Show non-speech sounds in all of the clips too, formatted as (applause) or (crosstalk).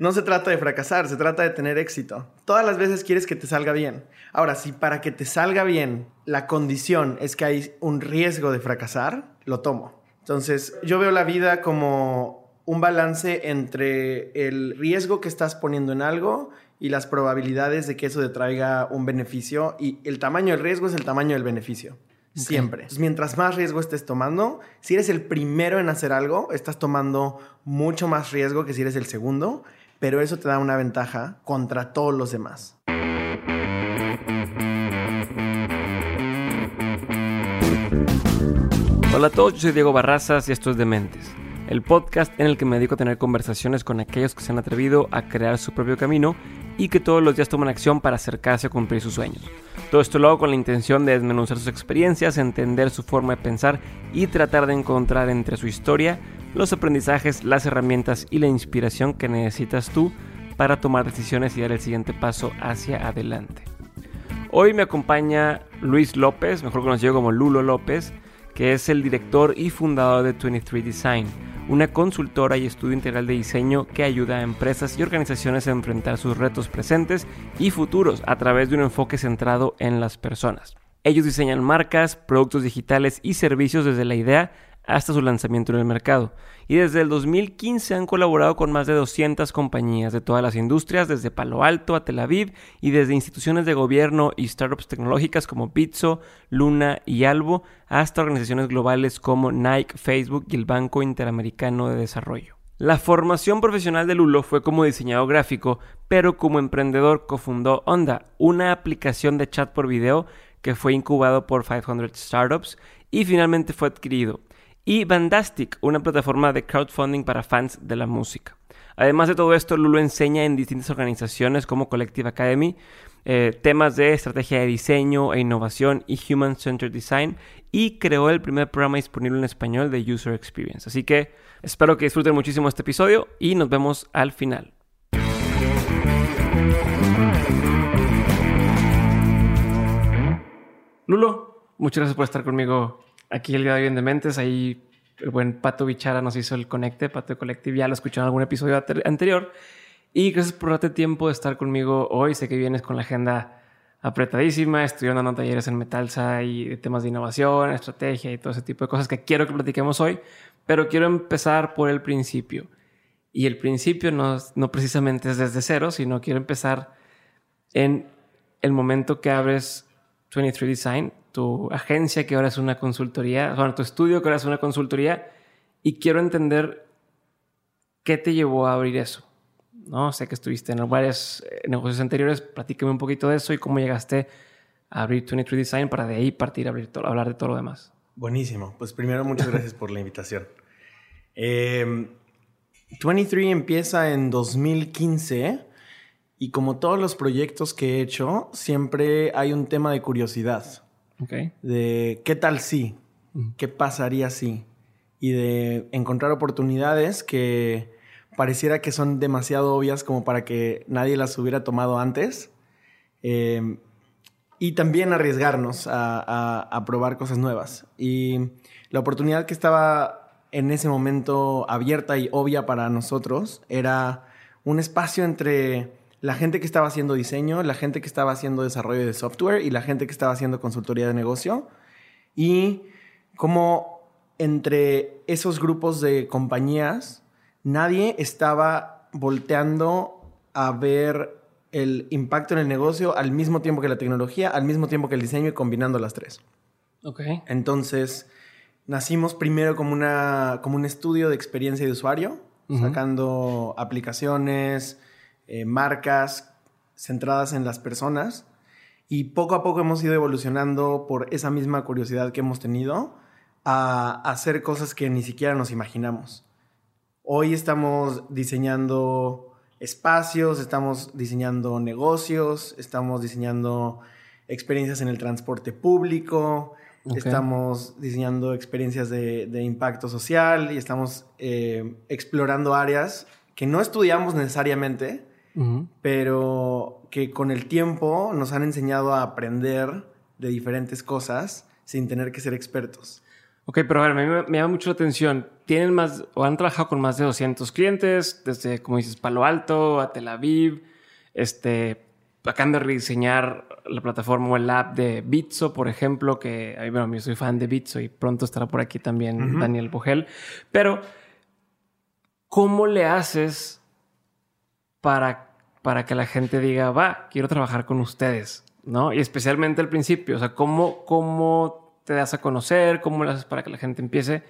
No se trata de fracasar, se trata de tener éxito. Todas las veces quieres que te salga bien. Ahora, si para que te salga bien la condición es que hay un riesgo de fracasar, lo tomo. Entonces, yo veo la vida como un balance entre el riesgo que estás poniendo en algo y las probabilidades de que eso te traiga un beneficio. Y el tamaño del riesgo es el tamaño del beneficio. Siempre. mientras más riesgo estés tomando, si eres el primero en hacer algo, estás tomando mucho más riesgo que si eres el segundo pero eso te da una ventaja contra todos los demás. Hola a todos, yo soy Diego Barrazas y esto es Dementes, el podcast en el que me dedico a tener conversaciones con aquellos que se han atrevido a crear su propio camino y que todos los días toman acción para acercarse a cumplir sus sueños. Todo esto lo hago con la intención de desmenuzar sus experiencias, entender su forma de pensar y tratar de encontrar entre su historia los aprendizajes, las herramientas y la inspiración que necesitas tú para tomar decisiones y dar el siguiente paso hacia adelante. Hoy me acompaña Luis López, mejor conocido como Lulo López, que es el director y fundador de 23 Design, una consultora y estudio integral de diseño que ayuda a empresas y organizaciones a enfrentar sus retos presentes y futuros a través de un enfoque centrado en las personas. Ellos diseñan marcas, productos digitales y servicios desde la idea hasta su lanzamiento en el mercado. Y desde el 2015 han colaborado con más de 200 compañías de todas las industrias, desde Palo Alto a Tel Aviv y desde instituciones de gobierno y startups tecnológicas como Pizzo, Luna y Albo, hasta organizaciones globales como Nike, Facebook y el Banco Interamericano de Desarrollo. La formación profesional de Lulo fue como diseñador gráfico, pero como emprendedor cofundó Onda, una aplicación de chat por video que fue incubado por 500 Startups y finalmente fue adquirido y Bandastic, una plataforma de crowdfunding para fans de la música. Además de todo esto, Lulu enseña en distintas organizaciones como Collective Academy eh, temas de estrategia de diseño e innovación y Human Centered Design y creó el primer programa disponible en español de User Experience. Así que espero que disfruten muchísimo este episodio y nos vemos al final. Lulo, muchas gracias por estar conmigo aquí el día de Dementes. Ahí el buen Pato Bichara nos hizo el conecte, Pato Collective. Ya lo escuché en algún episodio anterior. Y gracias por darte tiempo de estar conmigo hoy. Sé que vienes con la agenda apretadísima, estudiando talleres en Metalsa y de temas de innovación, estrategia y todo ese tipo de cosas que quiero que platiquemos hoy. Pero quiero empezar por el principio. Y el principio no, no precisamente es desde cero, sino quiero empezar en el momento que abres 23 Design tu agencia que ahora es una consultoría, bueno, tu estudio que ahora es una consultoría y quiero entender qué te llevó a abrir eso. ¿no? Sé que estuviste en varios eh, negocios anteriores, platícame un poquito de eso y cómo llegaste a abrir 23 Design para de ahí partir a, abrir hablar de todo lo demás. Buenísimo. Pues primero, muchas gracias por la invitación. 23 em, empieza en 2015 y como todos los proyectos que he hecho, siempre hay un tema de curiosidad. De qué tal si, qué pasaría si. Y de encontrar oportunidades que pareciera que son demasiado obvias como para que nadie las hubiera tomado antes. Em, y también arriesgarnos a, a, probar cosas nuevas. Y la oportunidad que estaba en ese momento abierta y obvia para nosotros era un espacio entre la gente que estaba haciendo diseño, la gente que estaba haciendo desarrollo de software y la gente que estaba haciendo consultoría de negocio. Y como entre esos grupos de compañías, nadie estaba volteando a ver el impacto en el negocio al mismo tiempo que la tecnología, al mismo tiempo que el diseño y combinando las tres. Ok. Entonces, nacimos primero como, una, como un estudio de experiencia de usuario, sacando aplicaciones, eh, marcas centradas en las personas. Y poco a poco hemos ido evolucionando por esa misma curiosidad que hemos tenido a hacer cosas que ni siquiera nos imaginamos. Hoy estamos diseñando espacios, estamos diseñando negocios, estamos diseñando experiencias en el transporte público, estamos diseñando experiencias de, impacto social y estamos eh, explorando áreas que no estudiamos necesariamente, pero que con el tiempo nos han enseñado a aprender de diferentes cosas sin tener que ser expertos. Ok, pero a ver, me, me, llama mucho la atención. ¿Tienen más o han trabajado con más de 200 clientes? Desde, como dices, Palo Alto a Tel Aviv. Este, acaban de rediseñar la plataforma o el app de Bitso, por ejemplo, que bueno, yo soy fan de Bitso y pronto estará por aquí también Daniel Bogel. Pero, ¿cómo le haces para, para que la gente diga, va, quiero trabajar con ustedes? ¿No? Y especialmente al principio, o sea, ¿cómo, cómo te das a conocer? ¿Cómo le haces para que la gente empiece?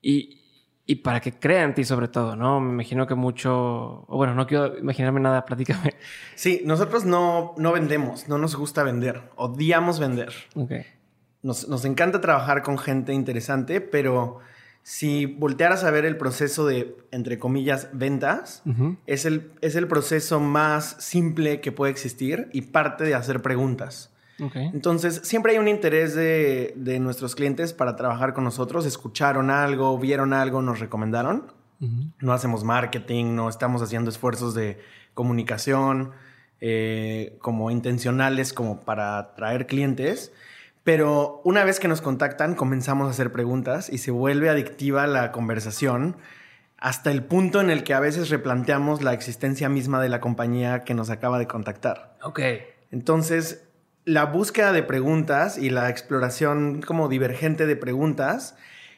Y, y para que crean en ti sobre todo, ¿no? Me imagino que mucho, o bueno, no quiero imaginarme nada, (laughs) platícame. Sí, nosotros no, no vendemos, no nos gusta vender, odiamos vender. Ok. Nos, nos encanta trabajar con gente interesante, pero si voltearas a ver el proceso de, entre comillas, ventas, es, el, es el proceso más simple que puede existir y parte de hacer preguntas. Entonces, siempre hay un interés de, nuestros clientes para trabajar con nosotros. Escucharon algo, vieron algo, nos recomendaron. No hacemos marketing, no estamos haciendo esfuerzos de comunicación eh, como intencionales como para atraer clientes. Pero una vez que nos contactan, comenzamos a hacer preguntas y se vuelve adictiva la conversación hasta el punto en el que a veces replanteamos la existencia misma de la compañía que nos acaba de contactar. Ok. Entonces, la búsqueda de preguntas y la exploración como divergente de preguntas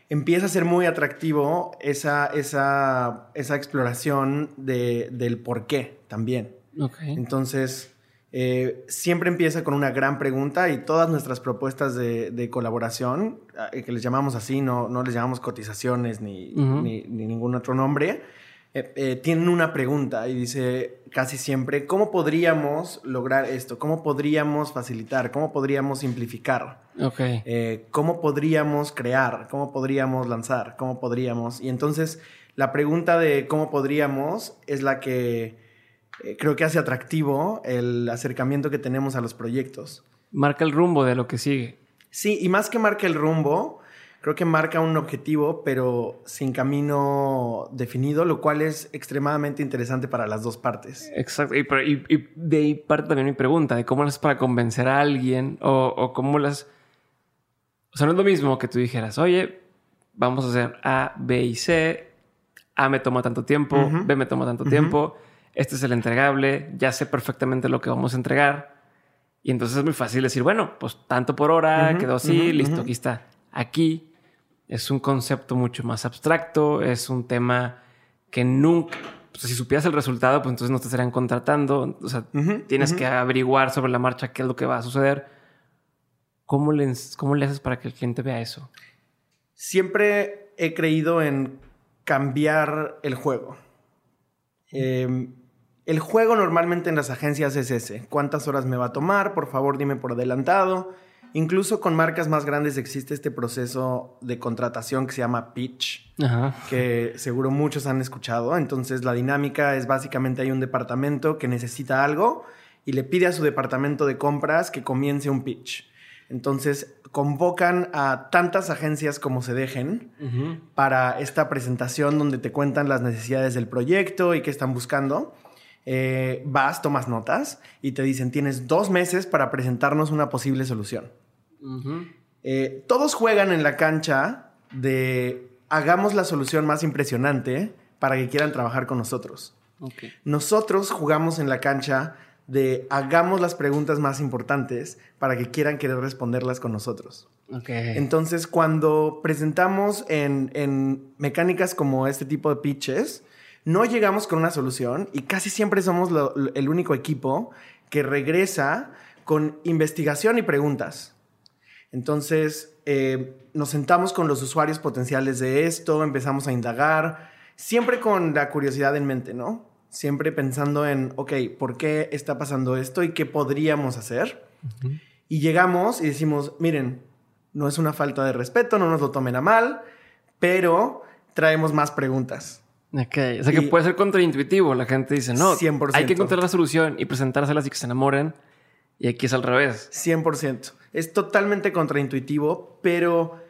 empieza a ser muy atractivo esa, esa, esa exploración de, del por qué también. Entonces, eh, siempre empieza con una gran pregunta y todas nuestras propuestas de, colaboración, eh, que les llamamos así, no, no les llamamos cotizaciones ni, ni, ni ningún otro nombre, eh, eh, tienen una pregunta y dice casi siempre, ¿cómo podríamos lograr esto? ¿Cómo podríamos facilitar? ¿Cómo podríamos simplificar? Okay. Eh, ¿Cómo podríamos crear? ¿Cómo podríamos lanzar? ¿Cómo podríamos? Y entonces la pregunta de cómo podríamos es la que creo que hace atractivo el acercamiento que tenemos a los proyectos. Marca el rumbo de lo que sigue. Sí, y más que marca el rumbo, creo que marca un objetivo, pero sin camino definido, lo cual es extremadamente interesante para las dos partes. Exacto. Y, de ahí parte también mi pregunta, de cómo las para convencer a alguien o, cómo las... O sea, no es lo mismo que tú dijeras, oye, vamos a hacer A, B y C. A me toma tanto tiempo, B me toma tanto tiempo. Este es el entregable, ya sé perfectamente lo que vamos a entregar. Y entonces es muy fácil decir, bueno, pues tanto por hora, quedó así, listo, aquí está. Aquí es un concepto mucho más abstracto, es un tema que nunca, si supieras el resultado, pues entonces no te estarían contratando, o sea, tienes que averiguar sobre la marcha qué es lo que va a suceder. ¿Cómo le, ¿Cómo le haces para que el cliente vea eso? Siempre he creído en cambiar el juego. Em, el juego normalmente en las agencias es ese. ¿Cuántas horas me va a tomar? Por favor, dime por adelantado. Incluso con marcas más grandes existe este proceso de contratación que se llama pitch, que seguro muchos han escuchado. Entonces la dinámica es básicamente hay un departamento que necesita algo y le pide a su departamento de compras que comience un pitch. Entonces convocan a tantas agencias como se dejen para esta presentación donde te cuentan las necesidades del proyecto y qué están buscando. Eh, vas, tomas notas y te dicen tienes dos meses para presentarnos una posible solución. Eh, todos juegan en la cancha de hagamos la solución más impresionante para que quieran trabajar con nosotros. Nosotros jugamos en la cancha de hagamos las preguntas más importantes para que quieran querer responderlas con nosotros. Entonces, cuando presentamos en, en, mecánicas como este tipo de pitches, no llegamos con una solución y casi siempre somos el único equipo que regresa con investigación y preguntas. Entonces, eh, nos sentamos con los usuarios potenciales de esto, empezamos a indagar, siempre con la curiosidad en mente, ¿no? Siempre pensando en, ok, ¿por qué está pasando esto y qué podríamos hacer? Y llegamos y decimos, miren, no es una falta de respeto, no nos lo tomen a mal, pero traemos más preguntas. Ok, o sea que puede ser contraintuitivo. La gente dice, no, 100%. hay que encontrar la solución y presentárselas y que se enamoren. Y aquí es al revés. 100%. Es totalmente contraintuitivo, pero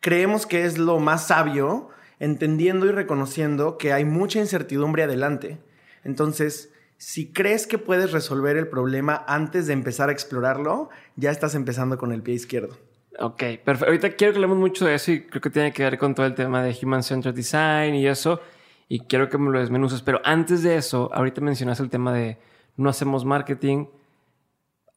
creemos que es lo más sabio, entendiendo y reconociendo que hay mucha incertidumbre adelante. Entonces, si crees que puedes resolver el problema antes de empezar a explorarlo, ya estás empezando con el pie izquierdo. Ok, perfecto. Ahorita quiero que hablemos mucho de eso y creo que tiene que ver con todo el tema de Human Centered Design y eso. Y quiero que me lo desmenuces. Pero antes de eso, ahorita mencionaste el tema de no hacemos marketing.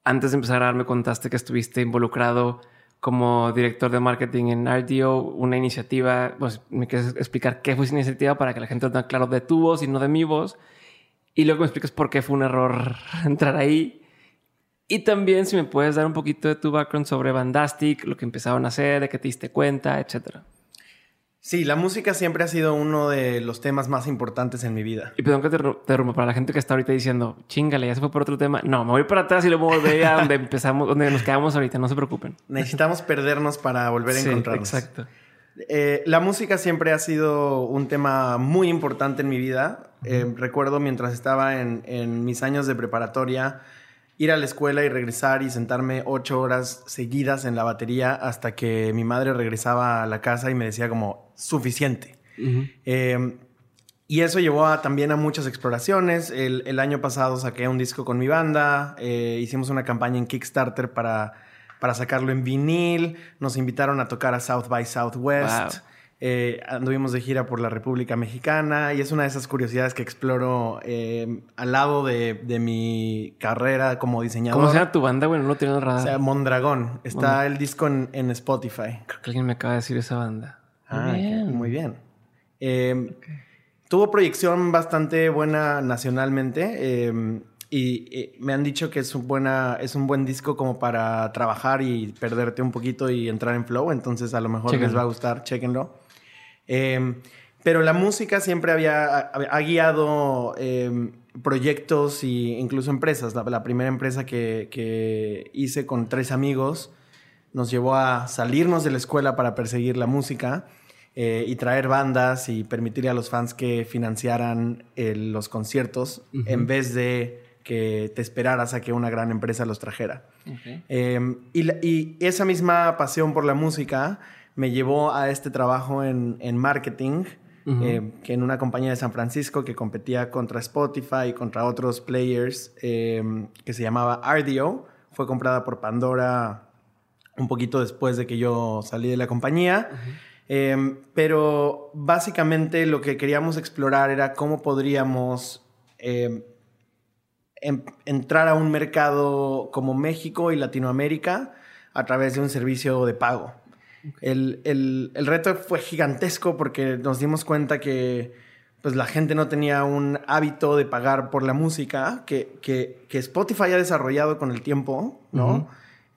Antes de empezar a hablar, me contaste que estuviste involucrado como director de marketing en RDO, una iniciativa. Pues, ¿Me quieres explicar qué fue esa iniciativa para que la gente lo tenga claro de tu voz y no de mi voz? Y luego me explicas por qué fue un error (laughs) entrar ahí. Y también si me puedes dar un poquito de tu background sobre Bandastic, lo que empezaron a hacer, de qué te diste cuenta, etcétera. Sí, la música siempre ha sido uno de los temas más importantes en mi vida. Y perdón que te interrumpa, para la gente que está ahorita diciendo, chingale, ya se fue por otro tema. No, me voy para atrás y luego volver a (laughs) donde empezamos, donde nos quedamos ahorita, no se preocupen. Necesitamos perdernos para volver a sí, encontrarnos. Exacto. Eh, la música siempre ha sido un tema muy importante en mi vida. Eh, recuerdo mientras estaba en, en mis años de preparatoria, ir a la escuela y regresar y sentarme ocho horas seguidas en la batería hasta que mi madre regresaba a la casa y me decía como suficiente. Eh, y eso llevó también a muchas exploraciones. El, año pasado saqué un disco con mi banda, eh, hicimos una campaña en Kickstarter para, para sacarlo en vinil, nos invitaron a tocar a South by Southwest. Eh, anduvimos de gira por la República Mexicana y es una de esas curiosidades que exploro eh, al lado de, mi carrera como diseñador. ¿Cómo se llama tu banda? Bueno, no tiene radar. O sea, Mondragón. Está el disco en, Spotify. Creo que alguien me acaba de decir esa banda. Ah, muy bien. Em, tuvo proyección bastante buena nacionalmente. Em, y, me han dicho que es un, buena, es un buen disco como para trabajar y perderte un poquito y entrar en flow. Entonces a lo mejor les va a gustar, chéquenlo. Em, pero la música siempre había ha, guiado em, proyectos e incluso empresas. La, primera empresa que, hice con tres amigos nos llevó a salirnos de la escuela para perseguir la música eh, y traer bandas y permitirle a los fans que financiaran eh, los conciertos en vez de que te esperaras a que una gran empresa los trajera. Em, y, y, esa misma pasión por la música me llevó a este trabajo en, marketing, eh, que en una compañía de San Francisco que competía contra Spotify y contra otros players, em, que se llamaba RDO. Fue comprada por Pandora un poquito después de que yo salí de la compañía. Em, pero básicamente lo que queríamos explorar era cómo podríamos em, entrar a un mercado como México y Latinoamérica a través de un servicio de pago. El, reto fue gigantesco porque nos dimos cuenta que pues, la gente no tenía un hábito de pagar por la música que, que, Spotify ha desarrollado con el tiempo, ¿no?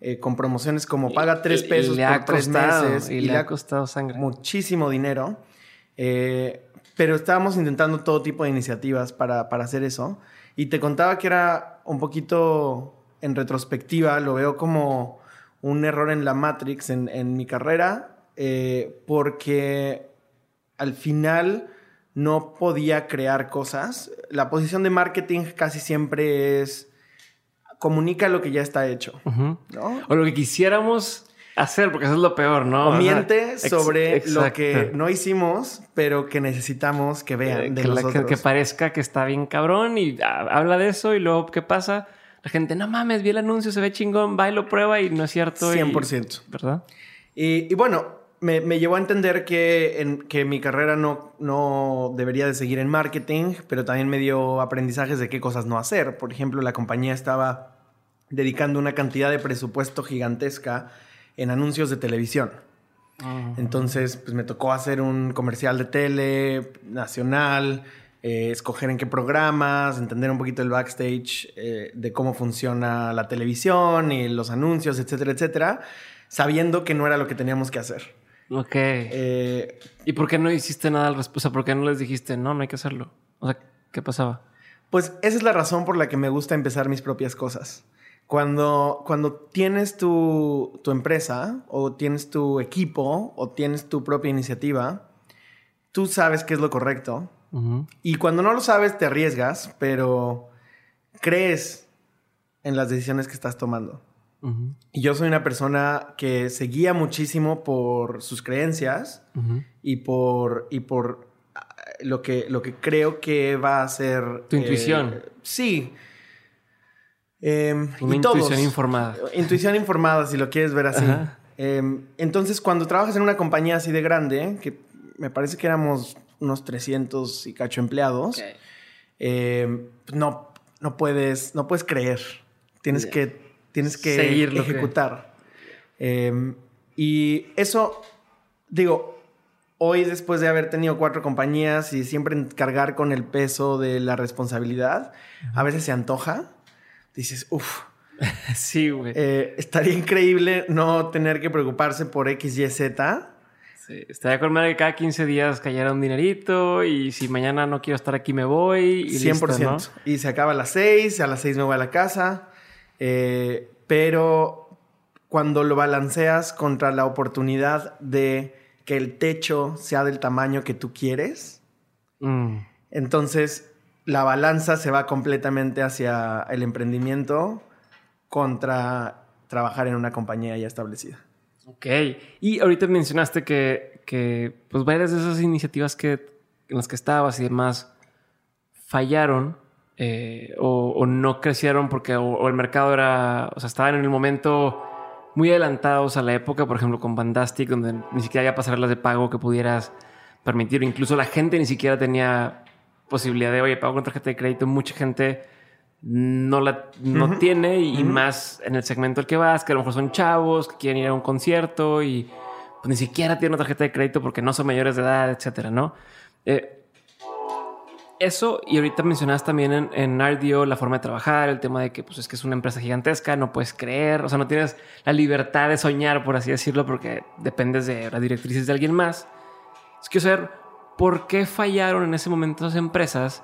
Eh, con promociones como paga tres pesos por tres meses. Y, le, ha costado sangre. Muchísimo dinero. Eh, pero estábamos intentando todo tipo de iniciativas para, para hacer eso. Y te contaba que era un poquito en retrospectiva, lo veo como un error en la Matrix en, mi carrera, eh, porque al final no podía crear cosas. La posición de marketing casi siempre es comunica lo que ya está hecho. O lo que quisiéramos hacer, porque eso es lo peor, ¿no? O miente sobre lo que no hicimos, pero que necesitamos que vean eh, de que, nosotros. que, parezca que está bien cabrón y habla de eso y luego ¿qué pasa? La gente, no mames, vi el anuncio, se ve chingón, va y lo prueba y no es cierto. 100%. ¿Verdad? Y, bueno, me, llevó a entender que, en, que mi carrera no, no debería de seguir en marketing, pero también me dio aprendizajes de qué cosas no hacer. Por ejemplo, la compañía estaba dedicando una cantidad de presupuesto gigantesca en anuncios de televisión. Ah. Entonces, pues me tocó hacer un comercial de tele nacional, eh, escoger en qué programas, entender un poquito el backstage eh, de cómo funciona la televisión y los anuncios, etcétera, etcétera, sabiendo que no era lo que teníamos que hacer. Ok. Eh, ¿Y por qué no hiciste nada al respecto? O sea, ¿por qué no les dijiste, no, no hay que hacerlo? O sea, ¿qué pasaba? Pues esa es la razón por la que me gusta empezar mis propias cosas. Cuando, cuando tienes tu, tu empresa o tienes tu equipo o tienes tu propia iniciativa, tú sabes qué es lo correcto Y cuando no lo sabes, te arriesgas, pero crees en las decisiones que estás tomando. Y yo soy una persona que se guía muchísimo por sus creencias y por, y por ah, lo, que, lo que creo que va a ser... Tu intuición. Eh, sí. Em, una intuición informada. Intuición informada, si lo quieres ver así. Em, entonces, cuando trabajas en una compañía así de grande, que me parece que éramos unos 300 y cacho empleados, em, no, no, puedes, no puedes creer. Tienes que, tienes que ejecutar. Em, y eso, digo, hoy después de haber tenido cuatro compañías y siempre cargar con el peso de la responsabilidad, a veces se antoja. Dices, uff, (laughs) sí, güey. Eh, estaría increíble no tener que preocuparse por X, Y, Z. Sí, estaría con que cada 15 días cayera un dinerito y si mañana no quiero estar aquí me voy. Y 100%. Y se acaba a las 6, a las 6 me voy a la casa. Eh, pero cuando lo balanceas contra la oportunidad de que el techo sea del tamaño que tú quieres, mm. entonces la balanza se va completamente hacia el emprendimiento contra trabajar en una compañía ya establecida. Ok. Y ahorita mencionaste que, que pues varias de esas iniciativas que, en las que estabas y demás fallaron eh, o, no crecieron porque o, el mercado era, o sea, estaban en el momento muy adelantados a la época, por ejemplo, con Bandastic, donde ni siquiera había pasarlas de pago que pudieras permitir. Incluso la gente ni siquiera tenía posibilidad de, oye, pago con tarjeta de crédito. Mucha gente no la no tiene y más en el segmento al que vas, que a lo mejor son chavos que quieren ir a un concierto y pues, ni siquiera tienen una tarjeta de crédito porque no son mayores de edad, etcétera, ¿no? Eh, eso, y ahorita mencionabas también en, en la forma de trabajar, el tema de que pues, es que es una empresa gigantesca, no puedes creer, o sea, no tienes la libertad de soñar, por así decirlo, porque dependes de las directrices de alguien más. Es que saber por qué fallaron en ese momento esas empresas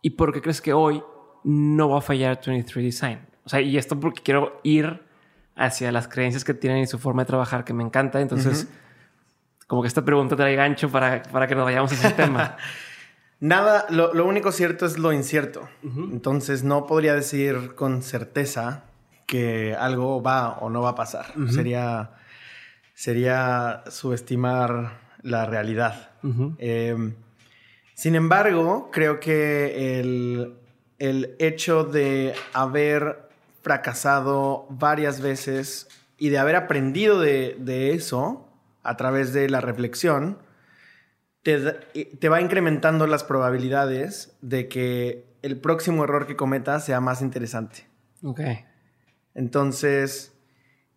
y por qué crees que hoy no va a fallar 23 Design. O sea, y esto porque quiero ir hacia las creencias que tienen y su forma de trabajar que me encanta. Entonces, como que esta pregunta trae gancho para, para que nos vayamos a ese tema. (laughs) Nada, lo, único cierto es lo incierto. Entonces, no podría decir con certeza que algo va o no va a pasar. Sería, sería subestimar la realidad. Em, sin embargo, creo que el el hecho de haber fracasado varias veces y de haber aprendido de, eso a través de la reflexión, te, va incrementando las probabilidades de que el próximo error que cometas sea más interesante. Ok. Entonces,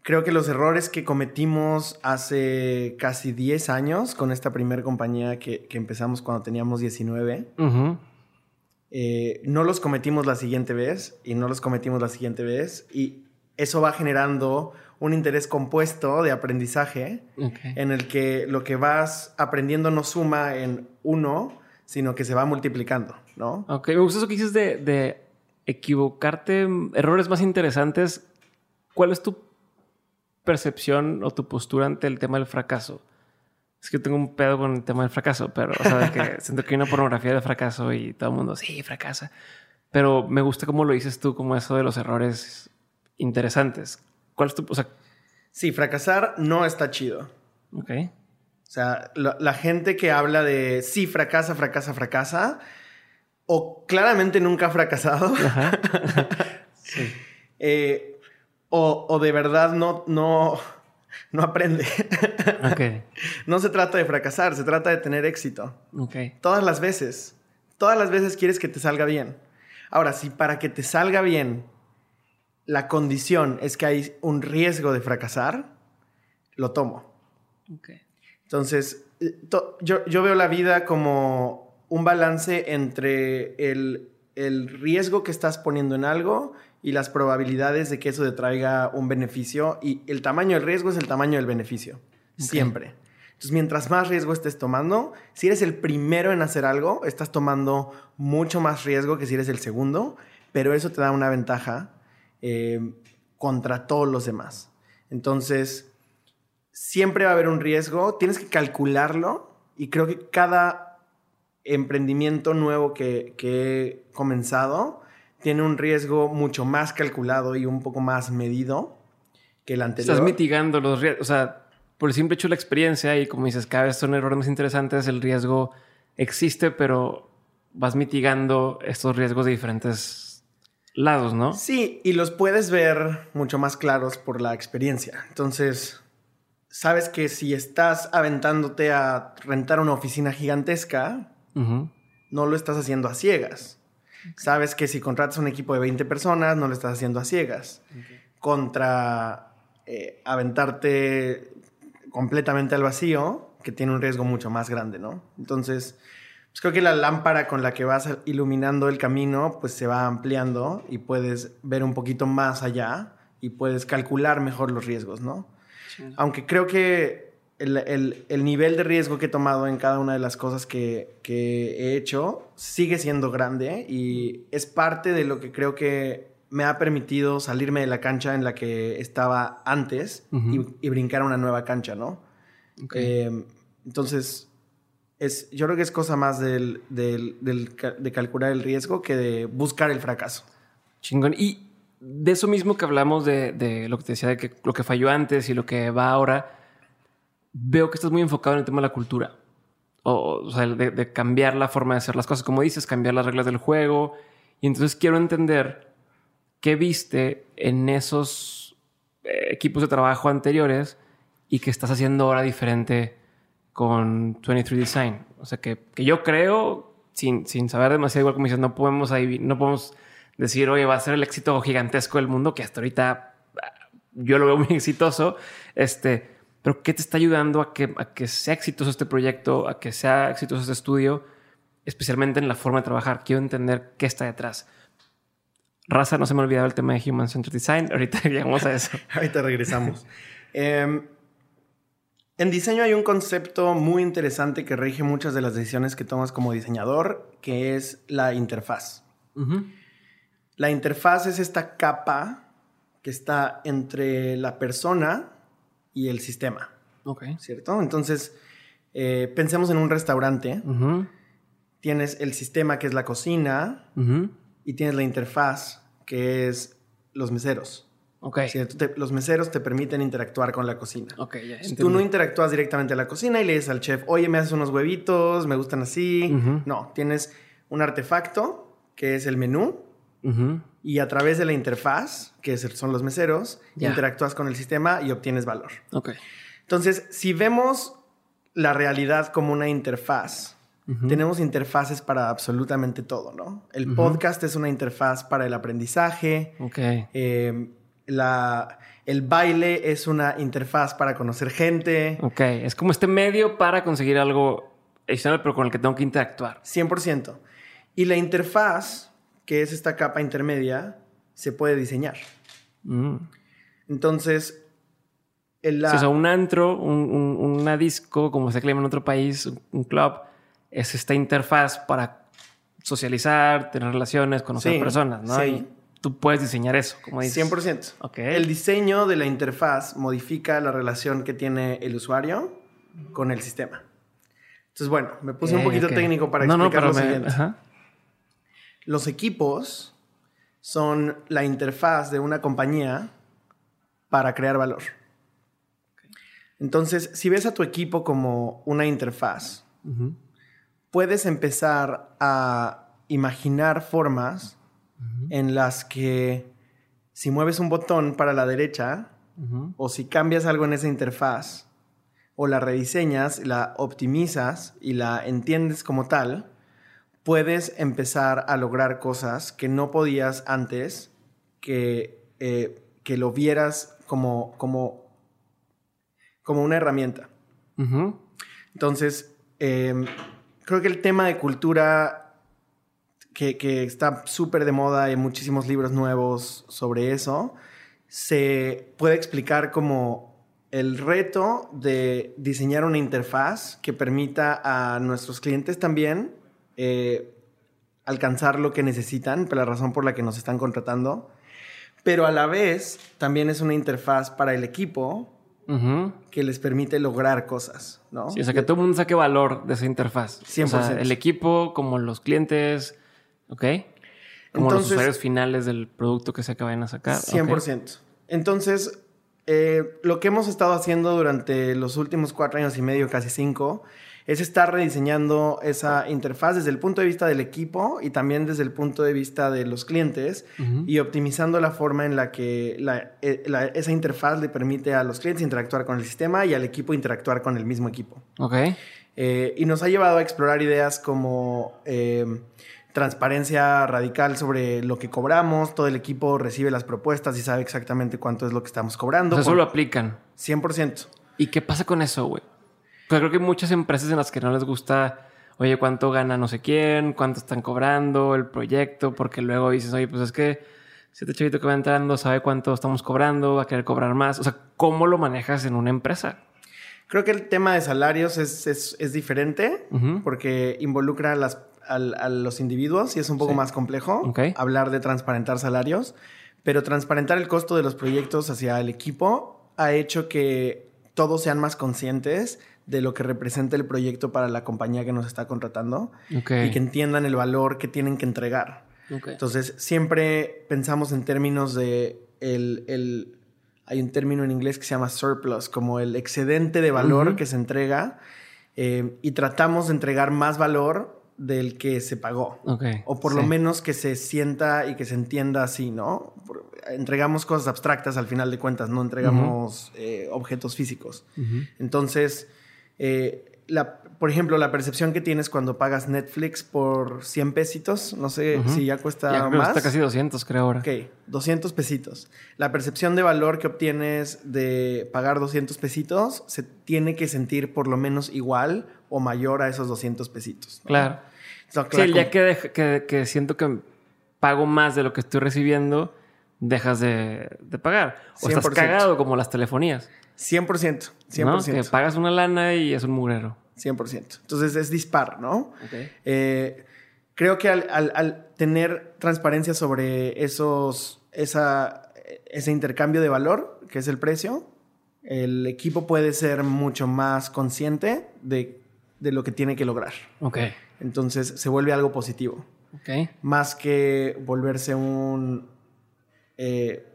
creo que los errores que cometimos hace casi 10 años con esta primera compañía que, empezamos cuando teníamos 19, eh, no los cometimos la siguiente vez y no los cometimos la siguiente vez y eso va generando un interés compuesto de aprendizaje en el que lo que vas aprendiendo no suma en uno, sino que se va multiplicando, ¿no? Ok, me gusta eso que dices de, de equivocarte, errores más interesantes. ¿Cuál es tu percepción o tu postura ante el tema del fracaso? Es que tengo un pedo con el tema del fracaso, pero, o sea, que (laughs) siento que hay una pornografía de fracaso y todo el mundo, sí, fracasa. Pero me gusta cómo lo dices tú, como eso de los errores interesantes. ¿Cuál es tu, o sea... Sí, fracasar no está chido. Ok. O sea, la, gente que habla de sí, fracasa, fracasa, fracasa, o claramente nunca ha fracasado. (laughs) sí. Eh, o, o, de verdad no, no, (laughs) no aprende. No se trata de fracasar, se trata de tener éxito. Todas las veces. Todas las veces quieres que te salga bien. Ahora, si para que te salga bien la condición es que hay un riesgo de fracasar, lo tomo. Entonces, yo, yo, veo la vida como un balance entre el, el riesgo que estás poniendo en algo y las probabilidades de que eso te traiga un beneficio. Y el tamaño del riesgo es el tamaño del beneficio. Siempre. Entonces, mientras más riesgo estés tomando, si eres el primero en hacer algo, estás tomando mucho más riesgo que si eres el segundo, pero eso te da una ventaja eh, contra todos los demás. Entonces, siempre va a haber un riesgo, tienes que calcularlo y creo que cada emprendimiento nuevo que, he comenzado tiene un riesgo mucho más calculado y un poco más medido que el anterior. Estás mitigando los riesgos, o sea, por el simple hecho de la experiencia y como dices, cada vez son errores más interesantes, el riesgo existe, pero vas mitigando estos riesgos de diferentes lados, ¿no? Sí, y los puedes ver mucho más claros por la experiencia. Entonces, sabes que si estás aventándote a rentar una oficina gigantesca, no lo estás haciendo a ciegas. Sabes que si contratas un equipo de 20 personas, no lo estás haciendo a ciegas. Contra eh, aventarte completamente al vacío, que tiene un riesgo mucho más grande, ¿no? Entonces, pues creo que la lámpara con la que vas iluminando el camino, pues se va ampliando y puedes ver un poquito más allá y puedes calcular mejor los riesgos, ¿no? Aunque creo que el, nivel de riesgo que he tomado en cada una de las cosas que, he hecho sigue siendo grande y es parte de lo que creo que me ha permitido salirme de la cancha en la que estaba antes y, brincar a una nueva cancha, ¿no? Em, entonces, es, yo creo que es cosa más del, de calcular el riesgo que de buscar el fracaso. Chingón. Y de eso mismo que hablamos de, lo que te decía, de que lo que falló antes y lo que va ahora, veo que estás muy enfocado en el tema de la cultura. O, sea, de, cambiar la forma de hacer las cosas, como dices, cambiar las reglas del juego. Y entonces quiero entender qué viste en esos eh, equipos de trabajo anteriores y qué estás haciendo ahora diferente con 23 Design. O sea, que, yo creo, sin, sin saber demasiado, igual como dices, no podemos, no podemos decir, oye, va a ser el éxito gigantesco del mundo, que hasta ahorita ah, yo lo veo muy (laughs) exitoso. Este, pero ¿qué te está ayudando a que, a que sea exitoso este proyecto, a que sea exitoso este estudio, especialmente en la forma de trabajar? Quiero entender qué está detrás. Raza, no se me ha olvidado el tema de Human Centered Design. (laughs) Ahorita llegamos a eso. (laughs) Ahorita regresamos. Em, en diseño hay un concepto muy interesante que rige muchas de las decisiones que tomas como diseñador, que es la interfaz. La interfaz es esta capa que está entre la persona y el sistema. Ok. ¿Cierto? Entonces, eh, pensemos en un restaurante. Tienes el sistema que es la cocina y tienes la interfaz que es los meseros. Ok. los meseros te permiten interactuar con la cocina. Ok, ya. tú no interactúas directamente a la cocina y le dices al chef, oye, me haces unos huevitos, me gustan así. No, tienes un artefacto que es el menú y a través de la interfaz, que son los meseros, interactúas con el sistema y obtienes valor. Okay. Entonces, si vemos la realidad como una interfaz, tenemos interfaces para absolutamente todo, ¿no? El podcast es una interfaz para el aprendizaje. Okay. Eh, la, el baile es una interfaz para conocer gente. Ok, es como este medio para conseguir algo adicional, pero con el que tengo que interactuar. 100%. Y la interfaz que es esta capa intermedia, se puede diseñar. Mm. Entonces, el, o sea, un antro, un, una disco, como se llama en otro país, un club, es esta interfaz para socializar, tener relaciones, conocer personas, ¿no? Sí. tú puedes diseñar eso, como dices. 100%. Okay. El diseño de la interfaz modifica la relación que tiene el usuario con el sistema. Entonces, bueno, me puse un poquito técnico para explicar lo siguiente. Los equipos son la interfaz de una compañía para crear valor. Entonces, si ves a tu equipo como una interfaz, puedes empezar a imaginar formas en las que si mueves un botón para la derecha o si cambias algo en esa interfaz o la rediseñas, la optimizas y la entiendes como tal, puedes empezar a lograr cosas que no podías antes, que, eh, que lo vieras como, como, como una herramienta. Entonces, em, creo que el tema de cultura que, que está súper de moda, hay muchísimos libros nuevos sobre eso, se puede explicar como el reto de diseñar una interfaz que permita a nuestros clientes también eh, alcanzar lo que necesitan, por la razón por la que nos están contratando, pero a la vez también es una interfaz para el equipo que les permite lograr cosas, ¿no? Sí, o sea, que todo el mundo saque valor de esa interfaz. 100%. O sea, el equipo, como los clientes, ¿ok? Como los usuarios finales del producto que se acaban de sacar. 100%. Entonces, eh, lo que hemos estado haciendo durante los últimos cuatro años y medio, casi cinco, es estar rediseñando esa interfaz desde el punto de vista del equipo y también desde el punto de vista de los clientes y optimizando la forma en la que eh, esa interfaz le permite a los clientes interactuar con el sistema y al equipo interactuar con el mismo equipo. Ok. Eh, y nos ha llevado a explorar ideas como transparencia radical sobre lo que cobramos, todo el equipo recibe las propuestas y sabe exactamente cuánto es lo que estamos cobrando. eso lo aplican. 100%. ¿Y qué pasa con eso, güey? Pues creo que hay muchas empresas en las que no les gusta, oye, cuánto gana no sé quién, cuánto están cobrando, el proyecto, porque luego dices, oye, pues es que si este chavito que va entrando sabe cuánto estamos cobrando, va a querer cobrar más. O sea, ¿cómo lo manejas en una empresa? Creo que el tema de salarios es, es, diferente porque involucra las a los individuos y es un poco más complejo hablar de transparentar salarios, pero transparentar el costo de los proyectos hacia el equipo ha hecho que todos sean más conscientes de lo que representa el proyecto para la compañía que nos está contratando y que entiendan el valor que tienen que entregar. Entonces, siempre pensamos en términos de el, hay un término en inglés que se llama surplus, como el excedente de valor que se entrega eh, y tratamos de entregar más valor del que se pagó. o por lo menos que se sienta y que se entienda así, ¿no? entregamos cosas abstractas al final de cuentas, no entregamos eh, objetos físicos. Entonces, eh, la, por ejemplo, la percepción que tienes cuando pagas Netflix por 100 pesitos, no sé si ya cuesta ya más. Cuesta casi 200, creo ahora. Ok, 200 pesitos. La percepción de valor que obtienes de pagar 200 pesitos se tiene que sentir por lo menos igual o mayor a esos 200 pesitos. Claro. sí, ya que, que, siento que pago más de lo que estoy recibiendo, dejas de, pagar. O estás cagado como las telefonías. 100%. 100%. Que pagas una lana y es un mugrero. 100%. Entonces es dispar, ¿no? Eh, creo que al, tener transparencia sobre esos, esa, ese intercambio de valor, que es el precio, el equipo puede ser mucho más consciente de, lo que tiene que lograr. Ok. Entonces se vuelve algo positivo. Ok. Más que volverse un... Eh,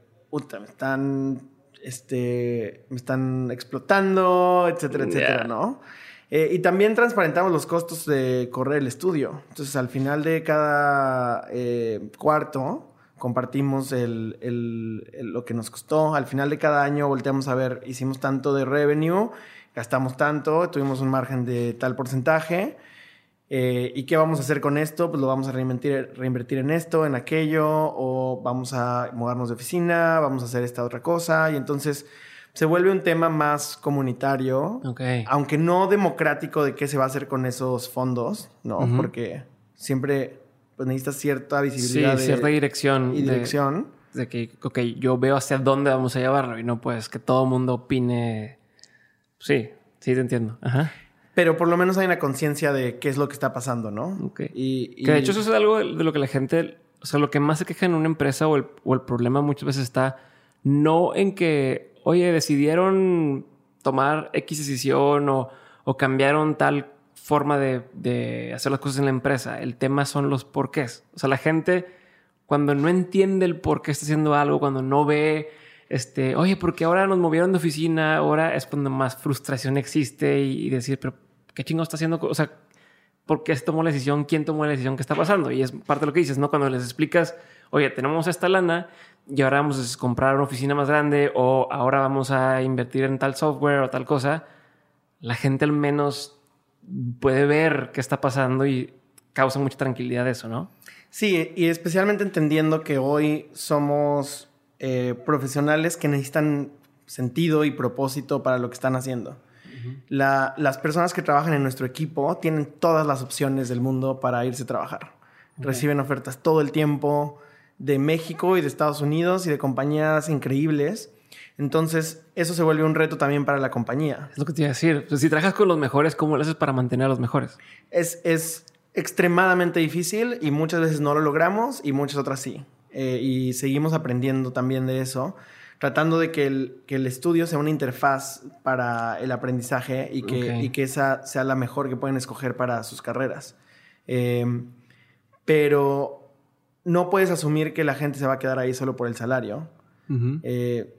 me están, este, me están explotando, etcétera, etcétera, ¿no? Eh, y también transparentamos los costos de correr el estudio. Entonces, al final de cada eh, cuarto, compartimos el, lo que nos costó. Al final de cada año volteamos a ver, hicimos tanto de revenue, gastamos tanto, tuvimos un margen de tal porcentaje. Eh, ¿Y qué vamos a hacer con esto? Pues lo vamos a reinvertir, reinvertir en esto, en aquello, o vamos a mudarnos de oficina, vamos a hacer esta otra cosa. Y entonces se vuelve un tema más comunitario, aunque no democrático de qué se va a hacer con esos fondos, ¿no? Porque siempre pues, necesitas cierta visibilidad. Sí, cierta dirección. Y dirección. De, que, ok, yo veo hacia dónde vamos a llevarlo y no pues que todo el mundo opine. Sí, sí te entiendo. Ajá. Pero por lo menos hay una conciencia de qué es lo que está pasando, ¿no? Ok. Y, Que de hecho eso es algo de lo que la gente, o sea, lo que más se queja en una empresa o el, o el problema muchas veces está no en que oye, decidieron tomar X decisión o, cambiaron tal forma de, hacer las cosas en la empresa. El tema son los porqués. O sea, la gente cuando no entiende el por qué está haciendo algo, cuando no ve, este, oye, porque ahora nos movieron de oficina, ahora es cuando más frustración existe y, decir, pero ¿qué chingo está haciendo? O sea, ¿por qué se tomó la decisión? ¿Quién tomó la decisión? ¿Qué está pasando? Y es parte de lo que dices, ¿no? Cuando les explicas, oye, tenemos esta lana y ahora vamos a comprar una oficina más grande o ahora vamos a invertir en tal software o tal cosa, la gente al menos puede ver qué está pasando y causa mucha tranquilidad eso, ¿no? Sí, y especialmente entendiendo que hoy somos eh, profesionales que necesitan sentido y propósito para lo que están haciendo. las personas que trabajan en nuestro equipo tienen todas las opciones del mundo para irse a trabajar. Reciben ofertas todo el tiempo, de México y de Estados Unidos y de compañías increíbles. Entonces, eso se vuelve un reto también para la compañía. Es lo que te iba a decir. si trabajas con los mejores, ¿cómo lo haces para mantener a los mejores? Es, es extremadamente difícil y muchas veces no lo logramos y muchas otras sí. Eh, y seguimos aprendiendo también de eso. tratando de que el, que el estudio sea una interfaz para el aprendizaje y que, y que esa sea la mejor que pueden escoger para sus carreras. Em, pero no puedes asumir que la gente se va a quedar ahí solo por el salario. Eh,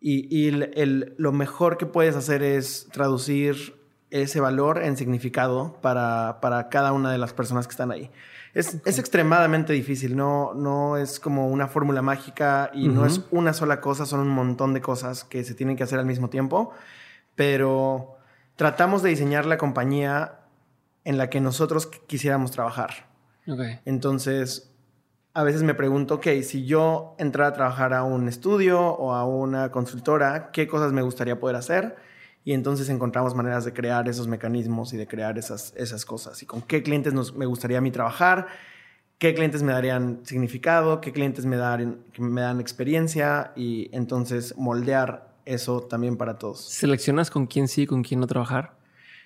y, el, lo mejor que puedes hacer es traducir ese valor en significado para, para cada una de las personas que están ahí. Es, es extremadamente difícil, no, no es como una fórmula mágica y no es una sola cosa, son un montón de cosas que se tienen que hacer al mismo tiempo, pero tratamos de diseñar la compañía en la que nosotros quisiéramos trabajar. Entonces, a veces me pregunto, ok, si yo entrara a trabajar a un estudio o a una consultora, ¿qué cosas me gustaría poder hacer? Y entonces encontramos maneras de crear esos mecanismos y de crear esas, esas cosas. Y con qué clientes nos, me gustaría a mí trabajar, qué clientes me darían significado, qué clientes me dan, me dan experiencia y entonces moldear eso también para todos. ¿Seleccionas con quién sí y con quién no trabajar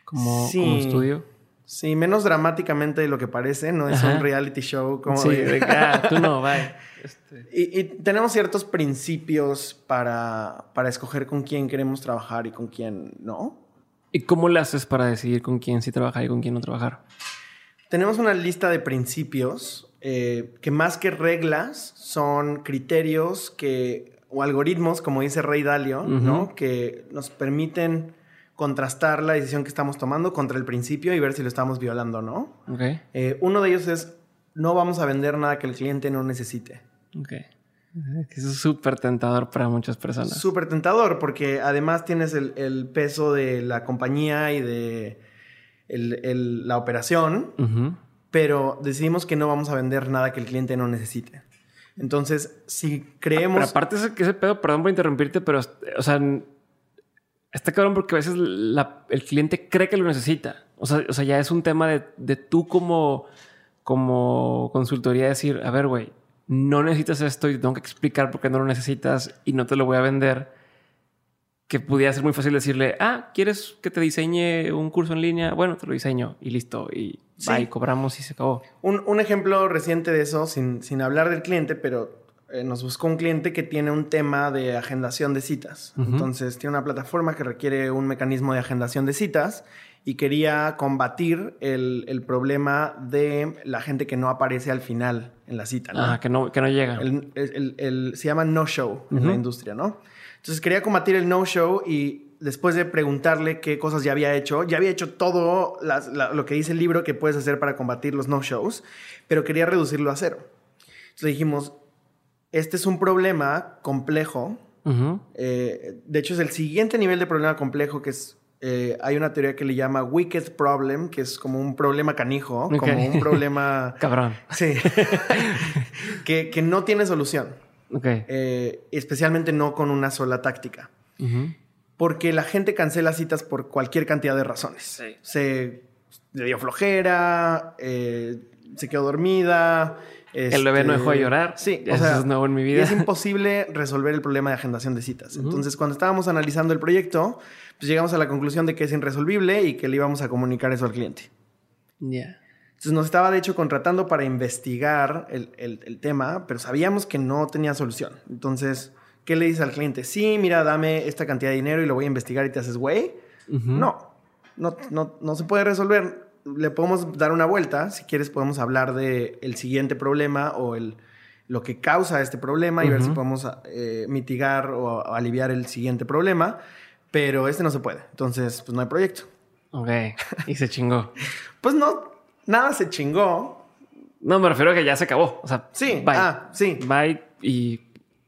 como, como estudio? Sí, menos dramáticamente de lo que parece, no es un reality show como sí, de, ah, (laughs) tú no, bye. Este. Y, tenemos ciertos principios para, para escoger con quién queremos trabajar y con quién no. ¿Y cómo le haces para decidir con quién sí trabajar y con quién no trabajar? Tenemos una lista de principios eh, que más que reglas son criterios que, o algoritmos, como dice Rey Dalio, ¿no? que nos permiten contrastar la decisión que estamos tomando contra el principio y ver si lo estamos violando o no. Okay. Eh, uno de ellos es, no vamos a vender nada que el cliente no necesite. Ok. Eso es súper tentador para muchas personas. Súper tentador porque además tienes el, peso de la compañía y de la operación, pero decidimos que no vamos a vender nada que el cliente no necesite. Entonces, si creemos... Pero aparte que ese pedo, perdón por interrumpirte, pero, o sea, Está cabrón porque a veces el cliente cree que lo necesita. O sea, o sea ya es un tema de, de tú como, como consultoría decir, a ver, güey, no necesitas esto y tengo que explicar por qué no lo necesitas y no te lo voy a vender. Que pudiera ser muy fácil decirle, ah, ¿quieres que te diseñe un curso en línea? Bueno, te lo diseño y listo. Y sí. cobramos y se acabó. Un, un, ejemplo reciente de eso, sin, sin hablar del cliente, pero eh, nos buscó un cliente que tiene un tema de agendación de citas. Entonces, tiene una plataforma que requiere un mecanismo de agendación de citas y quería combatir el, problema de la gente que no aparece al final en la cita. Ah, que no, que no llega. El, se llama no-show en la industria, ¿no? Entonces, quería combatir el no-show y después de preguntarle qué cosas ya había hecho, ya había hecho todo lo que dice el libro que puedes hacer para combatir los no-shows, pero quería reducirlo a cero. Entonces dijimos, este es un problema complejo. Eh, de hecho, es el siguiente nivel de problema complejo que es... Eh, hay una teoría que le llama wicked problem, que es como un problema canijo, como un (laughs) problema... Cabrón. Sí. (laughs) que, no tiene solución. Eh, especialmente no con una sola táctica. Porque la gente cancela citas por cualquier cantidad de razones. Se le dio flojera, se quedó dormida, el bebé no dejó de llorar. Sí, o sea, es nuevo en mi vida. es imposible resolver el problema de agendación de citas. Entonces, cuando estábamos analizando el proyecto, pues llegamos a la conclusión de que es irresolvible y que le íbamos a comunicar eso al cliente. Ya. Entonces nos estaba de hecho contratando para investigar el, tema, pero sabíamos que no tenía solución. Entonces, ¿qué le dices al cliente? Sí, mira, dame esta cantidad de dinero y lo voy a investigar y te haces güey. No, no, no, no se puede resolver le podemos dar una vuelta. Si quieres, podemos hablar del el siguiente problema o el, lo que causa este problema y ver si podemos eh, mitigar o aliviar el siguiente problema. Pero este no se puede. Entonces, pues no hay proyecto. Ok. Y se chingó. (laughs) pues no, nada se chingó. No, me refiero a que ya se acabó. O sea, sí, bye. Ah, sí. Bye y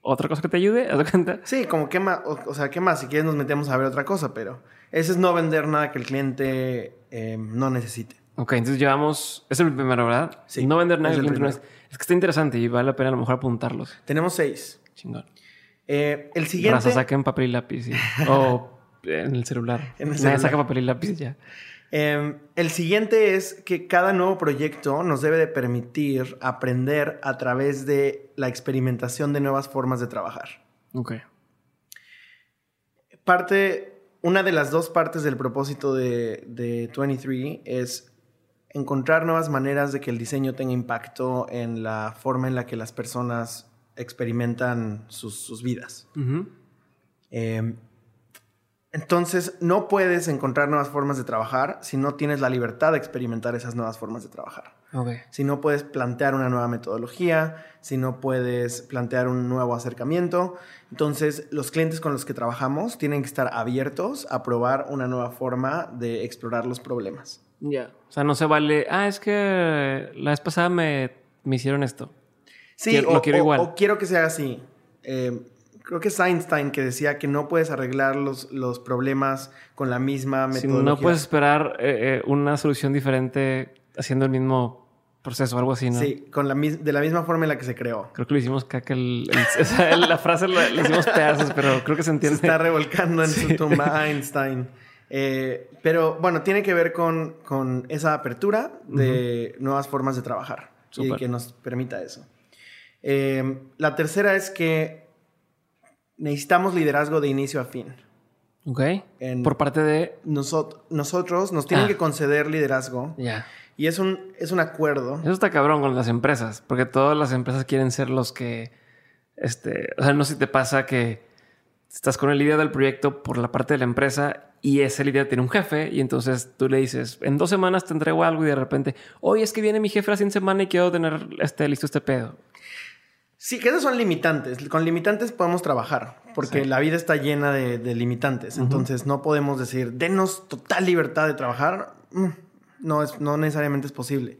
otra cosa que te ayude, ¿a cuenta? Sí, como qué más, o, sea, qué más, si quieres nos metemos a ver otra cosa, pero ese es no vender nada que el cliente Em, no necesite. Ok, entonces llevamos. Es el primero, ¿verdad? Sí. No vender nada. Es, es, que está interesante y vale la pena a lo mejor apuntarlos. Tenemos seis. Chingón. Eh, el siguiente. Raza, saquen papel y lápiz. (laughs) o en el celular. En el celular. saca papel y lápiz ya. Em, el siguiente es que cada nuevo proyecto nos debe de permitir aprender a través de la experimentación de nuevas formas de trabajar. Ok. Parte una de las dos partes del propósito de, 23 es encontrar nuevas maneras de que el diseño tenga impacto en la forma en la que las personas experimentan sus, vidas. Em, entonces, no puedes encontrar nuevas formas de trabajar si no tienes la libertad de experimentar esas nuevas formas de trabajar. Si no puedes plantear una nueva metodología, si no puedes plantear un nuevo acercamiento. Entonces, los clientes con los que trabajamos tienen que estar abiertos a probar una nueva forma de explorar los problemas. Ya. O sea, no se vale, ah, es que la vez pasada me, me hicieron esto. Sí, o, quiero igual. o quiero que sea así. Eh, creo que es Einstein que decía que no puedes arreglar los, los problemas con la misma metodología. no puedes esperar eh, eh, una solución diferente haciendo el mismo proceso o algo así, ¿no? Sí, con la, de la misma forma en la que se creó. Creo que lo hicimos caca. (laughs) El, la frase la, hicimos pedazos, pero creo que se entiende. Se está revolcando en su tumba (laughs) Einstein. Eh, pero bueno, tiene que ver con, con esa apertura de nuevas formas de trabajar y que nos permita eso. la tercera es que necesitamos liderazgo de inicio a fin. Ok. Por parte de... nosotros nos tienen ah. que conceder liderazgo. Ya. Y es un, es un acuerdo. Eso está cabrón con las empresas, porque todas las empresas quieren ser los que... Este, o sea, no sé si te pasa que estás con el líder del proyecto por la parte de la empresa y ese líder tiene un jefe y entonces tú le dices, en dos semanas te entrego algo y de repente, oye, es que viene mi jefe la siguiente semana y quiero tener este, listo este pedo. Sí, que esos son limitantes. Con limitantes podemos trabajar, porque la vida está llena de, limitantes. Entonces no podemos decir, denos total libertad de trabajar. Mm, no, es, no necesariamente es posible.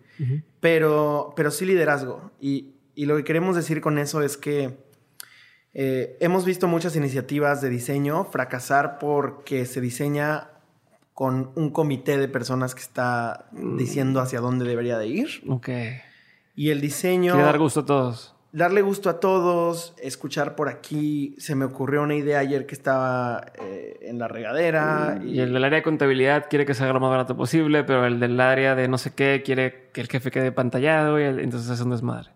pero, pero sí liderazgo. Y, lo que queremos decir con eso es que eh, hemos visto muchas iniciativas de diseño fracasar porque se diseña con un comité de personas que está mm. diciendo hacia dónde debería de ir. Ok. Y el diseño... Quiere dar gusto a todos darle gusto a todos, escuchar por aquí. Se me ocurrió una idea ayer que estaba eh, en la regadera. Y... el del área de contabilidad quiere que sea lo más barato posible, pero el del área de no sé qué quiere que el jefe quede pantallado y entonces es un desmadre.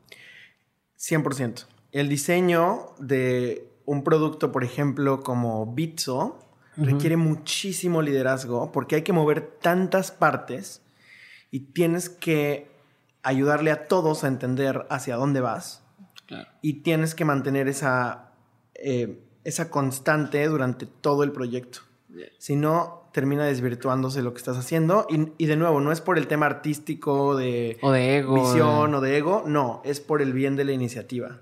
100%. El diseño de un producto, por ejemplo, como Bitso, requiere muchísimo liderazgo porque hay que mover tantas partes y tienes que ayudarle a todos a entender hacia dónde vas y tienes que mantener esa, eh, esa constante durante todo el proyecto. Si no, termina desvirtuándose lo que estás haciendo. Y, de nuevo, no es por el tema artístico de, o de ego, visión o de ego, no, es por el bien de la iniciativa.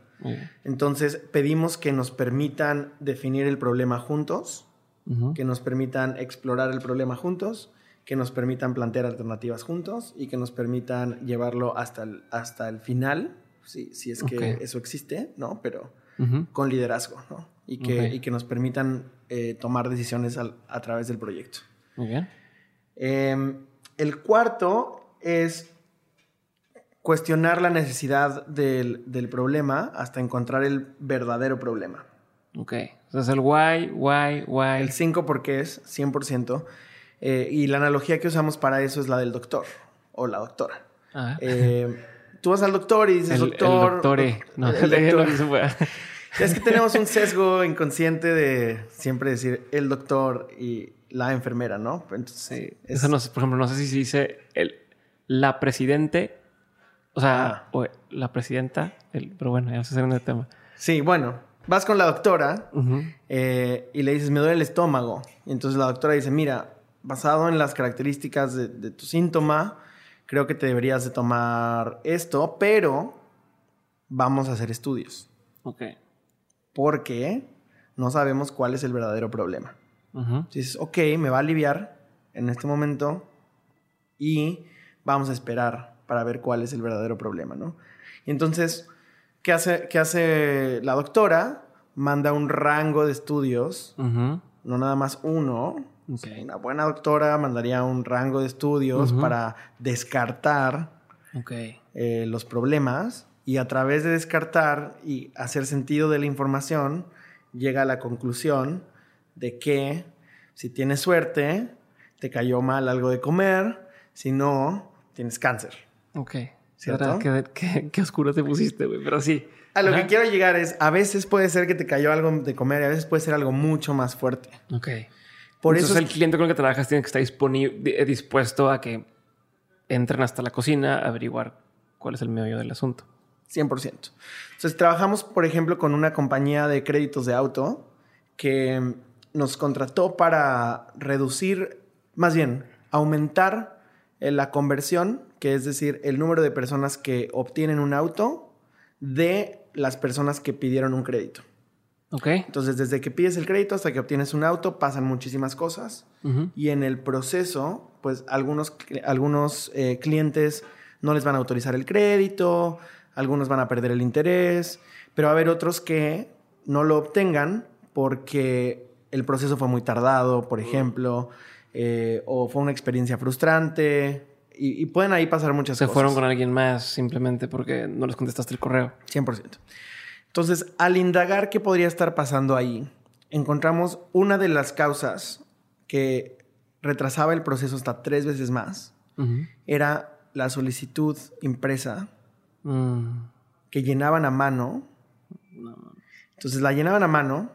Entonces, pedimos que nos permitan definir el problema juntos, que nos permitan explorar el problema juntos, que nos permitan plantear alternativas juntos y que nos permitan llevarlo hasta hasta el final si, es que eso existe, ¿no? Pero con liderazgo, ¿no? Y que, que nos permitan eh, tomar decisiones a través del proyecto. Muy bien. Em, el cuarto es cuestionar la necesidad del, problema hasta encontrar el verdadero problema. Ok. Entonces el why, why, why. El 5 porque es 100%. Eh, y la analogía que usamos para eso es la del doctor o la doctora. Ah. Eh, tú vas al doctor y dices, doctor. El doctore. No, el (laughs) Es que tenemos un sesgo (laughs) inconsciente de siempre decir el doctor y la enfermera, ¿no? Entonces, Eso no por ejemplo, no sé si se dice el, la presidente, o sea, ah. o la presidenta, el, pero bueno, ya se hace un tema. Sí, bueno, vas con la doctora eh, y le dices, me duele el estómago. Y entonces la doctora dice, mira, basado en las características de, de tu síntoma, creo que te deberías de tomar esto, pero vamos a hacer estudios. Ok. Porque no sabemos cuál es el verdadero problema. Si dices, ok, me va a aliviar en este momento y vamos a esperar para ver cuál es el verdadero problema, ¿no? Y entonces, ¿qué hace, qué hace la doctora? Manda un rango de estudios, no nada más uno, una buena doctora mandaría un rango de estudios para descartar eh, los problemas y a través de descartar y hacer sentido de la información llega a la conclusión de que si tienes suerte, te cayó mal algo de comer, si no, tienes cáncer. Ok. ¿Cierto? Qué, oscuro te pusiste, güey, pero sí. A lo que quiero llegar es, a veces puede ser que te cayó algo de comer y a veces puede ser algo mucho más fuerte. Ok. Por Entonces eso el cliente con el que trabajas tiene que estar disponible, dispuesto a que entren hasta la cocina a averiguar cuál es el medio del asunto. 100%. Entonces trabajamos, por ejemplo, con una compañía de créditos de auto que nos contrató para reducir, más bien, aumentar eh, la conversión, que es decir, el número de personas que obtienen un auto de las personas que pidieron un crédito. Ok. Entonces, desde que pides el crédito hasta que obtienes un auto, pasan muchísimas cosas. Y en el proceso, pues algunos, algunos eh, clientes no les van a autorizar el crédito, algunos van a perder el interés, pero va a haber otros que no lo obtengan porque el proceso fue muy tardado, por ejemplo, eh, o fue una experiencia frustrante. Y, pueden ahí pasar muchas cosas. Se fueron con alguien más simplemente porque no les contestaste el correo. 100%. Entonces, al indagar qué podría estar pasando ahí, encontramos una de las causas que retrasaba el proceso hasta tres veces más. Era la solicitud impresa mm. que llenaban a mano. Entonces la llenaban a mano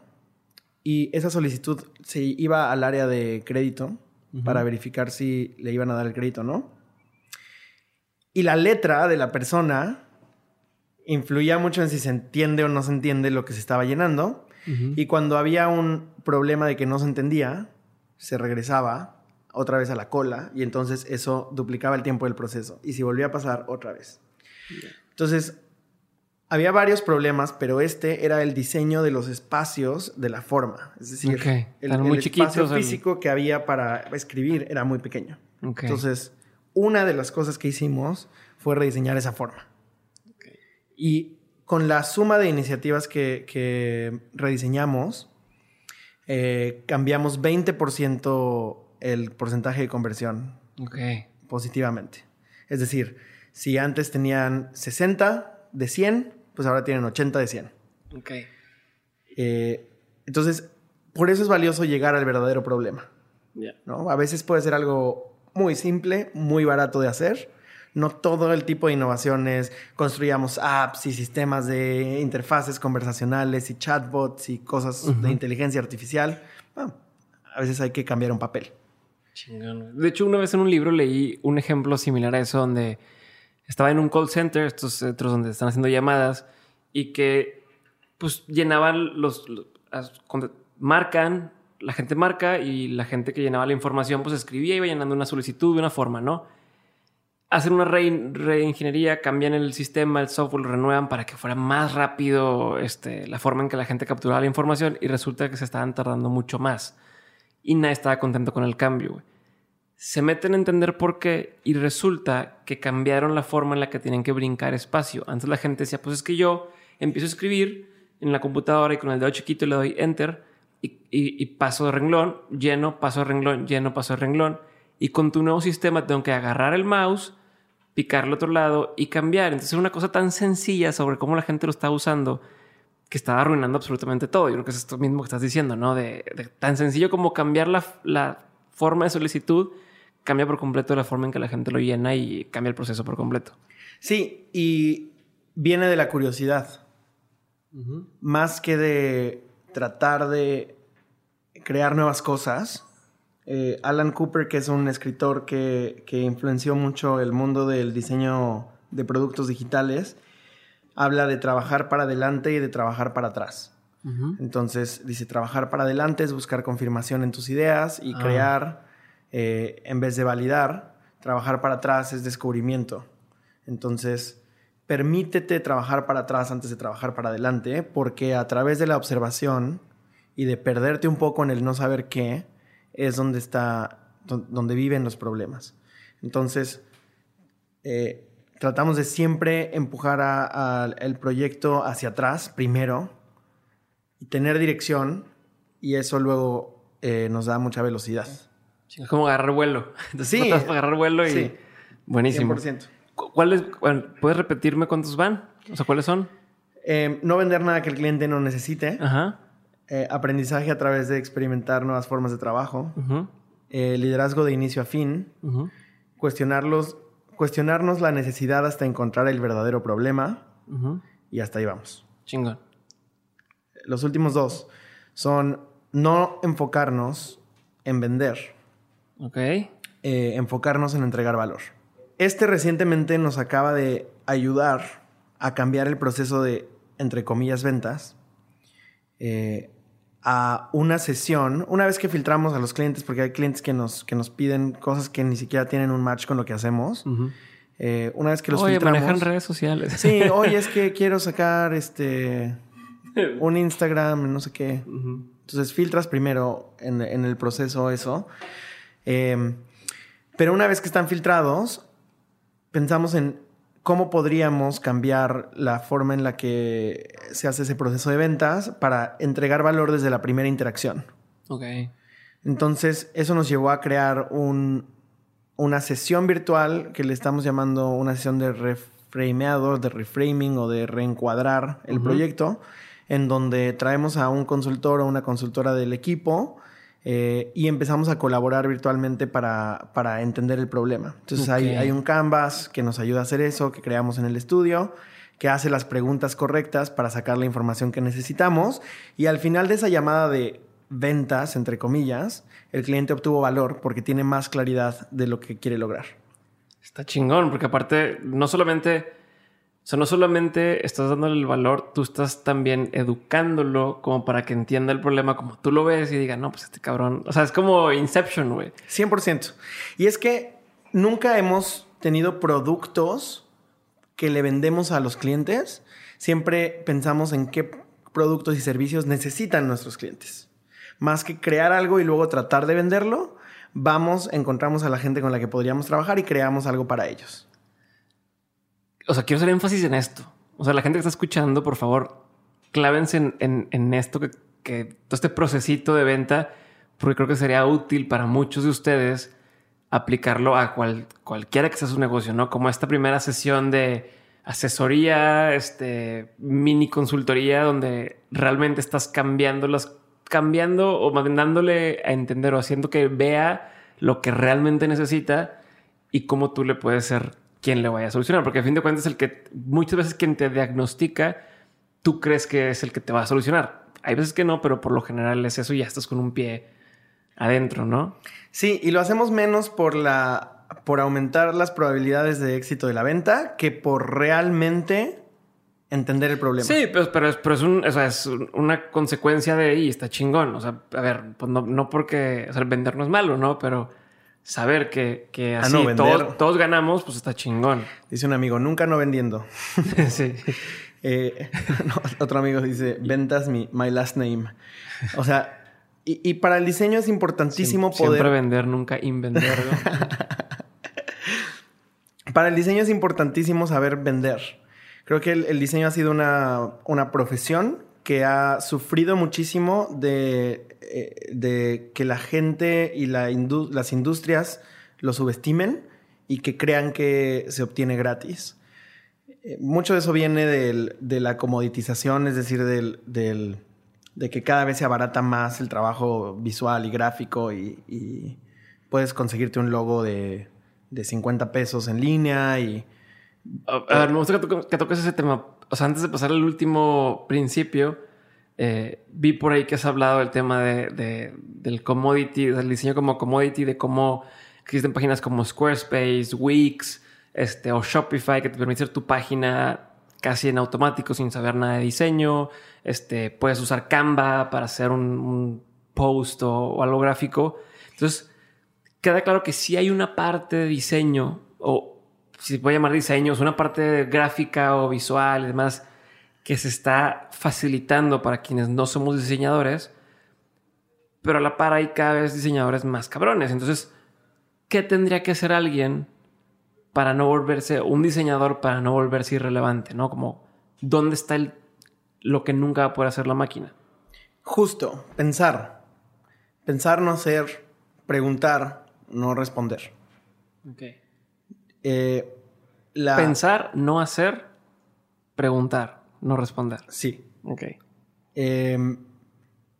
y esa solicitud se iba al área de crédito para verificar si le iban a dar el crédito o no. Y la letra de la persona influía mucho en si se entiende o no se entiende lo que se estaba llenando. Y cuando había un problema de que no se entendía, se regresaba otra vez a la cola y entonces eso duplicaba el tiempo del proceso. Y si volvía a pasar, otra vez. Entonces, había varios problemas, pero este era el diseño de los espacios de la forma. Es decir, el, muy espacio físico que había para escribir era muy pequeño. Entonces, una de las cosas que hicimos fue rediseñar esa forma. Y con la suma de iniciativas que, rediseñamos, eh, cambiamos 20% el porcentaje de conversión positivamente. Es decir, si antes tenían 60 de 100, pues ahora tienen 80 de 100. Ok. Eh, entonces, por eso es valioso llegar al verdadero problema. ¿no? A veces puede ser algo muy simple, muy barato de hacer. No todo el tipo de innovaciones, construíamos apps y sistemas de interfaces conversacionales y chatbots y cosas de inteligencia artificial. a veces hay que cambiar un papel. De hecho, una vez en un libro leí un ejemplo similar a eso donde estaba en un call center, estos centros donde están haciendo llamadas, y que pues llenaban los, marcan, la gente marca y la gente que llenaba la información pues escribía y iba llenando una solicitud de una forma, ¿no? Hacen una reingeniería, cambian el sistema, el software, lo renuevan para que fuera más rápido este, la forma en que la gente capturaba la información y resulta que se estaban tardando mucho más. Y nadie estaba contento con el cambio, se meten a entender por qué y resulta que cambiaron la forma en la que tienen que brincar espacio. Antes la gente decía, pues es que yo empiezo a escribir en la computadora y con el dedo chiquito le doy enter y, paso de renglón, lleno, paso de renglón, lleno, paso de renglón. Y con tu nuevo sistema tengo que agarrar el mouse, picar al otro lado y cambiar. Entonces es una cosa tan sencilla sobre cómo la gente lo está usando que estaba arruinando absolutamente todo. Yo creo que es esto mismo que estás diciendo, ¿no? De, tan sencillo como cambiar la, la forma de solicitud cambia por completo la forma en que la gente lo llena y cambia el proceso por completo. Sí, y viene de la curiosidad. Más que de tratar de crear nuevas cosas. Eh, Alan Cooper, que es un escritor que, influenció mucho el mundo del diseño de productos digitales, habla de trabajar para adelante y de trabajar para atrás. Entonces, dice, trabajar para adelante es buscar confirmación en tus ideas y ah. crear eh, en vez de validar, trabajar para atrás es descubrimiento. Entonces, permítete trabajar para atrás antes de trabajar para adelante, porque a través de la observación y de perderte un poco en el no saber qué, es donde está, donde viven los problemas. Entonces, eh, tratamos de siempre empujar el proyecto hacia atrás primero y tener dirección y eso luego eh, nos da mucha velocidad. Es como agarrar vuelo. (laughs) Entonces, sí. agarrar vuelo y... Buenísimo. 100%. ¿Cuáles, ¿Puedes repetirme cuántos van? O sea, ¿cuáles son? Em, no vender nada que el cliente no necesite. Ajá. Eh, aprendizaje a través de experimentar nuevas formas de trabajo. Eh, liderazgo de inicio a fin. Cuestionarlos, cuestionarnos la necesidad hasta encontrar el verdadero problema. Y hasta ahí vamos. Chingón. Los últimos dos son no enfocarnos en vender Ok. Eh, enfocarnos en entregar valor. Este recientemente nos acaba de ayudar a cambiar el proceso de, entre comillas, ventas, eh, a una sesión, una vez que filtramos a los clientes, porque hay clientes que nos, que nos piden cosas que ni siquiera tienen un match con lo que hacemos. Eh, una vez que los oye, filtramos. manejan redes sociales. Sí, (laughs) oye, es que quiero sacar este un Instagram, no sé qué. Entonces filtras primero en, el proceso eso. Em, pero una vez que están filtrados, pensamos en cómo podríamos cambiar la forma en la que se hace ese proceso de ventas para entregar valor desde la primera interacción. Ok. Entonces, eso nos llevó a crear un, una sesión virtual que le estamos llamando una sesión de reframeado, de reframing o de reencuadrar el proyecto, en donde traemos a un consultor o una consultora del equipo eh, y empezamos a colaborar virtualmente para, para entender el problema. Entonces hay, hay, un canvas que nos ayuda a hacer eso, que creamos en el estudio, que hace las preguntas correctas para sacar la información que necesitamos y al final de esa llamada de ventas, entre comillas, el cliente obtuvo valor porque tiene más claridad de lo que quiere lograr. Está chingón, porque aparte no solamente o sea, no solamente estás dándole el valor, tú estás también educándolo como para que entienda el problema como tú lo ves y diga, no, pues este cabrón. O sea, es como Inception, güey. 100%. Y es que nunca hemos tenido productos que le vendemos a los clientes. Siempre pensamos en qué productos y servicios necesitan nuestros clientes. Más que crear algo y luego tratar de venderlo, vamos, encontramos a la gente con la que podríamos trabajar y creamos algo para ellos o sea, quiero hacer énfasis en esto. O sea, la gente que está escuchando, por favor, clávense en, esto, que, todo este procesito de venta, porque creo que sería útil para muchos de ustedes aplicarlo a cual, cualquiera que sea su negocio, ¿no? Como esta primera sesión de asesoría, este mini consultoría, donde realmente estás cambiando las, cambiando o mandándole a entender o haciendo que vea lo que realmente necesita y cómo tú le puedes ser quién le vaya a solucionar, porque a fin de cuentas el que muchas veces quien te diagnostica, tú crees que es el que te va a solucionar. Hay veces que no, pero por lo general es eso y ya estás con un pie adentro, ¿no? Sí, y lo hacemos menos por la por aumentar las probabilidades de éxito de la venta que por realmente entender el problema. Sí, pero, pero, es, pero es, un, o sea, es una consecuencia de ahí, está chingón. O sea, a ver, pues no, no porque o sea, vender no es malo, ¿no? Pero saber que, que así todos, ganamos, pues está chingón. Dice un amigo, nunca no vendiendo. (laughs) sí. (laughs) Eh, (laughs) otro amigo dice, ventas mi my last name. O sea, y, para el diseño es importantísimo poder... Siempre vender, nunca invender. para el diseño es importantísimo saber vender. Creo que el, diseño ha sido una, una profesión que ha sufrido muchísimo de eh, de que la gente y las industrias lo subestimen y que crean que se obtiene gratis. Eh, mucho de eso viene de la comoditización, es decir, del, de que cada vez se abarata más el trabajo visual y gráfico y, puedes conseguirte un logo de, de, 50 pesos en línea y... A, ver, me gusta que toques ese tema. O sea, antes de pasar al último principio, eh, vi por ahí que has hablado del tema de, del commodity, del diseño como commodity, de cómo existen páginas como Squarespace, Wix, este, o Shopify que te permite hacer tu página casi en automático sin saber nada de diseño. Este, puedes usar Canva para hacer un, post o, algo gráfico. Entonces, queda claro que si hay una parte de diseño, o si se puede llamar diseño, es una parte gráfica o visual y demás que se está facilitando para quienes no somos diseñadores, pero a la par hay cada vez diseñadores más cabrones. Entonces, ¿qué tendría que hacer alguien para no volverse un diseñador, para no volverse irrelevante? ¿No? Como, ¿dónde está el, lo que nunca va a poder hacer la máquina? Justo, pensar. Pensar, no hacer, preguntar, no responder. Ok. Eh, Pensar, no hacer, preguntar no responder. Sí. Ok. Em,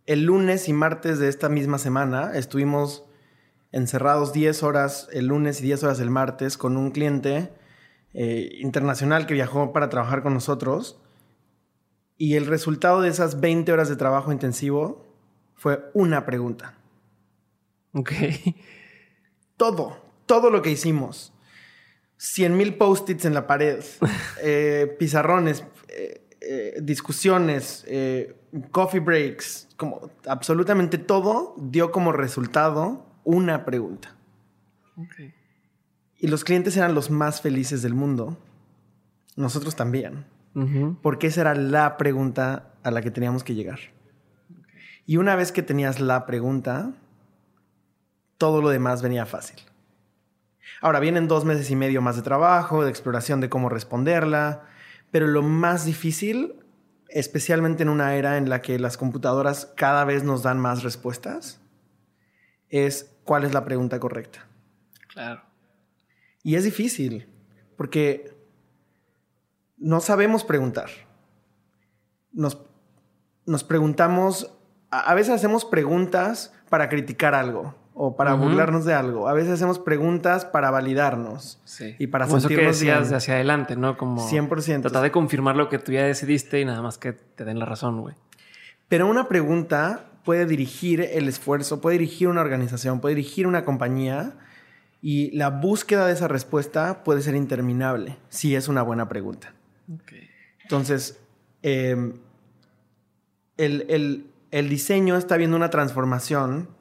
el lunes y martes de esta misma semana estuvimos encerrados 10 horas el lunes y 10 horas el martes con un cliente eh, internacional que viajó para trabajar con nosotros. Y el resultado de esas 20 horas de trabajo intensivo fue una pregunta. Ok. Todo, todo lo que hicimos. 100 mil post-its en la pared, (laughs) eh, pizarrones, eh, eh, discusiones, coffee breaks, como absolutamente todo dio como resultado una pregunta. Y los clientes eran los más felices del mundo. Nosotros también. Porque esa era la pregunta a la que teníamos que llegar. Y una vez que tenías la pregunta, todo lo demás venía fácil. Ahora vienen dos meses y medio más de trabajo, de exploración de cómo responderla, pero lo más difícil, especialmente en una era en la que las computadoras cada vez nos dan más respuestas, es cuál es la pregunta correcta. Claro. Y es difícil, porque no sabemos preguntar. Nos, nos preguntamos, a veces hacemos preguntas para criticar algo o para burlarnos de algo. A veces hacemos preguntas para validarnos y para Como sentirnos eso que decías de hacia adelante, ¿no? Como 100%. Tratar de confirmar lo que tú ya decidiste y nada más que te den la razón, güey. Pero una pregunta puede dirigir el esfuerzo, puede dirigir una organización, puede dirigir una compañía y la búsqueda de esa respuesta puede ser interminable si es una buena pregunta. Entonces, em, el, el diseño está viendo una transformación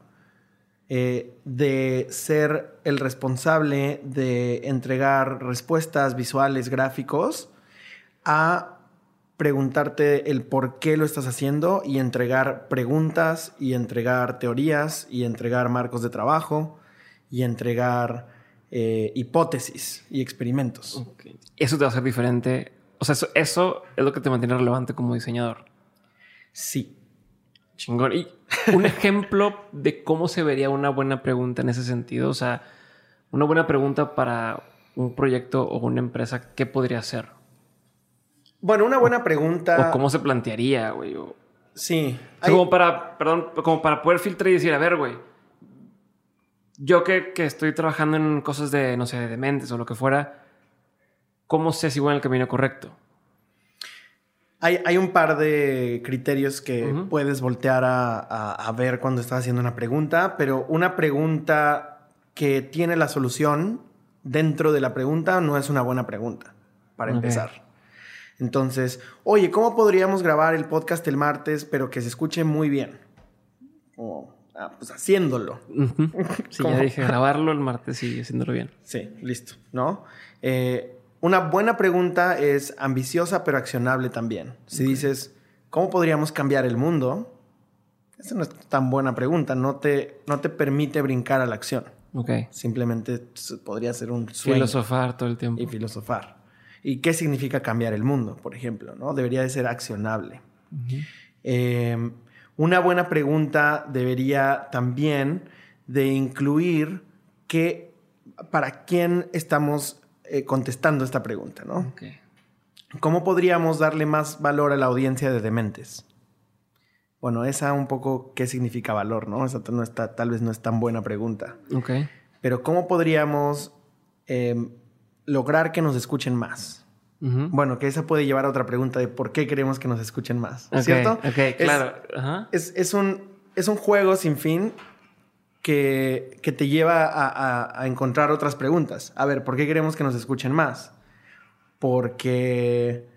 eh, de ser el responsable de entregar respuestas visuales, gráficos, a preguntarte el por qué lo estás haciendo y entregar preguntas y entregar teorías y entregar marcos de trabajo y entregar eh, hipótesis y experimentos. Eso te va a hacer diferente. O sea, eso, eso es lo que te mantiene relevante como diseñador. Sí. Chingón. Y (laughs) un ejemplo de cómo se vería una buena pregunta en ese sentido. O sea, una buena pregunta para un proyecto o una empresa, ¿qué podría ser? Bueno, una buena pregunta. O cómo se plantearía, güey. Sí. Como para, perdón, como para poder filtrar y decir, a ver, güey. Yo que, que, estoy trabajando en cosas de, no sé, de mentes o lo que fuera, ¿cómo sé si voy en el camino correcto? Hay, un par de criterios que puedes voltear a, ver cuando estás haciendo una pregunta, pero una pregunta que tiene la solución dentro de la pregunta no es una buena pregunta, para empezar. Entonces, oye, ¿cómo podríamos grabar el podcast el martes, pero que se escuche muy bien? O, ah, pues haciéndolo. Sí, ya dije, grabarlo el martes y haciéndolo bien. Sí, listo, ¿no? Eh, una buena pregunta es ambiciosa pero accionable también. Si dices, ¿cómo podríamos cambiar el mundo? Esa no es tan buena pregunta, no te, no te permite brincar a la acción. Okay. Simplemente podría ser un sueño. Filosofar todo el tiempo. Y filosofar. ¿Y qué significa cambiar el mundo, por ejemplo? ¿no? Debería de ser accionable. Em, una buena pregunta debería también de incluir que para quién estamos eh, contestando esta pregunta, ¿no? ¿Cómo podríamos darle más valor a la audiencia de dementes? Bueno, esa un poco qué significa valor, ¿no? Esa no está, tal vez no es tan buena pregunta. Ok. Pero ¿cómo podríamos em, lograr que nos escuchen más? Bueno, que esa puede llevar a otra pregunta de por qué queremos que nos escuchen más, ¿cierto? Ok, claro. es, un, es un juego sin fin que, te lleva a, encontrar otras preguntas. A ver, ¿por qué queremos que nos escuchen más? Porque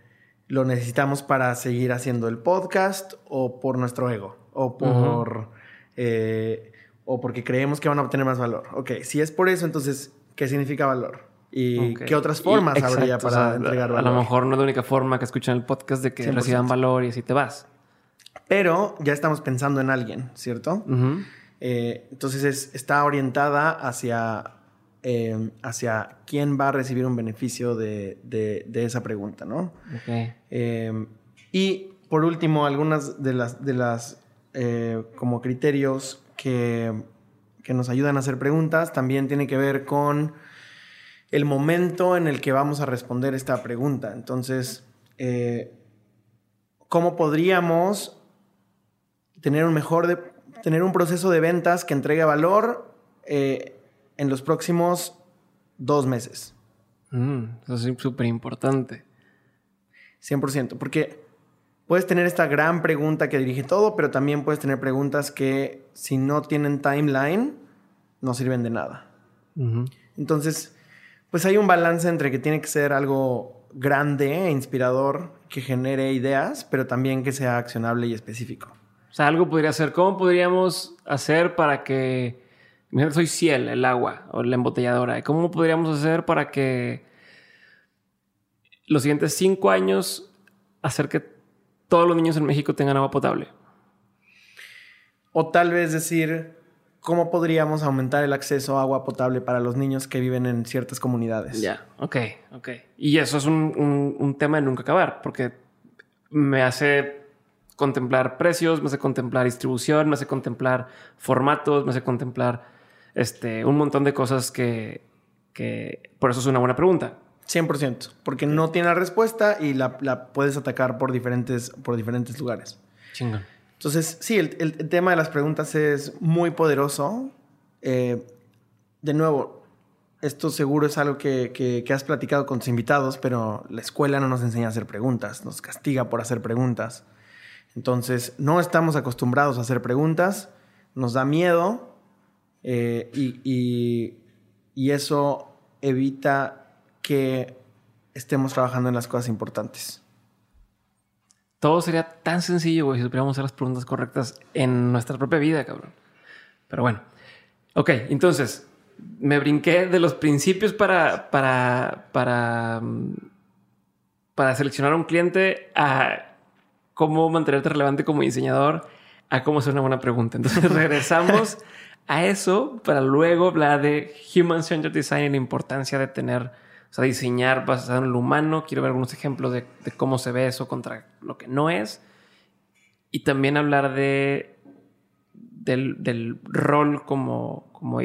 lo necesitamos para seguir haciendo el podcast o por nuestro ego o por... Eh, o porque creemos que van a obtener más valor. Ok, si es por eso, entonces, ¿qué significa valor? ¿Y qué otras formas habría para entregar valor? A lo mejor no es la única forma que escuchan el podcast de que reciban valor y así te vas. Pero ya estamos pensando en alguien, ¿cierto? Eh, entonces está orientada hacia, eh, hacia quién va a recibir un beneficio de, esa pregunta, ¿no? Eh, y por último, algunas de las, de las como criterios que, que, nos ayudan a hacer preguntas también tiene que ver con el momento en el que vamos a responder esta pregunta. Entonces, ¿cómo podríamos tener un mejor de, tener un proceso de ventas que entregue valor eh, en los próximos dos meses. Mm, eso es súper importante. 100%, porque puedes tener esta gran pregunta que dirige todo, pero también puedes tener preguntas que si no tienen timeline, no sirven de nada. Entonces, pues hay un balance entre que tiene que ser algo grande e inspirador, que genere ideas, pero también que sea accionable y específico. O sea, algo podría ser, ¿cómo podríamos hacer para que, soy Ciel, el agua o la embotelladora, ¿cómo podríamos hacer para que los siguientes cinco años hacer que todos los niños en México tengan agua potable? O tal vez decir, ¿cómo podríamos aumentar el acceso a agua potable para los niños que viven en ciertas comunidades? Ya, ok, ok. Y eso es un, un, tema de nunca acabar, porque me hace contemplar precios, me hace contemplar distribución, me hace contemplar formatos, me hace contemplar este, un montón de cosas que, que por eso es una buena pregunta. 100%, porque no tiene la respuesta y la, la, puedes atacar por diferentes, por diferentes lugares. Chingón. Entonces, sí, el, el, tema de las preguntas es muy poderoso. Eh, de nuevo, esto seguro es algo que, que, que, has platicado con tus invitados, pero la escuela no nos enseña a hacer preguntas, nos castiga por hacer preguntas. Entonces, no estamos acostumbrados a hacer preguntas, nos da miedo eh, y, y, eso evita que estemos trabajando en las cosas importantes todo sería tan sencillo, si supiéramos hacer las preguntas correctas en nuestra propia vida, cabrón. Pero bueno. Ok, entonces, me brinqué de los principios para, para, para, mm, para seleccionar a un cliente a cómo mantenerte relevante como diseñador, a cómo hacer una buena pregunta. Entonces (laughs) regresamos a eso para luego hablar de Human Centered Design y la importancia de tener o sea, diseñar basado en lo humano. Quiero ver algunos ejemplos de, cómo se ve eso contra lo que no es. Y también hablar de del, rol como, como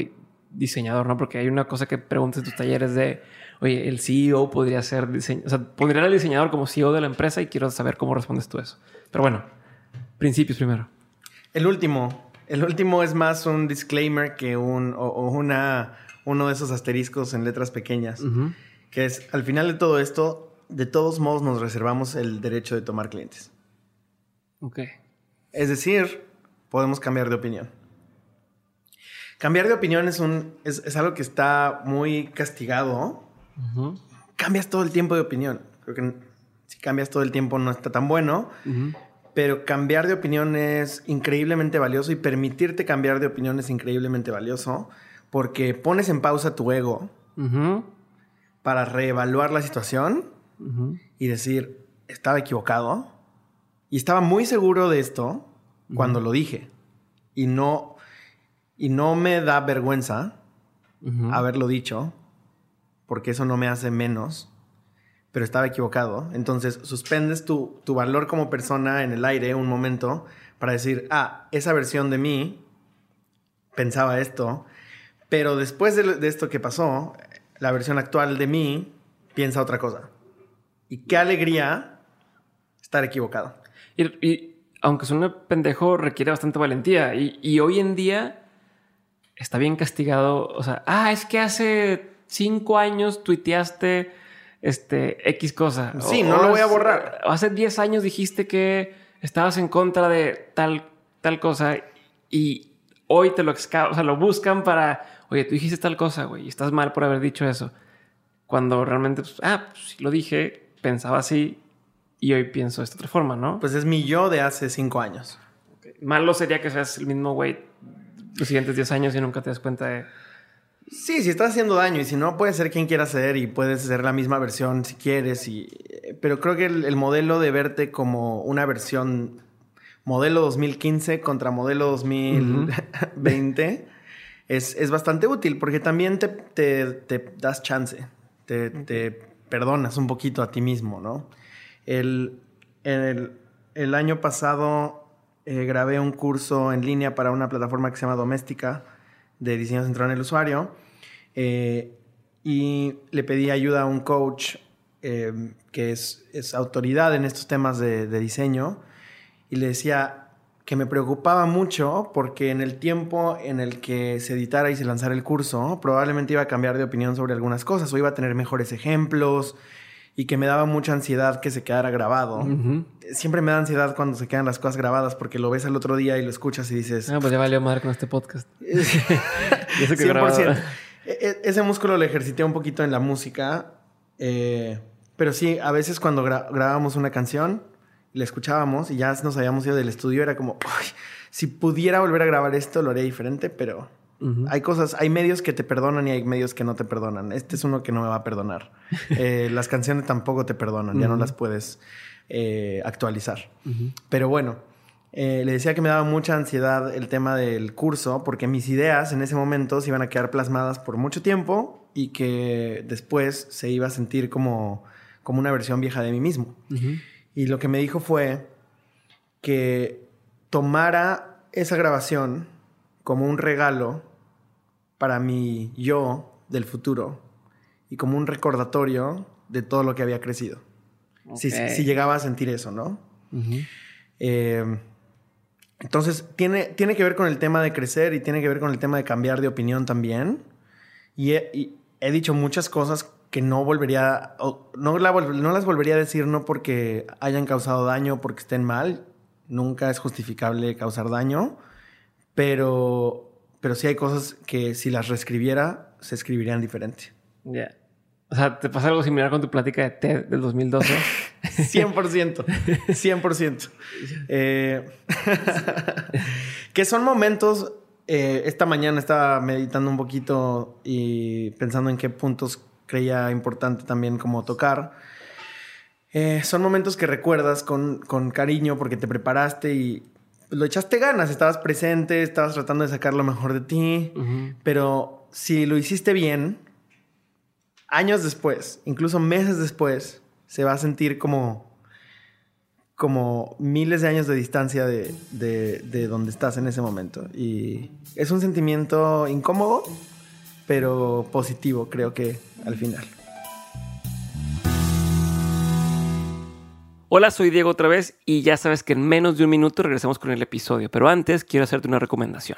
diseñador, ¿no? Porque hay una cosa que preguntas en tus talleres de, oye, el CEO podría ser diseñador, o sea, pondría al diseñador como CEO de la empresa y quiero saber cómo respondes tú eso. Pero bueno, principios primero. El último. El último es más un disclaimer que un, o, una, uno de esos asteriscos en letras pequeñas que es, al final de todo esto, de todos modos nos reservamos el derecho de tomar clientes. Ok. Es decir, podemos cambiar de opinión. Cambiar de opinión es, un, es, algo que está muy castigado. Cambias todo el tiempo de opinión. Creo que si cambias todo el tiempo no está tan bueno. Pero cambiar de opinión es increíblemente valioso y permitirte cambiar de opinión es increíblemente valioso porque pones en pausa tu ego para reevaluar la situación y decir, estaba equivocado. Y estaba muy seguro de esto cuando lo dije. Y no, y no me da vergüenza haberlo dicho, porque eso no me hace menos, pero estaba equivocado. Entonces suspendes tu, tu valor como persona en el aire un momento para decir, ah, esa versión de mí pensaba esto, pero después de, esto que pasó, la versión actual de mí piensa otra cosa. Y qué alegría estar equivocado. Y, aunque suene pendejo, requiere bastante valentía. Y, hoy en día está bien castigado. O sea, ah, es que hace cinco años tuiteaste este X cosa. Sí, no lo voy a borrar. Hace 10 años dijiste que estabas en contra de tal, tal cosa y hoy te lo, o sea, lo buscan para oye, tú dijiste tal cosa, güey, y estás mal por haber dicho eso. Cuando realmente, pues, ah, pues sí lo dije, pensaba así y hoy pienso de esta otra forma, ¿no? Pues es mi yo de hace cinco años. Malo sería que seas el mismo güey los siguientes diez años y nunca te das cuenta de... Sí, si estás haciendo daño y si no, puedes ser quien quieras ser y puedes ser la misma versión si quieres. Y... Pero creo que el, el modelo de verte como una versión modelo 2015 contra modelo 2020 (laughs) es, bastante útil porque también te, das chance, te, perdonas un poquito a ti mismo, ¿no? El, el, año pasado eh, grabé un curso en línea para una plataforma que se llama Doméstica de diseño centrado en el usuario eh, y le pedí ayuda a un coach eh, que es, autoridad en estos temas de, de diseño y le decía, que me preocupaba mucho porque en el tiempo en el que se editara y se lanzara el curso, probablemente iba a cambiar de opinión sobre algunas cosas o iba a tener mejores ejemplos y que me daba mucha ansiedad que se quedara grabado. Siempre me da ansiedad cuando se quedan las cosas grabadas porque lo ves al otro día y lo escuchas y dices... Ah, pues ya valió madre con este podcast. (laughs) (laughs) 100%. E, e, ese músculo lo ejercité un poquito en la música. Eh, Pero sí, a veces cuando grabábamos una canción, la escuchábamos y ya nos habíamos ido del estudio, era como, si pudiera volver a grabar esto, lo haría diferente, pero hay cosas, hay medios que te perdonan y hay medios que no te perdonan. Este es uno que no me va a perdonar. (laughs) Eh, las canciones tampoco te perdonan, ya no las puedes eh, actualizar. Pero bueno, eh, le decía que me daba mucha ansiedad el tema del curso porque mis ideas en ese momento se iban a quedar plasmadas por mucho tiempo y que después se iba a sentir como, como una versión vieja de mí mismo. Y lo que me dijo fue que tomara esa grabación como un regalo para mi yo del futuro y como un recordatorio de todo lo que había crecido. Si, llegaba a sentir eso, ¿no? Entonces, tiene, tiene que ver con el tema de crecer y tiene que ver con el tema de cambiar de opinión también. Y he, dicho muchas cosas que no volvería, no, no las volvería a decir no porque hayan causado daño, porque estén mal. Nunca es justificable causar daño. Pero, pero sí hay cosas que si las reescribiera, se escribirían diferente. Ya. O sea, ¿te pasa algo similar con tu plática de TED del 2012? 100%. 100%. Eh, (laughs) que son momentos... Eh, esta mañana estaba meditando un poquito y pensando en qué puntos creía importante también como tocar. Eh, son momentos que recuerdas con, con, cariño porque te preparaste y lo echaste ganas, estabas presente, estabas tratando de sacar lo mejor de ti, pero si lo hiciste bien, años después, incluso meses después, se va a sentir como, como miles de años de distancia de, de, donde estás en ese momento. Y es un sentimiento incómodo, pero positivo, creo que al final. Hola, soy Diego otra vez y ya sabes que en menos de un minuto regresamos con el episodio, pero antes quiero hacerte una recomendación.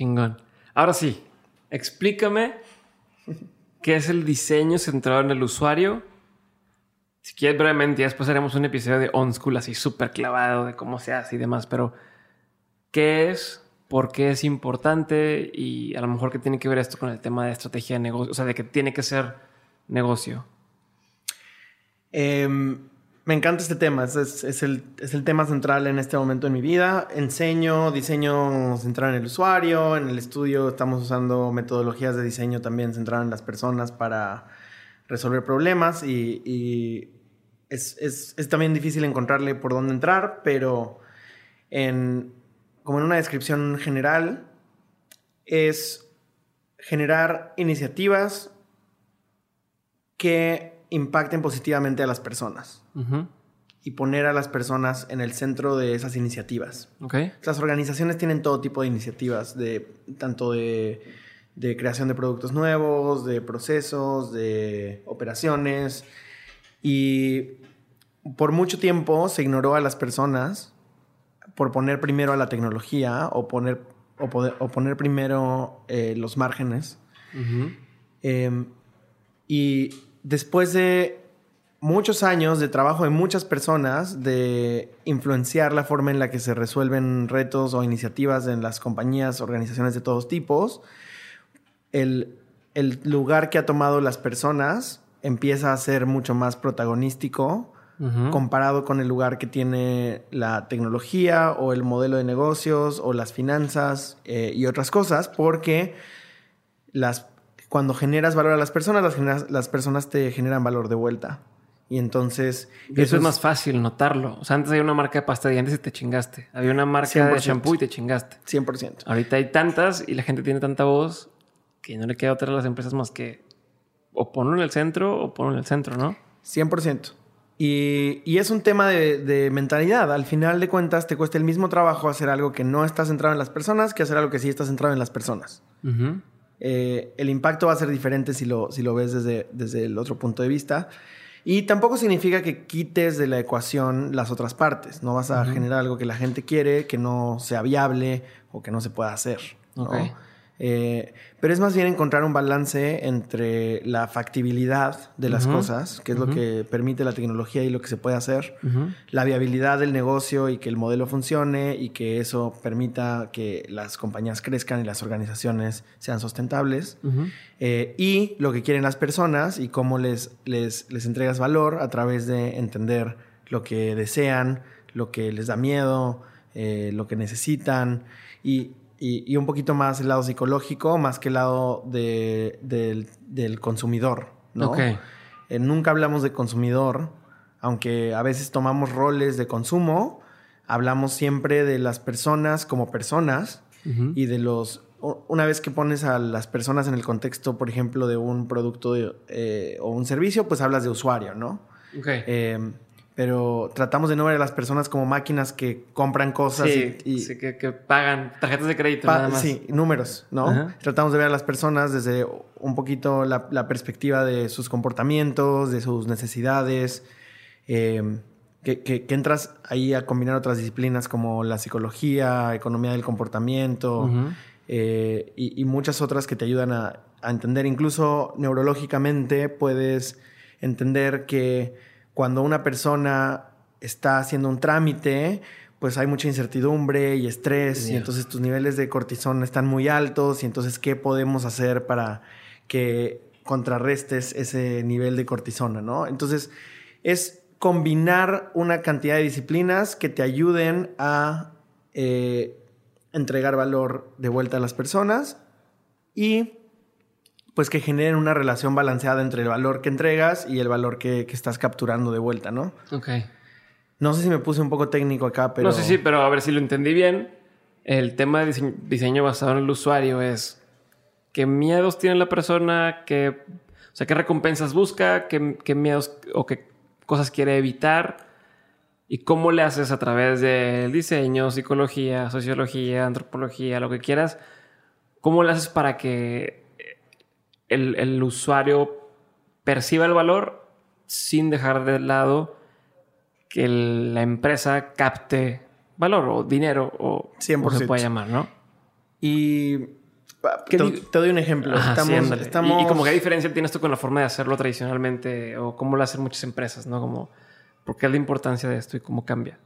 Chingón. Ahora sí, explícame qué es el diseño centrado en el usuario. Si quieres brevemente, después haremos un episodio de On School así súper clavado de cómo se hace y demás, pero ¿qué es? ¿Por qué es importante? Y a lo mejor qué tiene que ver esto con el tema de estrategia de negocio, o sea, de que tiene que ser negocio. Eh, me encanta este tema, es, el, tema central en este momento en mi vida. Enseño diseño centrado en el usuario, en el estudio estamos usando metodologías de diseño también centradas en las personas para resolver problemas y, es, también difícil encontrarle por dónde entrar, pero en, como en una descripción general, es generar iniciativas que impacten positivamente a las personas. Y poner a las personas en el centro de esas iniciativas. Las organizaciones tienen todo tipo de iniciativas, de, tanto de, creación de productos nuevos, de procesos, de operaciones. Y por mucho tiempo se ignoró a las personas por poner primero a la tecnología o poner, o poner primero eh, los márgenes. Em, y después de muchos años de trabajo de muchas personas, de influenciar la forma en la que se resuelven retos o iniciativas en las compañías, organizaciones de todos tipos, el, lugar que ha tomado las personas empieza a ser mucho más protagonístico comparado con el lugar que tiene la tecnología o el modelo de negocios o las finanzas eh, y otras cosas, porque las cuando generas valor a las personas, las, las personas te generan valor de vuelta. Y entonces... eso, es más fácil notarlo. O sea, antes había una marca de pasta de dientes y te chingaste. Había una marca de shampoo y te chingaste. 100%. Ahorita hay tantas y la gente tiene tanta voz que no le queda otra a las empresas más que o ponerlo en el centro o ponerlo en el centro, ¿no? 100%. Y, y es un tema de, mentalidad. Al final de cuentas, te cuesta el mismo trabajo hacer algo que no está centrado en las personas que hacer algo que sí está centrado en las personas. Eh, el impacto va a ser diferente si lo, si lo ves desde, desde el otro punto de vista. Y tampoco significa que quites de la ecuación las otras partes. No vas a generar algo que la gente quiere, que no sea viable o que no se pueda hacer. Eh, pero es más bien encontrar un balance entre la factibilidad de las cosas, que es lo que permite la tecnología y lo que se puede hacer, la viabilidad del negocio y que el modelo funcione y que eso permita que las compañías crezcan y las organizaciones sean sustentables, eh, y lo que quieren las personas y cómo les, les, les entregas valor a través de entender lo que desean, lo que les da miedo, eh, lo que necesitan. Y y, un poquito más el lado psicológico, más que el lado del, consumidor, ¿no? Eh, nunca hablamos de consumidor, aunque a veces tomamos roles de consumo, hablamos siempre de las personas como personas y de los... Una vez que pones a las personas en el contexto, por ejemplo, de un producto eh, o un servicio, pues hablas de usuario, ¿no? Okay. Eh, pero tratamos de no ver a las personas como máquinas que compran cosas y, sí, que, pagan tarjetas de crédito. nada más. Sí, números, ¿no? Tratamos de ver a las personas desde un poquito la, perspectiva de sus comportamientos, de sus necesidades, em, que, entras ahí a combinar otras disciplinas como la psicología, economía del comportamiento eh, y, muchas otras que te ayudan a entender. Incluso neurológicamente puedes entender que cuando una persona está haciendo un trámite, pues hay mucha incertidumbre y estrés y entonces tus niveles de cortisol están muy altos y entonces ¿qué podemos hacer para que contrarrestes ese nivel de cortisona, ¿no? Entonces es combinar una cantidad de disciplinas que te ayuden a eh, entregar valor de vuelta a las personas y pues que generen una relación balanceada entre el valor que entregas y el valor que, estás capturando de vuelta, ¿no? Ok. No sé si me puse un poco técnico acá, pero... No sé, sí, pero a ver si lo entendí bien. El tema de diseño, basado en el usuario es qué miedos tiene la persona, qué, o sea, qué recompensas busca, qué, qué miedos o qué cosas quiere evitar y cómo le haces a través del diseño, psicología, sociología, antropología, lo que quieras, cómo le haces para que el, usuario perciba el valor sin dejar de lado que la empresa capte valor o dinero o 100%. se puede llamar, ¿no? Y te, doy un ejemplo. estamos, Y, como qué diferencia tiene esto con la forma de hacerlo tradicionalmente o cómo lo hacen muchas empresas, ¿no? Como, ¿por qué es la importancia de esto y cómo cambia?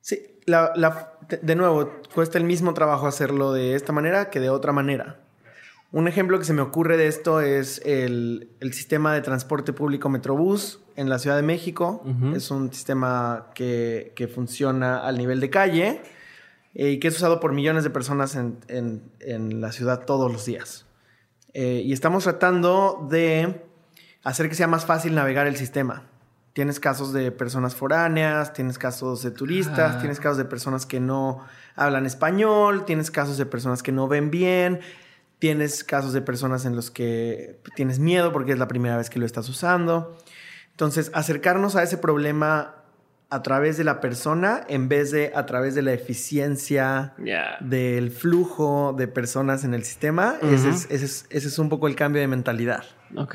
Sí, de nuevo, cuesta el mismo trabajo hacerlo de esta manera que de otra manera. Un ejemplo que se me ocurre de esto es el, sistema de transporte público Metrobús en la Ciudad de México. Es un sistema que, funciona al nivel de calle eh, y que es usado por millones de personas en, la ciudad todos los días. Eh, y estamos tratando de hacer que sea más fácil navegar el sistema. Tienes casos de personas foráneas, tienes casos de turistas, tienes casos de personas que no hablan español, tienes casos de personas que no ven bien Tienes casos de personas en los que tienes miedo porque es la primera vez que lo estás usando. Entonces, acercarnos a ese problema a través de la persona en vez de a través de la eficiencia del flujo de personas en el sistema, ese, es, un poco el cambio de mentalidad.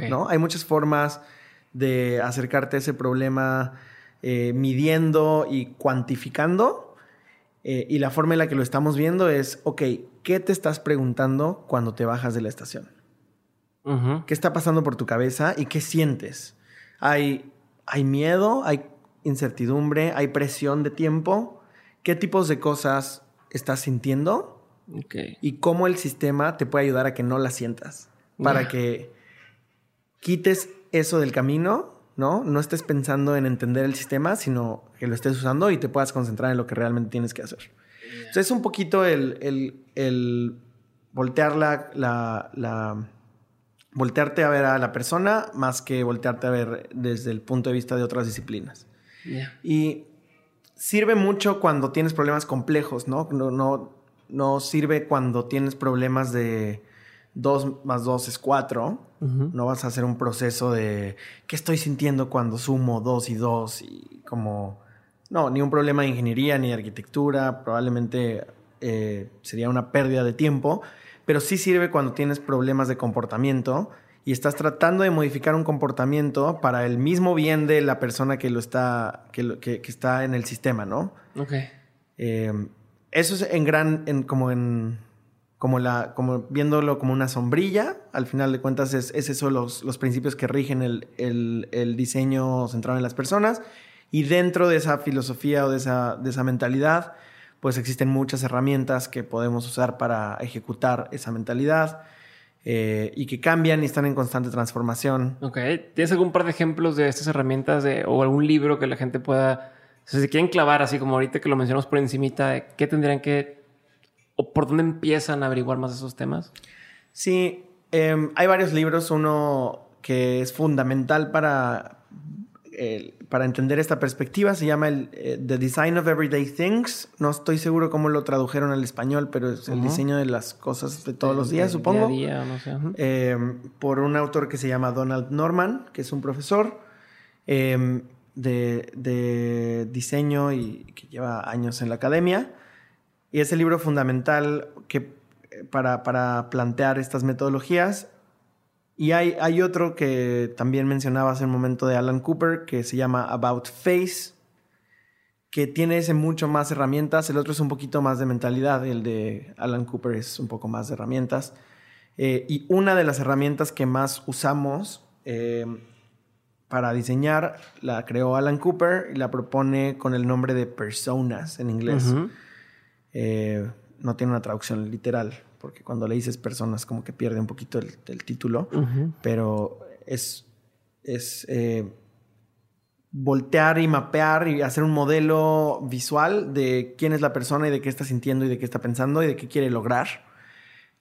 ¿no? Hay muchas formas de acercarte a ese problema eh, midiendo y cuantificando eh, y la forma en la que lo estamos viendo es, ok, ¿qué te estás preguntando cuando te bajas de la estación? ¿Qué está pasando por tu cabeza y qué sientes? ¿Hay, ¿Hay miedo? ¿Hay incertidumbre? ¿Hay presión de tiempo? ¿Qué tipos de cosas estás sintiendo? Y cómo el sistema te puede ayudar a que no las sientas. Para que quites eso del camino ¿no? No estés pensando en entender el sistema, sino que lo estés usando y te puedas concentrar en lo que realmente tienes que hacer. Entonces es un poquito el, voltear la, voltearte a ver a la persona más que voltearte a ver desde el punto de vista de otras disciplinas. Y sirve mucho cuando tienes problemas complejos, ¿no? No, no, no sirve cuando tienes problemas de 2 más 2 es 4. No vas a hacer un proceso de qué estoy sintiendo cuando sumo 2 y 2 y como... No, ni un problema de ingeniería ni de arquitectura. Probablemente eh, sería una pérdida de tiempo. Pero sí sirve cuando tienes problemas de comportamiento y estás tratando de modificar un comportamiento para el mismo bien de la persona que lo está, que, que, está en el sistema, ¿no? Ok. Eh, eso es en gran, en, como en, como la, como viéndolo como una sombrilla, al final de cuentas es, es eso los, los principios que rigen el, el, el, diseño centrado en las personas y dentro de esa filosofía o de esa, de esa mentalidad, pues existen muchas herramientas que podemos usar para ejecutar esa mentalidad. Eh, y que cambian y están en constante transformación. Ok. ¿Tienes algún par de ejemplos de estas herramientas de, o algún libro que la gente pueda, si se quieren clavar, así como ahorita que lo mencionamos por encimita, ¿qué tendrían que, o por dónde empiezan a averiguar más esos temas? Sí, em, hay varios libros. Uno que es fundamental para para entender esta perspectiva se llama el eh, The Design of Everyday Things. No estoy seguro cómo lo tradujeron al español, pero es el diseño de las cosas de todos los días, supongo. Eh, por un autor que se llama Donald Norman, que es un profesor em, de, diseño y que lleva años en la academia. Y es el libro fundamental que, para, para plantear estas metodologías y hay, hay otro que también mencionaba hace un momento de Alan Cooper, que se llama About Face, que tiene ese mucho más herramientas. El otro es un poquito más de mentalidad. El de Alan Cooper es un poco más de herramientas. Eh, y una de las herramientas que más usamos eh, para diseñar la creó Alan Cooper y la propone con el nombre de personas en inglés. Eh, no tiene una traducción literal, porque cuando le dices personas como que pierde un poquito el, título, pero es, es eh, voltear y mapear y hacer un modelo visual de quién es la persona y de qué está sintiendo y de qué está pensando y de qué quiere lograr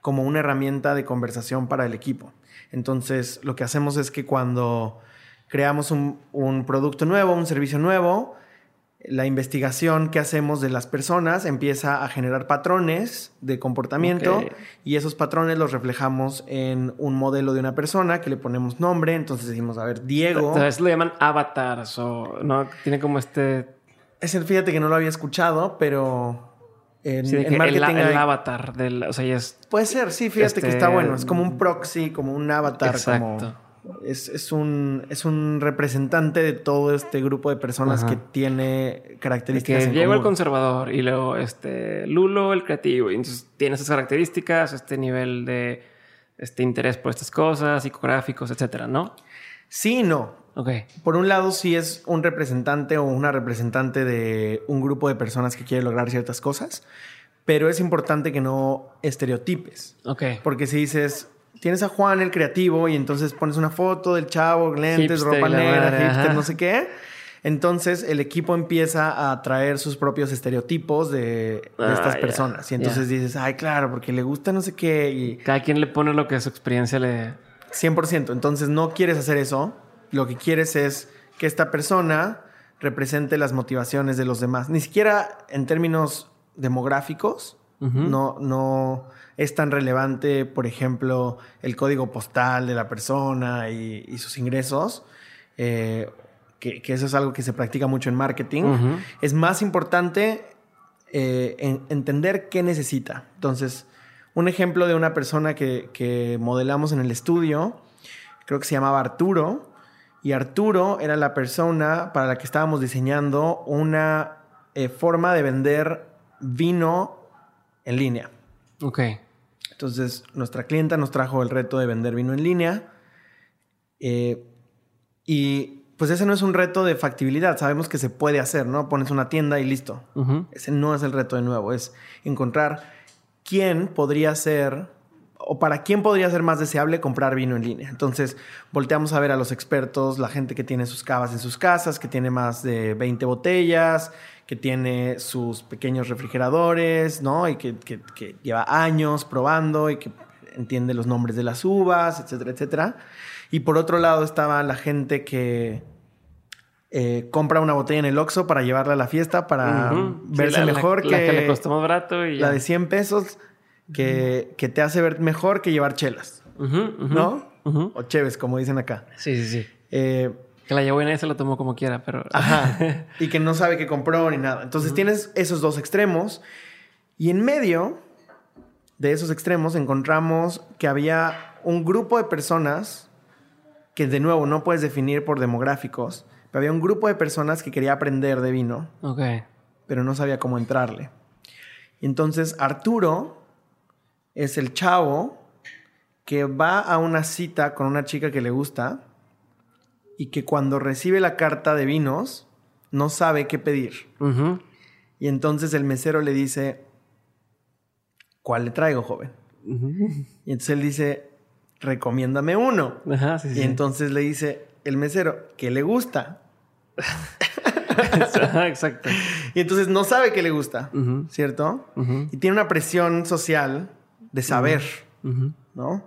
como una herramienta de conversación para el equipo. Entonces, lo que hacemos es que cuando creamos un, un producto nuevo, un servicio nuevo, la investigación que hacemos de las personas empieza a generar patrones de comportamiento y esos patrones los reflejamos en un modelo de una persona que le ponemos nombre. Entonces decimos, a ver, Diego. Entonces lo llaman avatars o no tiene como este. Es el, fíjate que no lo había escuchado, pero. En, marketing el, avatar del, o sea, es, puede ser, sí, fíjate que está este, bueno. Es como un proxy, como un avatar, Exacto es, un, es un representante de todo este grupo de personas que tiene características. Que el conservador y luego este Lulo el creativo. Y entonces tiene esas características, este nivel de este interés por estas cosas, psicográficos, etcétera, ¿no? Sí no. Ok. Por un lado, sí es un representante o una representante de un grupo de personas que quiere lograr ciertas cosas, pero es importante que no estereotipes. Ok. Porque si dices, tienes a Juan el creativo y entonces pones una foto del chavo, lentes, ropa negra, hipster, no sé qué. Entonces el equipo empieza a traer sus propios estereotipos de, ah, estas personas. Y entonces dices, ay, claro, porque le gusta no sé qué. Y... Cada quien le pone lo que su experiencia le... 100%. Entonces no quieres hacer eso. Lo que quieres es que esta persona represente las motivaciones de los demás. Ni siquiera en términos demográficos. No, no es tan relevante, por ejemplo, el código postal de la persona y, sus ingresos, eh, que, eso es algo que se practica mucho en marketing, es más importante eh, entender qué necesita. Entonces, un ejemplo de una persona que, modelamos en el estudio, creo que se llamaba Arturo, y Arturo era la persona para la que estábamos diseñando una eh, forma de vender vino en línea. Ok. Entonces, nuestra clienta nos trajo el reto de vender vino en línea. Eh, y pues ese no es un reto de factibilidad. Sabemos que se puede hacer, ¿no? Pones una tienda y listo. Ese no es el reto de nuevo. Es encontrar quién podría ser o para quién podría ser más deseable comprar vino en línea. Entonces, volteamos a ver a los expertos, la gente que tiene sus cavas en sus casas, que tiene más de 20 botellas, que tiene sus pequeños refrigeradores, ¿no? Y que, lleva años probando y que entiende los nombres de las uvas, etcétera, etcétera. Y por otro lado estaba la gente que eh, compra una botella en el Oxxo para llevarla a la fiesta para verse mejor que, la que le costó más barato y la de 100 pesos que, que, te hace ver mejor que llevar chelas, ¿no? O cheves, como dicen acá. Sí, sí, sí. Eh, que la llevó y nadie se la tomó como quiera, pero... Ajá. (laughs) y que no sabe qué compró ni nada. Entonces tienes esos dos extremos y en medio de esos extremos encontramos que había un grupo de personas que de nuevo no puedes definir por demográficos, pero había un grupo de personas que quería aprender de vino, Ok. pero no sabía cómo entrarle. Y entonces Arturo es el chavo que va a una cita con una chica que le gusta y que cuando recibe la carta de vinos no sabe qué pedir. Y entonces el mesero le dice, ¿cuál le traigo, joven? Y entonces él dice, recomiéndame uno. y entonces le dice el mesero, ¿qué le gusta? (laughs) Exacto. Y entonces no sabe qué le gusta, ¿cierto? Y tiene una presión social de saber, ¿no?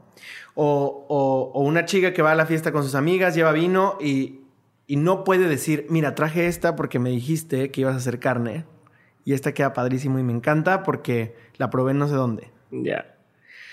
O, una chica que va a la fiesta con sus amigas, lleva vino y, y, no puede decir, mira, traje esta porque me dijiste que ibas a hacer carne. Y esta queda padrísimo y me encanta porque la probé no sé dónde. Ya.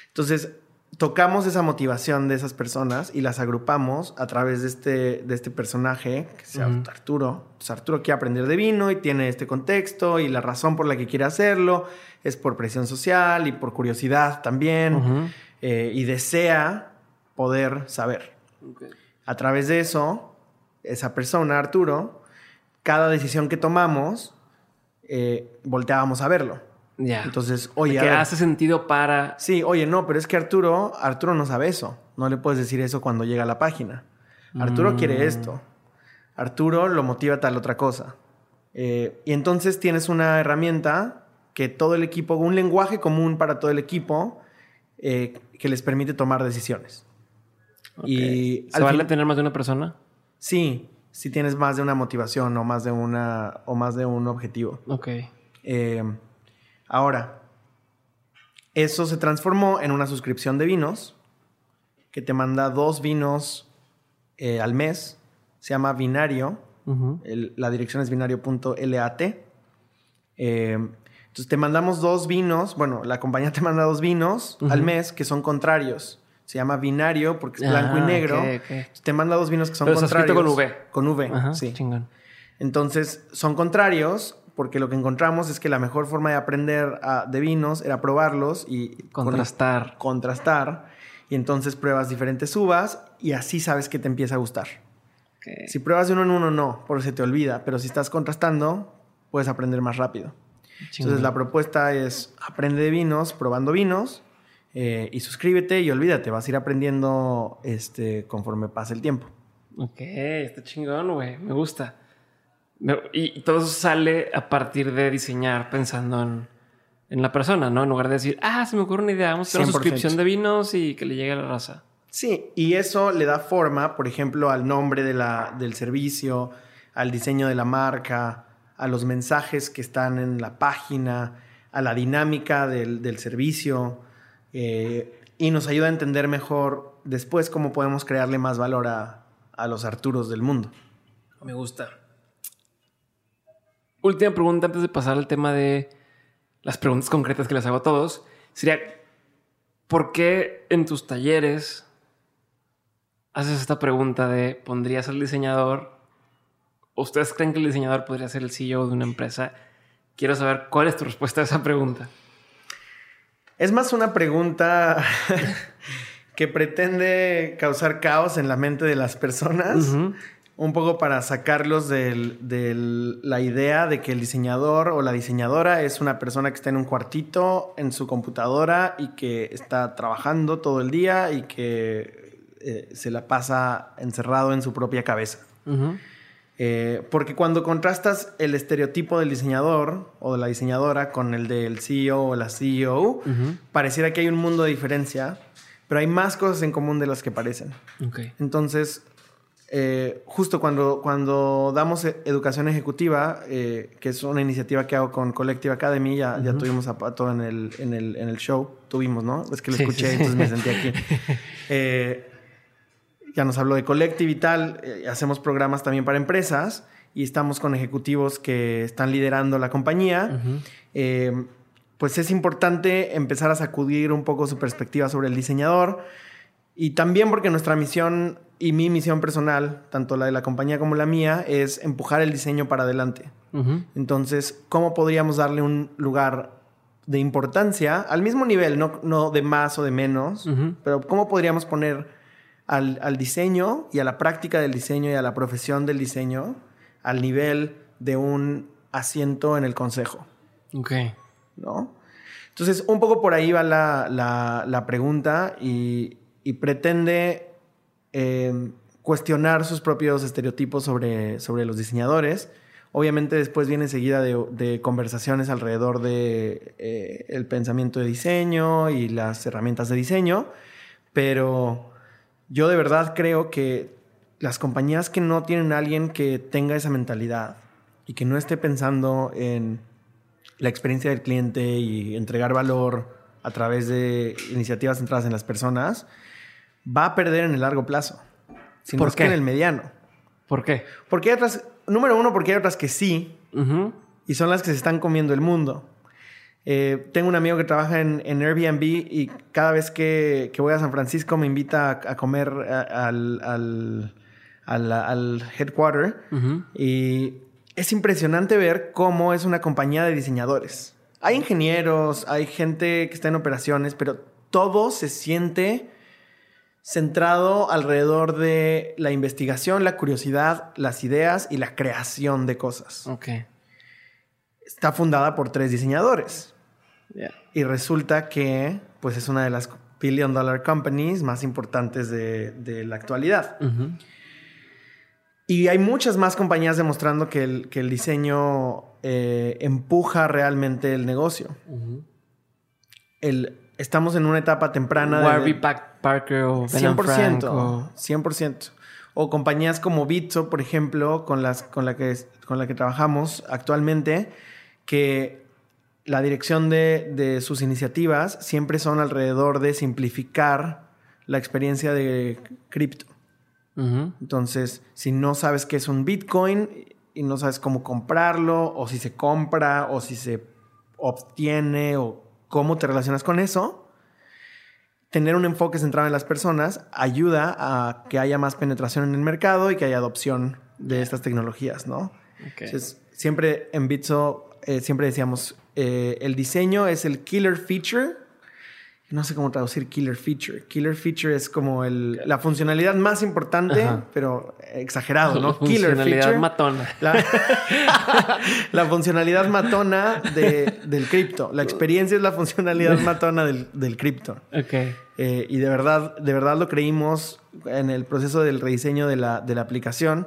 Entonces, tocamos esa motivación de esas personas y las agrupamos a través de este, de este personaje que se llama Arturo. Entonces, Arturo quiere aprender de vino y tiene este contexto y la razón por la que quiere hacerlo es por presión social y por curiosidad también eh, y desea poder saber. A través de eso, esa persona, Arturo, cada decisión que tomamos eh, volteábamos a verlo. Ya. Entonces, oye. Que hace sentido para. Sí, oye, no, pero es que Arturo, Arturo no sabe eso. No le puedes decir eso cuando llega a la página. Arturo mm. quiere esto. Arturo lo motiva tal otra cosa. Eh, y entonces tienes una herramienta que todo el equipo, un lenguaje común para todo el equipo eh, que les permite tomar decisiones. Y ¿Se vale tener más de una persona? Sí, si tienes más de una motivación o más de una o más de un objetivo. Ok. Eh, ahora, eso se transformó en una suscripción de vinos que te manda dos vinos eh, al mes. Se llama Binario. la dirección es binario.lat. Eh, entonces te mandamos dos vinos. Bueno, la compañía (laughs) te manda dos vinos al mes que son contrarios se llama binario porque es blanco y ah, negro. Te manda dos vinos que son contrarios. con V. Con V, sí. Chingón. Entonces, son contrarios porque lo que encontramos es que la mejor forma de aprender ah, de vinos era probarlos y contrastar. contrastar. Y entonces pruebas diferentes uvas y así sabes que te empieza a gustar. Si pruebas de uno en uno, no, porque se te olvida. Pero si estás contrastando, puedes aprender más rápido. Entonces, la propuesta es aprende de vinos, probando vinos eh, y suscríbete y olvídate, vas a ir aprendiendo este, conforme pase el tiempo. Ok, está chingón, güey, me gusta. Y todo eso sale a partir de diseñar pensando en, en, la persona, ¿no? En lugar de decir, ah, se me ocurre una idea, vamos a hacer una suscripción de vinos y que le llegue a la raza. Sí, y eso le da forma, por ejemplo, al nombre de la, del servicio, al diseño de la marca, a los mensajes que están en la página, a la dinámica del, del servicio. Eh, y nos ayuda a entender mejor después cómo podemos crearle más valor a, a los Arturos del mundo. Me gusta. Última pregunta antes de pasar al tema de las preguntas concretas que les hago a todos. Sería, ¿por qué en tus talleres haces esta pregunta de, ¿pondrías al diseñador? ¿Ustedes creen que el diseñador podría ser el CEO de una empresa? Quiero saber cuál es tu respuesta a esa pregunta. Es más una pregunta (laughs) que pretende causar caos en la mente de las personas. Un poco para sacarlos de la idea de que el diseñador o la diseñadora es una persona que está en un cuartito en su computadora y que está trabajando todo el día y que eh, se la pasa encerrado en su propia cabeza. Eh, porque cuando contrastas el estereotipo del diseñador o de la diseñadora con el del CEO o la CEO, pareciera que hay un mundo de diferencia, pero hay más cosas en común de las que parecen. Entonces, eh, justo cuando, cuando damos e, educación ejecutiva, eh, que es una iniciativa que hago con Collective Academy, ya, ya tuvimos a Pato en el, en, el, en el show, tuvimos, ¿no? Es que lo escuché, entonces me sentí aquí. (laughs) Eh, ya nos habló de Collective y tal, hacemos programas también para empresas y estamos con ejecutivos que están liderando la compañía. pues es importante empezar a sacudir un poco su perspectiva sobre el diseñador y también porque nuestra misión y mi misión personal, tanto la de la compañía como la mía, es empujar el diseño para adelante. Entonces, ¿cómo podríamos darle un lugar de importancia al mismo nivel, no, no de más o de menos, pero cómo podríamos poner al, al, diseño y a la práctica del diseño y a la profesión del diseño al nivel de un asiento en el consejo? Ok. ¿No? Entonces, un poco por ahí va la, la, la pregunta y, y pretende em, cuestionar sus propios estereotipos sobre, sobre los diseñadores. Obviamente después viene seguida de, conversaciones alrededor de eh, el pensamiento de diseño y las herramientas de diseño, pero yo de verdad creo que las compañías que no tienen a alguien que tenga esa mentalidad y que no esté pensando en la experiencia del cliente y entregar valor a través de iniciativas centradas en las personas, va a perder en el largo plazo. Si ¿Por qué? en el mediano. ¿Por qué? Porque hay otras, número uno, porque hay otras que sí, y son las que se están comiendo el mundo. Eh, tengo un amigo que trabaja en, Airbnb y cada vez que, voy a San Francisco me invita a, comer al, al, al, headquarter. Y es impresionante ver cómo es una compañía de diseñadores. Hay ingenieros, hay gente que está en operaciones, pero todo se siente centrado alrededor de la investigación, la curiosidad, las ideas y la creación de cosas. Ok. Está fundada por tres diseñadores. Y resulta que pues es una de las billion dollar companies más importantes de, la actualidad. Y hay muchas más compañías demostrando que el, que el diseño eh, empuja realmente el negocio. el, estamos en una etapa temprana. Warby Parker o 100%, o... 100%. O compañías como Bitso, por ejemplo, con, las, con, la que, con la que trabajamos actualmente, que la dirección de, de sus iniciativas siempre son alrededor de simplificar la experiencia de cripto. Entonces, si no sabes qué es un Bitcoin y no sabes cómo comprarlo, o si se compra, o si se obtiene, o cómo te relacionas con eso, tener un enfoque centrado en las personas ayuda a que haya más penetración en el mercado y que haya adopción de estas tecnologías, ¿no? Entonces, siempre en Bitso, eh, siempre decíamos, eh, el diseño es el killer feature no sé cómo traducir killer feature. Killer feature es como el, la funcionalidad más importante, pero exagerado, ¿no? (laughs) killer feature. matona. (laughs) La, funcionalidad matona del cripto. La experiencia es la funcionalidad (laughs) matona del, del cripto. Ok. Eh, y de verdad, de verdad lo creímos en el proceso del rediseño de la, de la aplicación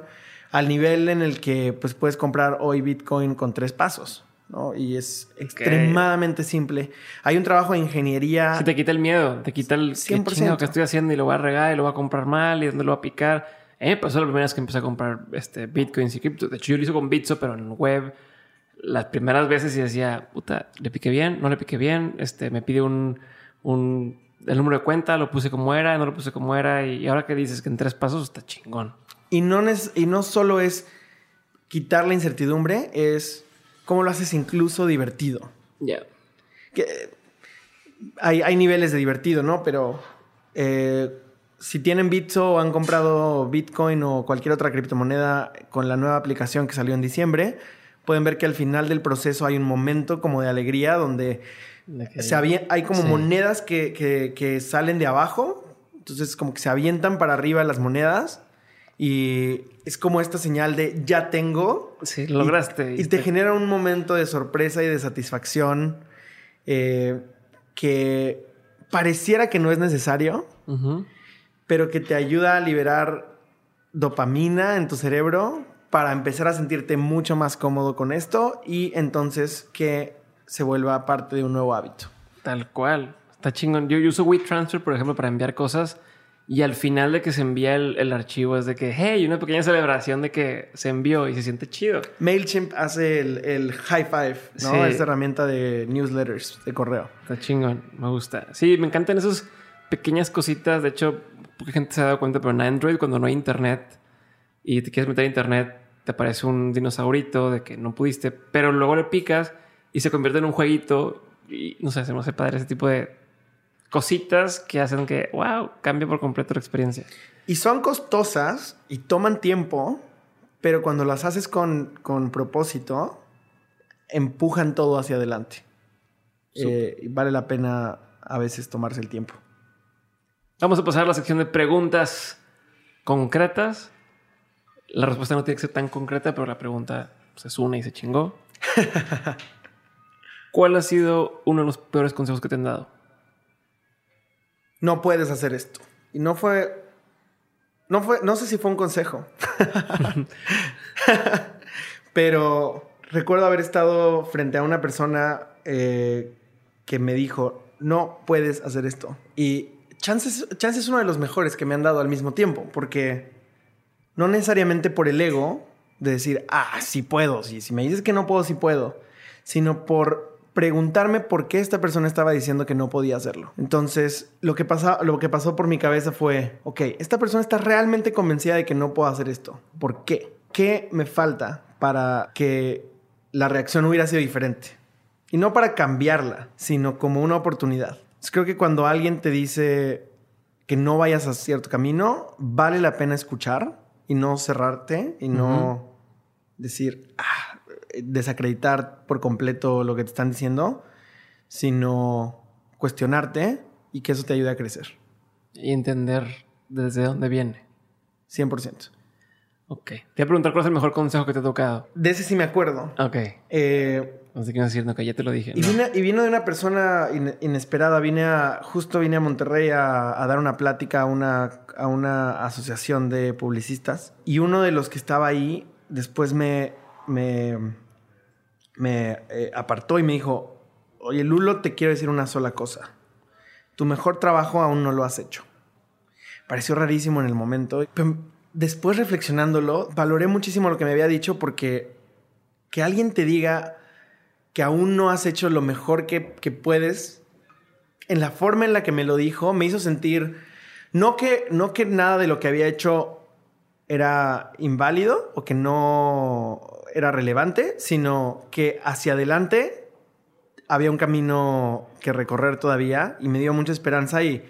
al nivel en el que pues, puedes comprar hoy Bitcoin con tres pasos. ¿No? Y es extremadamente simple. Hay un trabajo de ingeniería. Si te quita el miedo, te quita el 100%. que estoy haciendo y lo voy a regar y lo voy a comprar mal y dónde lo voy a picar. Eh, pasó la primera vez que empecé a comprar este, bitcoins y cripto. De hecho, yo lo hice con Bitso, pero en web. Las primeras veces y decía, puta, le piqué bien, no le piqué bien. Este, me pide un, un, el número de cuenta, lo puse como era, no lo puse como era. Y ahora que dices que en tres pasos está chingón. Y no, es, y no solo es quitar la incertidumbre, es cómo lo haces incluso divertido. Ya. Hay, hay, niveles de divertido, ¿no? Pero eh, si tienen Bitso o han comprado Bitcoin o cualquier otra criptomoneda con la nueva aplicación que salió en diciembre, pueden ver que al final del proceso hay un momento como de alegría donde se hay como monedas que, que, que salen de abajo. Entonces como que se avientan para arriba las monedas y es como esta señal de ya tengo. Sí, lograste. Y, te genera un momento de sorpresa y de satisfacción eh, que pareciera que no es necesario, pero que te ayuda a liberar dopamina en tu cerebro para empezar a sentirte mucho más cómodo con esto y entonces que se vuelva parte de un nuevo hábito. Tal cual. Está chingón. Yo, yo uso WeTransfer, por ejemplo, para enviar cosas Y al final de que se envía el, archivo es de que, hey, una pequeña celebración de que se envió y se siente chido. MailChimp hace el, high five, ¿no? Esta herramienta de newsletters de correo. Está chingón, me gusta. Sí, me encantan esas pequeñas cositas. De hecho, poca gente se ha dado cuenta, pero en Android, cuando no hay internet y te quieres meter a internet, te aparece un dinosaurito de que no pudiste, pero luego le picas y se convierte en un jueguito. Y no sé, se me hace padre ese tipo de cositas que hacen que, wow, cambie por completo la experiencia. Y son costosas y toman tiempo, pero cuando las haces con, propósito, empujan todo hacia adelante. Eh, y vale la pena a veces tomarse el tiempo. Vamos a pasar a la sección de preguntas concretas. La respuesta no tiene que ser tan concreta, pero la pregunta se es una y se chingó. (laughs) ¿Cuál ha sido uno de los peores consejos que te han dado? No puedes hacer esto. Y no fue, no fue, no sé si fue un consejo, (laughs) pero recuerdo haber estado frente a una persona eh, que me dijo, no puedes hacer esto. Y chances es uno de los mejores que me han dado al mismo tiempo, porque no necesariamente por el ego de decir, ah, sí puedo, si me dices que no puedo, sí puedo, sino por preguntarme por qué esta persona estaba diciendo que no podía hacerlo. Entonces, lo que, pasó, lo que pasó por mi cabeza fue, ok, esta persona está realmente convencida de que no puedo hacer esto. ¿Por qué? ¿Qué me falta para que la reacción hubiera sido diferente? Y no para cambiarla, sino como una oportunidad. creo que cuando alguien te dice que no vayas a cierto camino, vale la pena escuchar y no cerrarte y no decir, ah, desacreditar por completo lo que te están diciendo, sino cuestionarte y que eso te ayude a crecer. Y entender desde dónde viene. 100%. Ok. Te voy a preguntar cuál es el mejor consejo que te ha tocado. De ese sí me acuerdo. Ok. Eh, no sé qué decir, no, que ya te lo dije. Y, vino de una persona inesperada. Vine a, justo vine a Monterrey a, dar una plática a una, a una asociación de publicistas. Y uno de los que estaba ahí después me, me, me eh, apartó y me dijo, oye Lulo, te quiero decir una sola cosa. Tu mejor trabajo aún no lo has hecho. Pareció rarísimo en el momento. Después reflexionándolo, valoré muchísimo lo que me había dicho porque que alguien te diga que aún no has hecho lo mejor que, que puedes, en la forma en la que me lo dijo, me hizo sentir, no que, no que nada de lo que había hecho era inválido o que no era relevante, sino que hacia adelante había un camino que recorrer todavía y me dio mucha esperanza y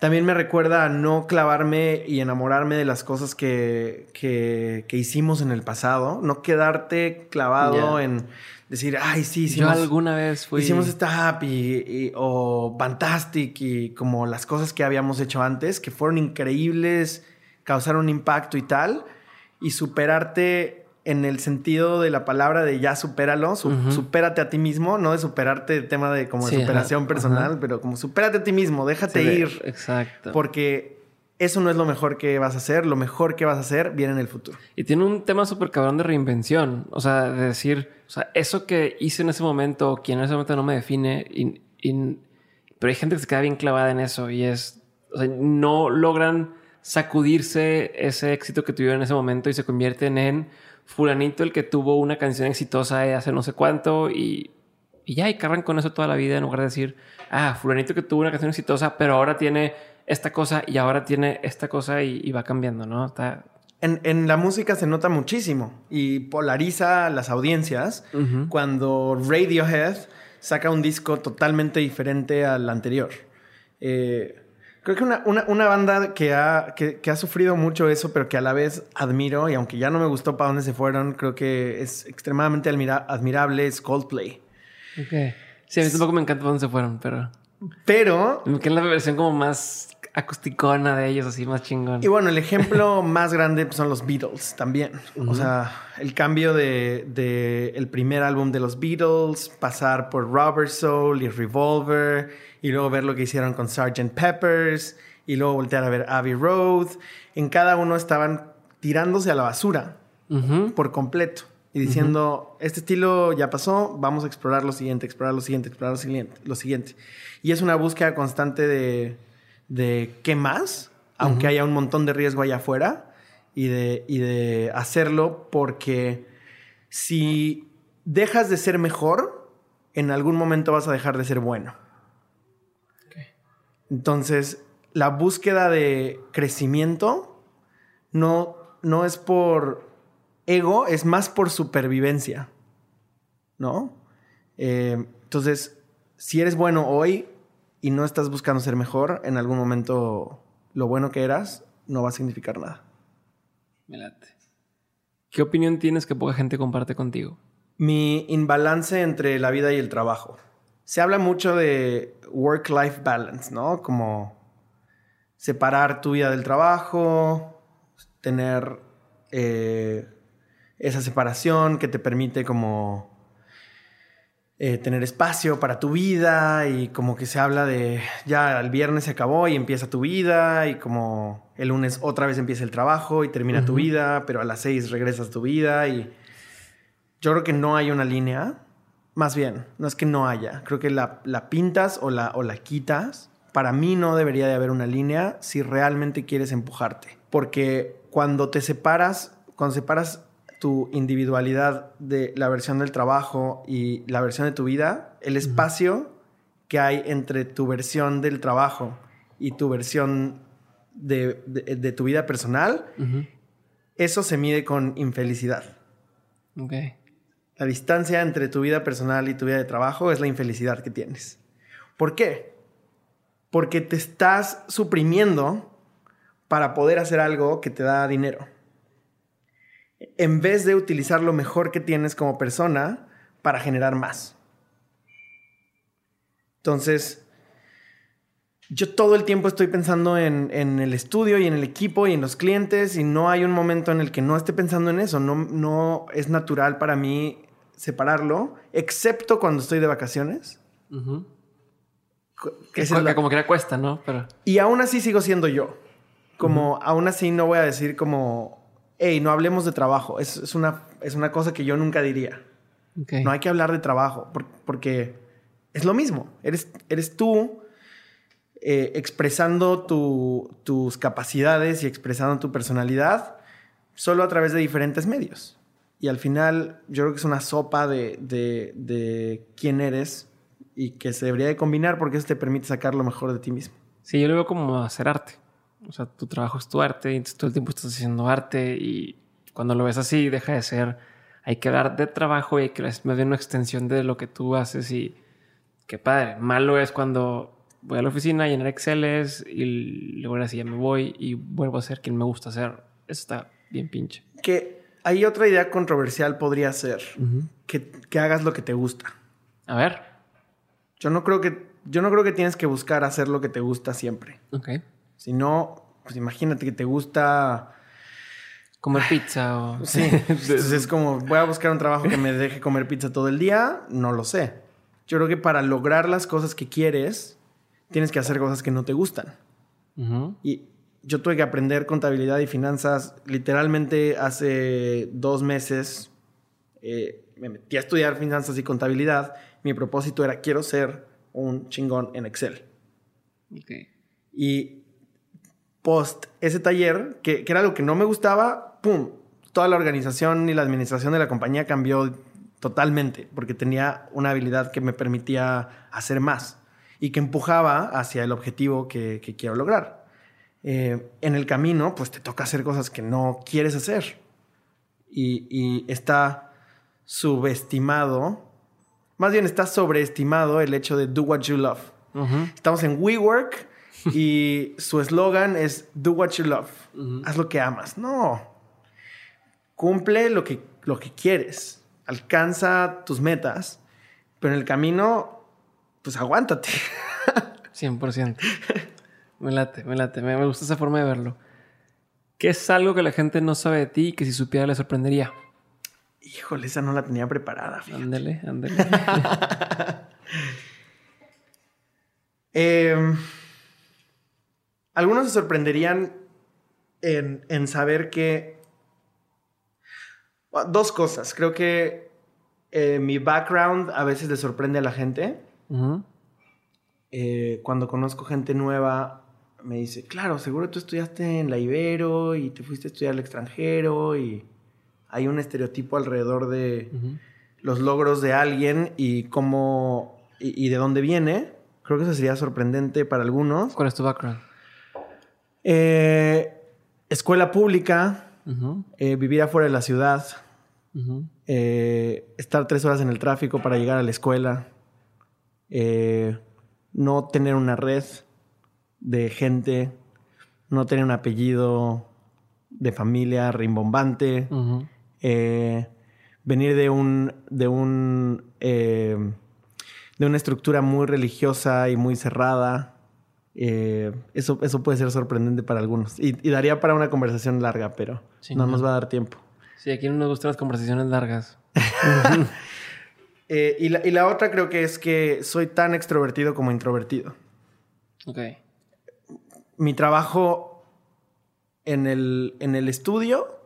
también me recuerda a no clavarme y enamorarme de las cosas que, que, hicimos en el pasado, no quedarte clavado en decir, ay, sí, hicimos, Yo alguna vez fui... Hicimos esta app y, o Fantastic y como las cosas que habíamos hecho antes, que fueron increíbles, causaron impacto y tal, y superarte en el sentido de la palabra de ya supéralo, supérate a ti mismo, no de superarte el tema de como de superación personal, pero como supérate a ti mismo, déjate ir. Exacto. Porque eso no es lo mejor que vas a hacer, lo mejor que vas a hacer viene en el futuro. Y tiene un tema súper cabrón de reinvención, o sea, de decir, o sea, eso que hice en ese momento, quien en ese momento no me define, pero hay gente que se queda bien clavada en eso y es, o sea, no logran sacudirse ese éxito que tuvieron en ese momento y se convierten en fulanito el que tuvo una canción exitosa hace no sé cuánto y, ya, y cargan con eso toda la vida en lugar de decir, ah, fulanito que tuvo una canción exitosa, pero ahora tiene esta cosa y ahora tiene esta cosa y, va cambiando, ¿no? Está... En, la música se nota muchísimo y polariza las audiencias cuando Radiohead saca un disco totalmente diferente al anterior. Eh, Creo que una, banda que ha, que, ha sufrido mucho eso, pero que a la vez admiro, y aunque ya no me gustó para dónde se fueron, creo que es extremadamente admirable, es Coldplay. Ok. Sí, a mí tampoco me encanta para dónde se fueron, pero... Pero... Me encanta la versión como más acusticona de ellos, así más chingón. Y bueno, el ejemplo (laughs) más grande son los Beatles también. O sea, el cambio de, de, el primer álbum de los Beatles, pasar por Robert Soul y Revolver y luego ver lo que hicieron con Sgt. Peppers y luego voltear a ver Abbey Road. En cada uno estaban tirándose a la basura por completo y diciendo, este estilo ya pasó, vamos a explorar lo siguiente, explorar lo siguiente, explorar lo siguiente. Lo siguiente. Y es una búsqueda constante de, de qué más aunque haya un montón de riesgo allá afuera, y de, y de hacerlo porque si dejas de ser mejor, en algún momento vas a dejar de ser bueno. Entonces, la búsqueda de crecimiento no, no es por ego, es más por supervivencia. ¿No? Eh, entonces, si eres bueno hoy y no estás buscando ser mejor, en algún momento lo bueno que eras no va a significar nada. Me ¿Qué opinión tienes que poca gente comparte contigo? Mi imbalance entre la vida y el trabajo. Se habla mucho de work-life balance, ¿no? Como separar tu vida del trabajo, tener eh, esa separación que te permite como eh, tener espacio para tu vida y como que se habla de ya el viernes se acabó y empieza tu vida y como el lunes otra vez empieza el trabajo y termina tu vida, pero a las seis regresas a tu vida y yo creo que no hay una línea, más bien, no es que no haya, creo que la, la pintas o la, o la quitas. Para mí no debería de haber una línea si realmente quieres empujarte, porque cuando te separas, cuando separas tu individualidad de la versión del trabajo y la versión de tu vida, el espacio que hay entre tu versión del trabajo y tu versión de, tu vida personal, eso se mide con infelicidad. La distancia entre tu vida personal y tu vida de trabajo es la infelicidad que tienes. ¿Por qué? Porque te estás suprimiendo para poder hacer algo que te da dinero en vez de utilizar lo mejor que tienes como persona para generar más. Entonces, yo todo el tiempo estoy pensando en, el estudio y en el equipo y en los clientes y no hay un momento en el que no esté pensando en eso. No, no es natural para mí separarlo, excepto cuando estoy de vacaciones. que, es como que cuesta, ¿no? Pero... Y aún así sigo siendo yo. Como aún así no voy a decir como hey, no hablemos de trabajo. Es, una, es una cosa que yo nunca diría. No hay que hablar de trabajo porque es lo mismo. Eres, eres tú eh, expresando tus capacidades y expresando tu personalidad solo a través de diferentes medios. Y al final yo creo que es una sopa de, de quién eres y que se debería de combinar porque eso te permite sacar lo mejor de ti mismo. Sí, yo lo veo como hacer arte. O sea, tu trabajo es tu arte y todo el tiempo estás haciendo arte y cuando lo ves así deja de ser, hay que dar de trabajo y hay que más bien una extensión de lo que tú haces y qué padre. Malo es cuando voy a la oficina a llenar Exceles y luego así ya me voy y vuelvo a ser quien me gusta hacer. Eso está bien pinche. Que hay otra idea controversial podría ser que, que hagas lo que te gusta. A ver. Yo no creo que yo no creo que tienes que buscar hacer lo que te gusta siempre. Ok. Si no, pues imagínate que te gusta comer pizza o... (laughs) Sí, entonces es como, voy a buscar un trabajo que me deje comer pizza todo el día, no lo sé. Yo creo que para lograr las cosas que quieres, tienes que hacer cosas que no te gustan. Y yo tuve que aprender contabilidad y finanzas literalmente hace dos meses. Eh, me metí a estudiar finanzas y contabilidad. Mi propósito era, quiero ser un chingón en Excel. Okay. Y post ese taller, que, era lo que no me gustaba, ¡pum! Toda la organización y la administración de la compañía cambió totalmente, porque tenía una habilidad que me permitía hacer más y que empujaba hacia el objetivo que, quiero lograr. Eh, en el camino, pues te toca hacer cosas que no quieres hacer. Y, está subestimado, más bien está sobreestimado el hecho de do what you love. Estamos en WeWork y su eslogan es Do what you love. Haz lo que amas. No. Cumple lo que, lo que quieres. Alcanza tus metas. Pero en el camino, pues aguántate. (laughs) 100%. Me late, me late. Me, gusta esa forma de verlo. ¿Qué es algo que la gente no sabe de ti y que si supiera le sorprendería? Híjole, esa no la tenía preparada. Ándele, ándele. (laughs) eh, algunos se sorprenderían en, saber que... Dos cosas. Creo que eh, mi background a veces le sorprende a la gente. Eh, cuando conozco gente nueva, me dice, claro, seguro tú estudiaste en la Ibero y te fuiste a estudiar al extranjero y hay un estereotipo alrededor de los logros de alguien y cómo y, de dónde viene. Creo que eso sería sorprendente para algunos. ¿Cuál es tu background? Eh, escuela pública, eh, vivir afuera de la ciudad, eh, estar tres horas en el tráfico para llegar a la escuela, no tener una red de gente, no tener un apellido de familia rimbombante, venir de un, de un de una estructura muy religiosa y muy cerrada. Eh, eso, eso puede ser sorprendente para algunos. Y, daría para una conversación larga, pero no nos va a dar tiempo. Sí, aquí no nos gustan las conversaciones largas. (laughs) Eh, y, la, y, la, otra creo que es que soy tan extrovertido como introvertido. Ok. Mi trabajo en el, en el estudio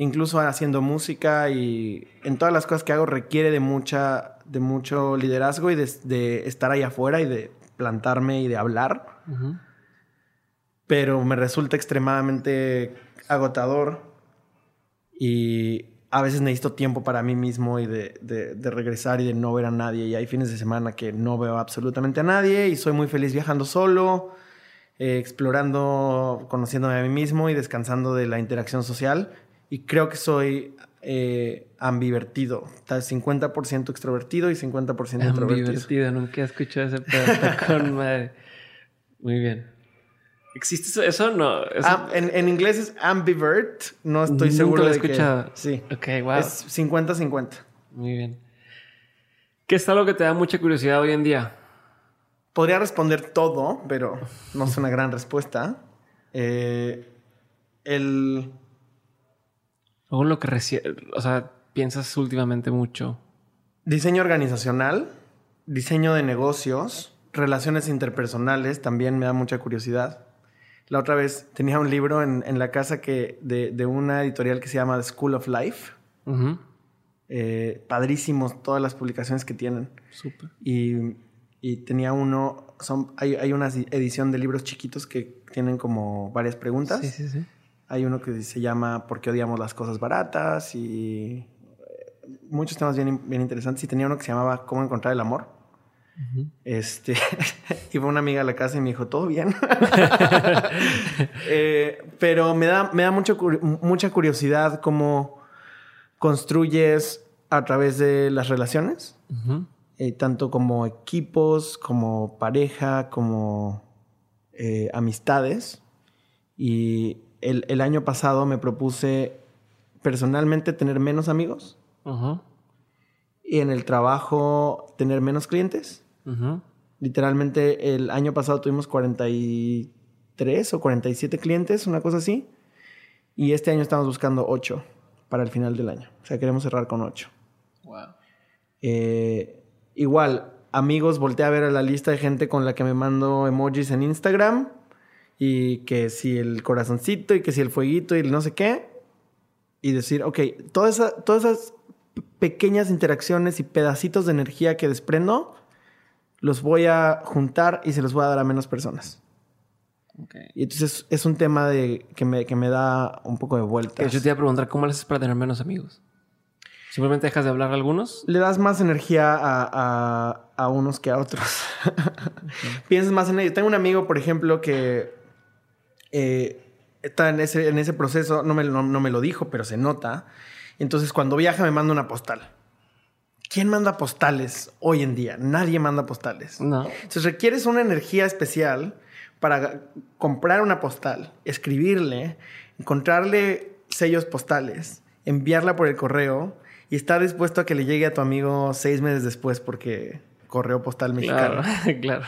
incluso haciendo música y en todas las cosas que hago requiere de mucha de mucho liderazgo y de, estar ahí afuera y de plantarme y de hablar. Pero me resulta extremadamente agotador y a veces necesito tiempo para mí mismo y de, de, regresar y de no ver a nadie. Y hay fines de semana que no veo absolutamente a nadie y soy muy feliz viajando solo, eh, explorando, conociéndome a mí mismo y descansando de la interacción social y creo que soy eh, ambivertido. Tal 50% extrovertido y 50% introvertido. Ambivertido, nunca he escuchado ese pedazo (laughs) con madre. Muy bien. ¿Existe eso? No. Ah, en, inglés es ambivert. No estoy seguro de escuchado. Sí. Ok, wow. Es 50-50. Muy bien. ¿Qué es algo que te da mucha curiosidad hoy en día? Podría responder todo, pero no es una gran respuesta. Eh, el o lo que o sea, piensas últimamente mucho. Diseño organizacional, diseño de negocios, relaciones interpersonales, también me da mucha curiosidad. La otra vez tenía un libro en, la casa que de, de, una editorial que se llama The School of Life. Eh, padrísimos todas las publicaciones que tienen. Súper. Y, y, tenía uno, son, hay, hay una edición de libros chiquitos que tienen como varias preguntas. Sí, sí, sí. Hay uno que se llama ¿Por qué odiamos las cosas baratas? Y eh, muchos temas bien, bien interesantes. Y tenía uno que se llamaba ¿Cómo encontrar el amor? Este, (laughs) iba una amiga a la casa y me dijo, todo bien. (laughs) Eh, pero me da, me da mucho, mucha curiosidad cómo construyes a través de las relaciones, eh, tanto como equipos, como pareja, como amistades. Y el, año pasado me propuse personalmente tener menos amigos. Y en el trabajo tener menos clientes. Literalmente el año pasado tuvimos 43 o 47 clientes, una cosa así. Y este año estamos buscando 8 para el final del año. O sea, queremos cerrar con 8. Eh, igual, amigos, volteé a ver a la lista de gente con la que me mando emojis en Instagram y que si el corazoncito y que si el fueguito y el no sé qué. Y decir, ok, todas esas pequeñas interacciones y pedacitos de energía que desprendo, los voy a juntar y se los voy a dar a menos personas. Y entonces es un tema de, que, me, que me da un poco de vuelta. Yo te iba a preguntar, ¿cómo le haces para tener menos amigos? ¿Simplemente dejas de hablar a algunos? Le das más energía a, a, unos que a otros. Piensas más en ellos. Tengo un amigo, por ejemplo, que eh, está en ese, en ese proceso, no me, no, me lo dijo, pero se nota. Entonces, cuando viaja, me manda una postal. ¿Quién manda postales hoy en día? Nadie manda postales. No. Entonces requieres una energía especial para comprar una postal, escribirle, encontrarle sellos postales, enviarla por el correo y estar dispuesto a que le llegue a tu amigo seis meses después porque correo postal mexicano. Claro, (laughs) claro.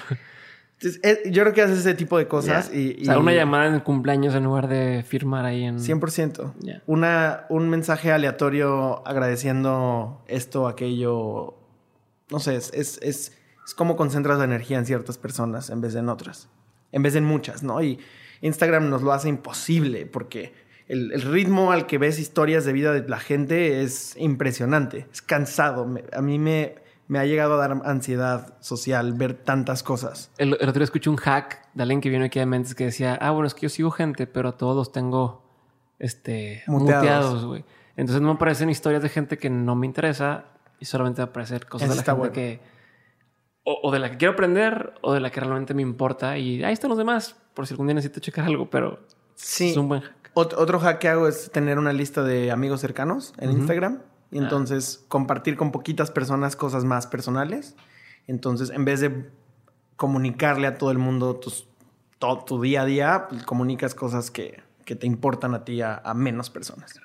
Eh, yo creo que haces ese tipo de cosas. Y, O sea, una llamada en el cumpleaños en lugar de firmar ahí en... 100%. Una, un mensaje aleatorio agradeciendo esto, aquello. No sé, es, es, es, como concentras la energía en ciertas personas en vez de en otras. En vez de en muchas, ¿no? Y Instagram nos lo hace imposible porque el, el ritmo al que ves historias de vida de la gente es impresionante. Es cansado. a mí me, me ha llegado a dar ansiedad social ver tantas cosas. El, otro día escuché un hack de alguien que vino aquí a Mentes que decía, ah, bueno, es que yo sigo gente, pero a todos los tengo este, muteados, güey. Entonces no me aparecen historias de gente que no me interesa y solamente me aparecen cosas de la gente que... O, de la que quiero aprender o de la que realmente me importa. Y ahí están los demás, por si algún día necesito checar algo, pero sí. es un buen hack. Otro hack que hago es tener una lista de amigos cercanos en Instagram y ah. entonces compartir con poquitas personas cosas más personales. Entonces, en vez de comunicarle a todo el mundo tus, todo tu día a día, pues, comunicas cosas que, que, te importan a ti a, menos personas.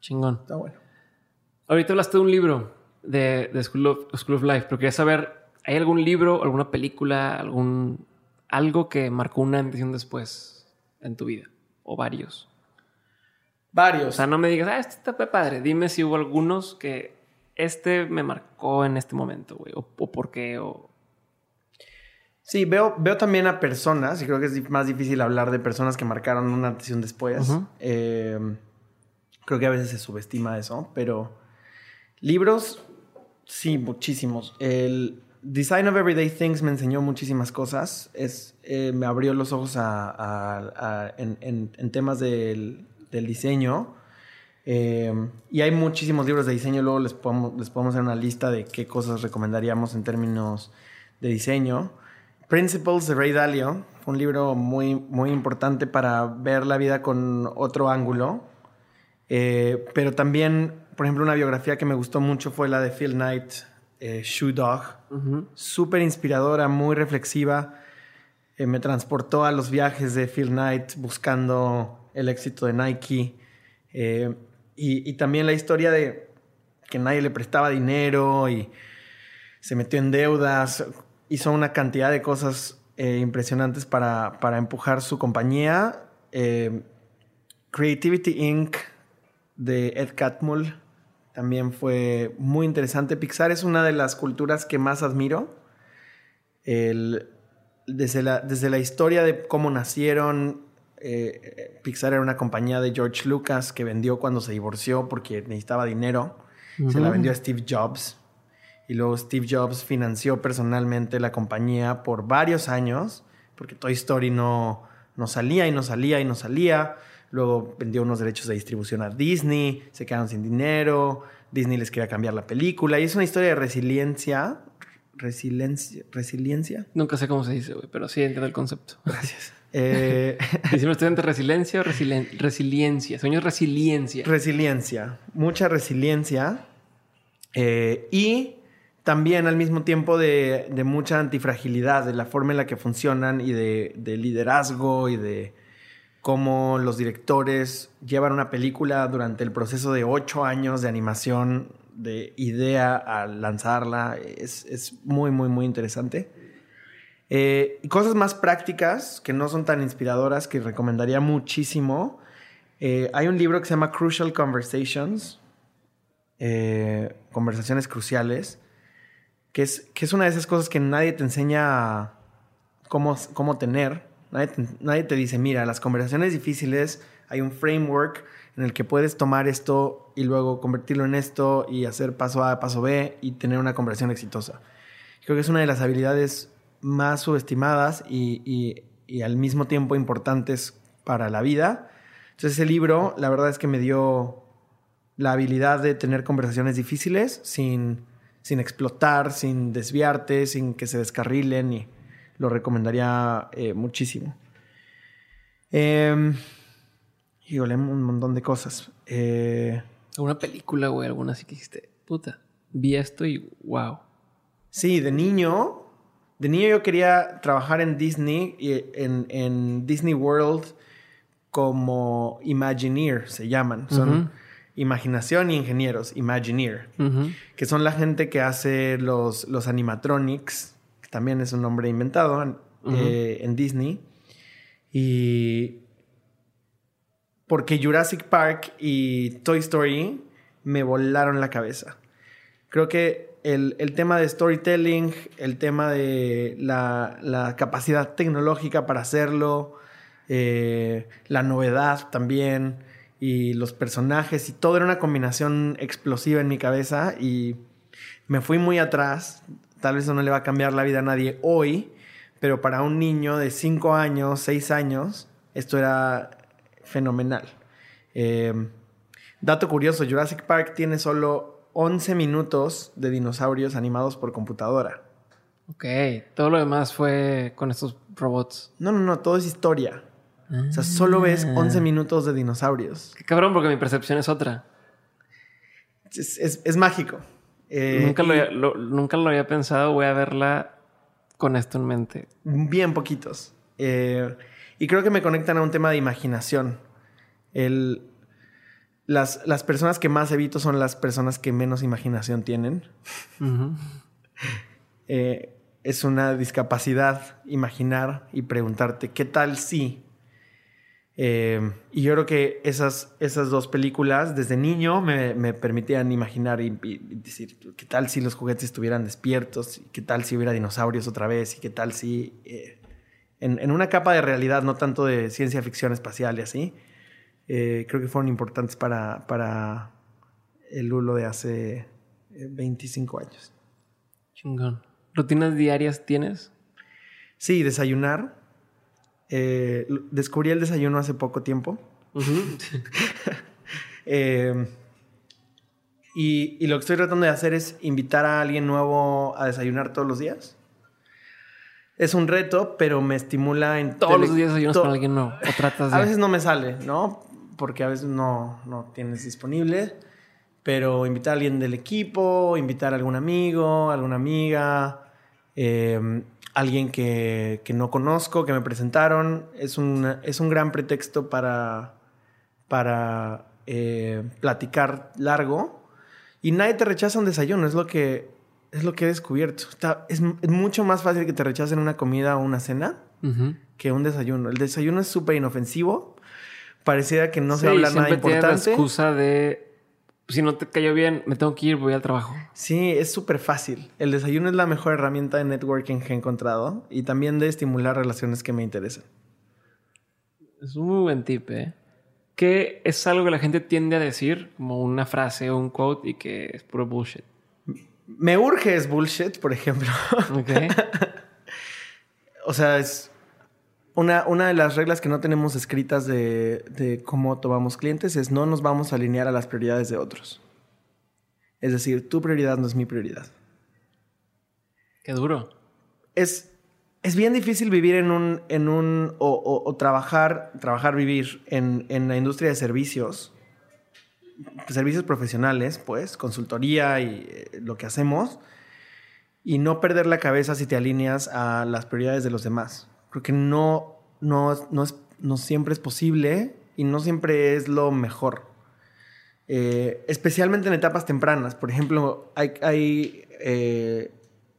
Chingón. Está bueno. Ahorita hablaste de un libro de, de School, of, School of Life, pero quería saber, ¿hay algún libro, alguna película, algún algo que marcó una edición después en tu vida? ¿O varios? Varios. O sea, no me digas, ah, este está padre. Dime si hubo algunos que este me marcó en este momento, güey. O, por qué, o... Sí, veo, veo también a personas, y creo que es más difícil hablar de personas que marcaron una atención después. Eh, creo que a veces se subestima eso, pero libros, sí, muchísimos. El Design of Everyday Things me enseñó muchísimas cosas. Es, eh, me abrió los ojos a, en, en, temas del del diseño. Eh, y hay muchísimos libros de diseño, luego les podemos, les podemos hacer una lista de qué cosas recomendaríamos en términos de diseño. Principles de Ray Dalio, un libro muy, muy importante para ver la vida con otro ángulo. Eh, pero también, por ejemplo, una biografía que me gustó mucho fue la de Phil Knight, eh, Shoe Dog. Súper inspiradora, muy reflexiva. me transportó a los viajes de Phil Knight buscando el éxito de Nike. Eh, y, también la historia de que nadie le prestaba dinero y se metió en deudas. Hizo una cantidad de cosas eh, impresionantes para, para, empujar su compañía. Eh, Creativity Inc. de Ed Catmull también fue muy interesante. Pixar es una de las culturas que más admiro. desde, la, desde la historia de cómo nacieron, eh, Pixar era una compañía de George Lucas que vendió cuando se divorció porque necesitaba dinero. Se la vendió a Steve Jobs. Y luego Steve Jobs financió personalmente la compañía por varios años, porque Toy Story no, no salía y no salía y no salía. Luego vendió unos derechos de distribución a Disney, se quedaron sin dinero, Disney les quería cambiar la película. Y es una historia de resiliencia. Resiliencia. ¿Resiliencia? Nunca sé cómo se dice, pero sí entiendo el concepto. Gracias. Eh, (laughs) ¿Decimos estudiante resiliencia o resiliencia? Sueño resiliencia. Resiliencia. Mucha resiliencia. Eh, y también al mismo tiempo de, mucha antifragilidad, de la forma en la que funcionan y de, liderazgo y de cómo los directores llevan una película durante el proceso de ocho años de animación, de idea a lanzarla. Es, es muy, muy, muy interesante. Eh, cosas más prácticas que no son tan inspiradoras que recomendaría muchísimo. Eh, hay un libro que se llama Crucial Conversations, eh, conversaciones cruciales, que es, que es una de esas cosas que nadie te enseña cómo, cómo tener. Nadie te, nadie te dice, mira, las conversaciones difíciles, hay un framework en el que puedes tomar esto y luego convertirlo en esto y hacer paso A, paso B y tener una conversación exitosa. Creo que es una de las habilidades más subestimadas y, al mismo tiempo importantes para la vida. Entonces ese libro, la verdad es que me dio la habilidad de tener conversaciones difíciles sin, sin explotar, sin desviarte, sin que se descarrilen y lo recomendaría eh, muchísimo. Eh, híjole, un montón de cosas. Eh, ¿Alguna película, o ¿Alguna así que dijiste, puta, vi esto y wow? Sí, de niño de niño yo quería trabajar en Disney, en, Disney World como Imagineer, se llaman. Son imaginación y ingenieros, Imagineer. Que son la gente que hace los, los animatronics, que también es un nombre inventado eh, en Disney. Y porque Jurassic Park y Toy Story me volaron la cabeza. Creo que el, tema de storytelling, el tema de la, capacidad tecnológica para hacerlo, eh, la novedad también, y los personajes, y todo era una combinación explosiva en mi cabeza. Y me fui muy atrás. Tal vez eso no le va a cambiar la vida a nadie hoy, pero para un niño de 5 años, 6 años, esto era fenomenal. Eh, dato curioso, Jurassic Park tiene solo 11 minutos de dinosaurios animados por computadora. Ok, todo lo demás fue con estos robots. No, no, no, todo es historia. O sea, solo ves 11 ah. minutos de dinosaurios. Qué cabrón, porque mi percepción es otra. Es, mágico. Eh, nunca, lo, nunca lo había pensado, voy a verla con esto en mente. Bien poquitos. Eh, y creo que me conectan a un tema de imaginación. El, las, las, personas que más evito son las personas que menos imaginación tienen. (laughs) Eh, es una discapacidad imaginar y preguntarte, ¿qué tal si? Eh, y yo creo que esas, esas dos películas desde niño me, permitían imaginar y, decir, ¿qué tal si los juguetes estuvieran despiertos? ¿Qué tal si hubiera dinosaurios otra vez? ¿Y qué tal si... Eh, en, una capa de realidad, no tanto de ciencia ficción espacial y así, eh, creo que fueron importantes para, para el Lulo de hace 25 años. Chingón. ¿Rutinas diarias tienes? Sí, desayunar. Eh, descubrí el desayuno hace poco tiempo. (laughs) Eh, y, lo que estoy tratando de hacer es invitar a alguien nuevo a desayunar todos los días. Es un reto, pero me estimula en... Todos los días desayunas con alguien nuevo. O tratas A veces no me sale, ¿no? Porque a veces no, no tienes disponible. Pero invitar a alguien del equipo, invitar a algún amigo, alguna amiga, eh, alguien que, no conozco, que me presentaron. Es un, es un gran pretexto para, para eh, platicar largo. Y nadie te rechaza un desayuno, es lo que, es lo que he descubierto. es, mucho más fácil que te rechacen una comida o una cena que un desayuno. El desayuno es súper inofensivo. Pareciera que no se habla nada importante. la excusa de si no te cayó bien, me tengo que ir, voy al trabajo. Sí, es súper fácil. El desayuno es la mejor herramienta de networking que he encontrado y también de estimular relaciones que me interesan. Es un muy buen tip, ¿eh? Que es algo que la gente tiende a decir, como una frase o un quote, y que es puro bullshit. Me urge es bullshit, por ejemplo. Ok. (laughs) o sea, es una, una, de las reglas que no tenemos escritas de, cómo tomamos clientes es no nos vamos a alinear a las prioridades de otros. Es decir, tu prioridad no es mi prioridad. Qué duro. Es, es bien difícil vivir en un, en un o, trabajar, trabajar, vivir en, en, la industria de servicios, servicios profesionales, pues, consultoría y eh, lo que hacemos, y no perder la cabeza si te alineas a las prioridades de los demás. Creo no, no, no, no siempre es posible y no siempre es lo mejor. Eh, especialmente en etapas tempranas. Por ejemplo, hay, hay eh,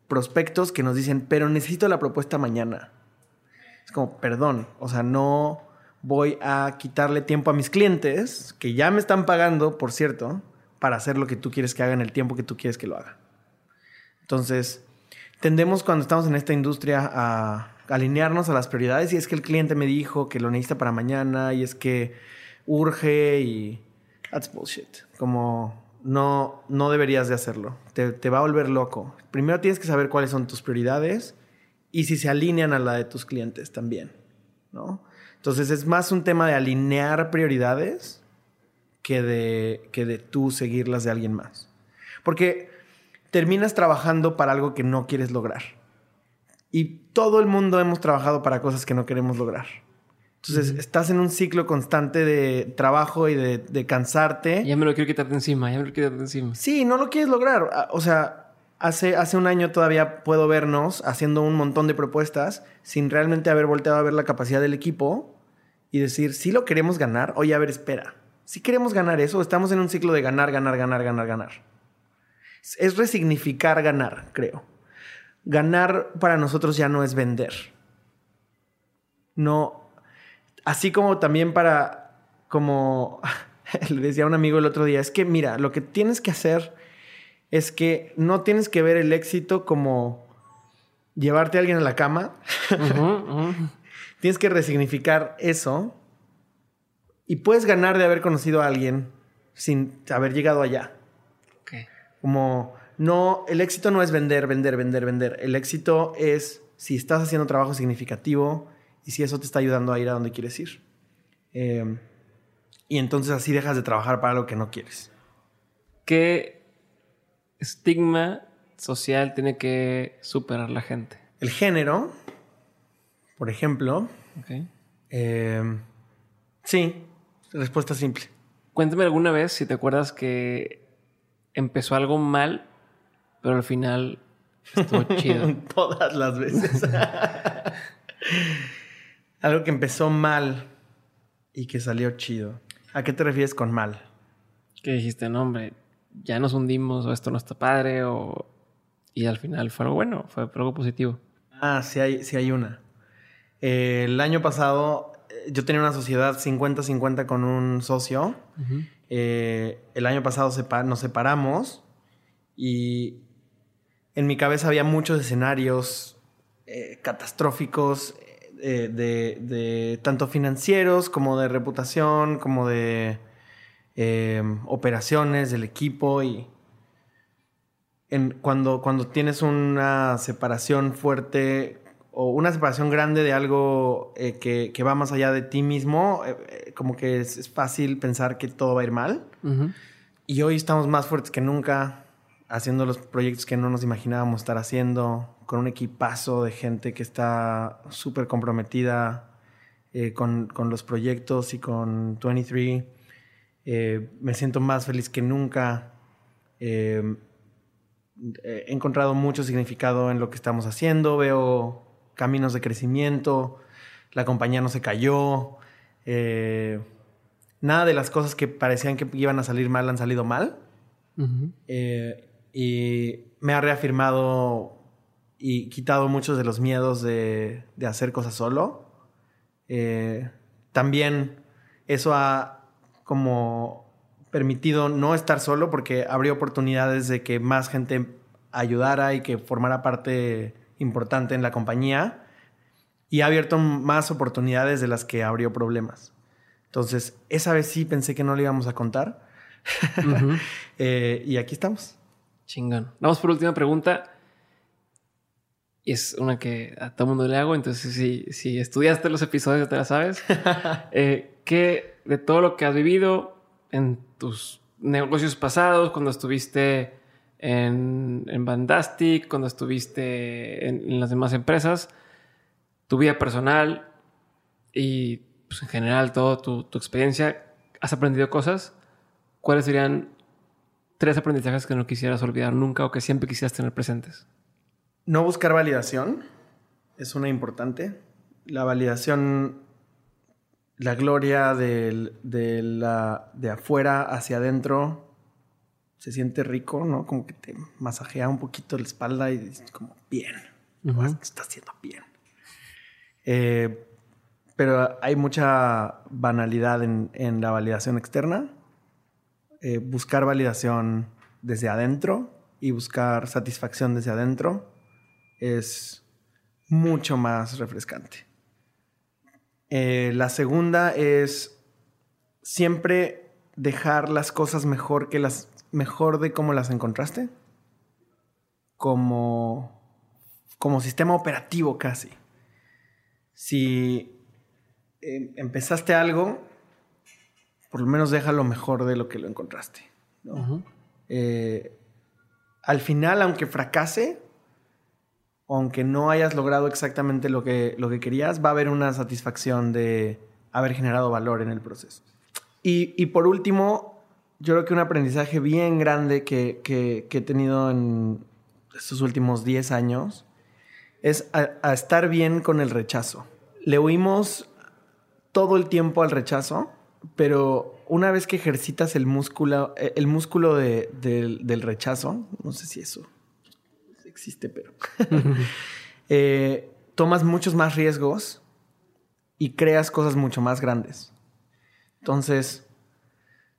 prospectos que nos dicen, pero necesito la propuesta mañana. Es como, perdón, o sea, no voy a quitarle tiempo a mis clientes, que ya me están pagando, por cierto, para hacer lo que tú quieres que haga en el tiempo que tú quieres que lo haga. Entonces, tendemos cuando estamos en esta industria a alinearnos a las prioridades y es que el cliente me dijo que lo necesita para mañana y es que urge y that's bullshit. Como no, no deberías de hacerlo. Te, te, va a volver loco. Primero tienes que saber cuáles son tus prioridades y si se alinean a la de tus clientes también, ¿no? Entonces es más un tema de alinear prioridades que de, que de tú seguirlas de alguien más. Porque terminas trabajando para algo que no quieres lograr. Y todo el mundo hemos trabajado para cosas que no queremos lograr. Entonces, estás en un ciclo constante de trabajo y de, cansarte. Ya me lo quiero quitar de encima, ya me lo quiero quitar de encima. Sí, no lo quieres lograr. Ah, o sea, hace, hace un año todavía puedo vernos haciendo un montón de propuestas sin realmente haber volteado a ver la capacidad del equipo y decir, si lo queremos ganar, oye, a ver, espera. Si queremos ganar eso, estamos en un ciclo de ganar, ganar, ganar, ganar, ganar. Es resignificar ganar, creo ganar para nosotros ya no es vender. No, así como también para, como (laughs) le decía a un amigo el otro día, es que mira, lo que tienes que hacer es que no tienes que ver el éxito como llevarte a alguien a la cama. (laughs) tienes que resignificar eso y puedes ganar de haber conocido a alguien sin haber llegado allá. Como no, el éxito no es vender, vender, vender, vender. El éxito es si estás haciendo trabajo significativo y si eso te está ayudando a ir a donde quieres ir. Eh, y entonces así dejas de trabajar para lo que no quieres. ¿Qué estigma social tiene que superar la gente? El género, por ejemplo. Eh, sí, respuesta simple. Cuéntame alguna vez si te acuerdas que empezó algo mal, pero al final estuvo chido. (laughs) Todas las veces. (laughs) algo que empezó mal y que salió chido. ¿A qué te refieres con mal? Que dijiste, no, hombre, ya nos hundimos o esto no está padre o... Y al final fue algo bueno, fue algo positivo. Ah, sí hay, sí hay una. Eh, el año pasado eh, yo tenía una sociedad 50-50 con un socio. Eh, el año pasado nos separamos y en mi cabeza había muchos escenarios catastróficos de, de, tanto financieros como de reputación, como de operaciones del equipo y cuando, cuando tienes una separación fuerte o una separación grande de algo eh, que, va más allá de ti mismo, eh, eh, como que es, fácil pensar que todo va a ir mal. Y hoy estamos más fuertes que nunca, haciendo los proyectos que no nos imaginábamos estar haciendo, con un equipazo de gente que está súper comprometida con, con, los proyectos y con 23. me siento más feliz que nunca he encontrado mucho significado en lo que estamos haciendo, veo caminos de crecimiento, la compañía no se cayó, eh, nada de las cosas que parecían que iban a salir mal han salido mal. Eh, y me ha reafirmado y quitado muchos de los miedos de, hacer cosas solo. Eh, también eso ha como permitido no estar solo porque abrió oportunidades de que más gente ayudara y que formara parte importante en la compañía y ha abierto más oportunidades de las que abrió problemas. Entonces, esa vez sí pensé que no le íbamos a contar. (laughs) Eh, y aquí estamos. Chingón. Vamos por última pregunta. Y es una que a todo mundo le hago. Entonces, si, si estudiaste los episodios, te la sabes. (laughs) eh, ¿Qué de todo lo que has vivido, en tus negocios pasados, cuando estuviste en, en Bandastic, cuando estuviste en, las demás empresas, tu vida personal y pues, en general toda tu, tu experiencia, has aprendido cosas. ¿Cuáles serían tres aprendizajes que no quisieras olvidar nunca o que siempre quisieras tener presentes? No buscar validación es una importante. La validación la gloria de, la, de afuera hacia adentro se siente rico, ¿no? Como que te masajea un poquito la espalda y dices como, bien, uh está haciendo bien. Eh, pero hay mucha banalidad en, la validación externa. Eh, buscar validación desde adentro y buscar satisfacción desde adentro es mucho más refrescante. Eh, la segunda es siempre dejar las cosas mejor que las mejor de cómo las encontraste. Como, como sistema operativo casi. Si em, empezaste algo, por lo menos déjalo mejor de lo que lo encontraste. Eh, al final, aunque fracase, aunque no hayas logrado exactamente lo que, lo que querías, va a haber una satisfacción de haber generado valor en el proceso. Y, por último, yo creo que un aprendizaje bien grande que, he tenido en estos últimos 10 años es a, estar bien con el rechazo. Le oímos todo el tiempo al rechazo, pero una vez que ejercitas el músculo, el músculo del rechazo, no sé si eso existe, pero (laughs) eh, tomas muchos más riesgos y creas cosas mucho más grandes. Entonces,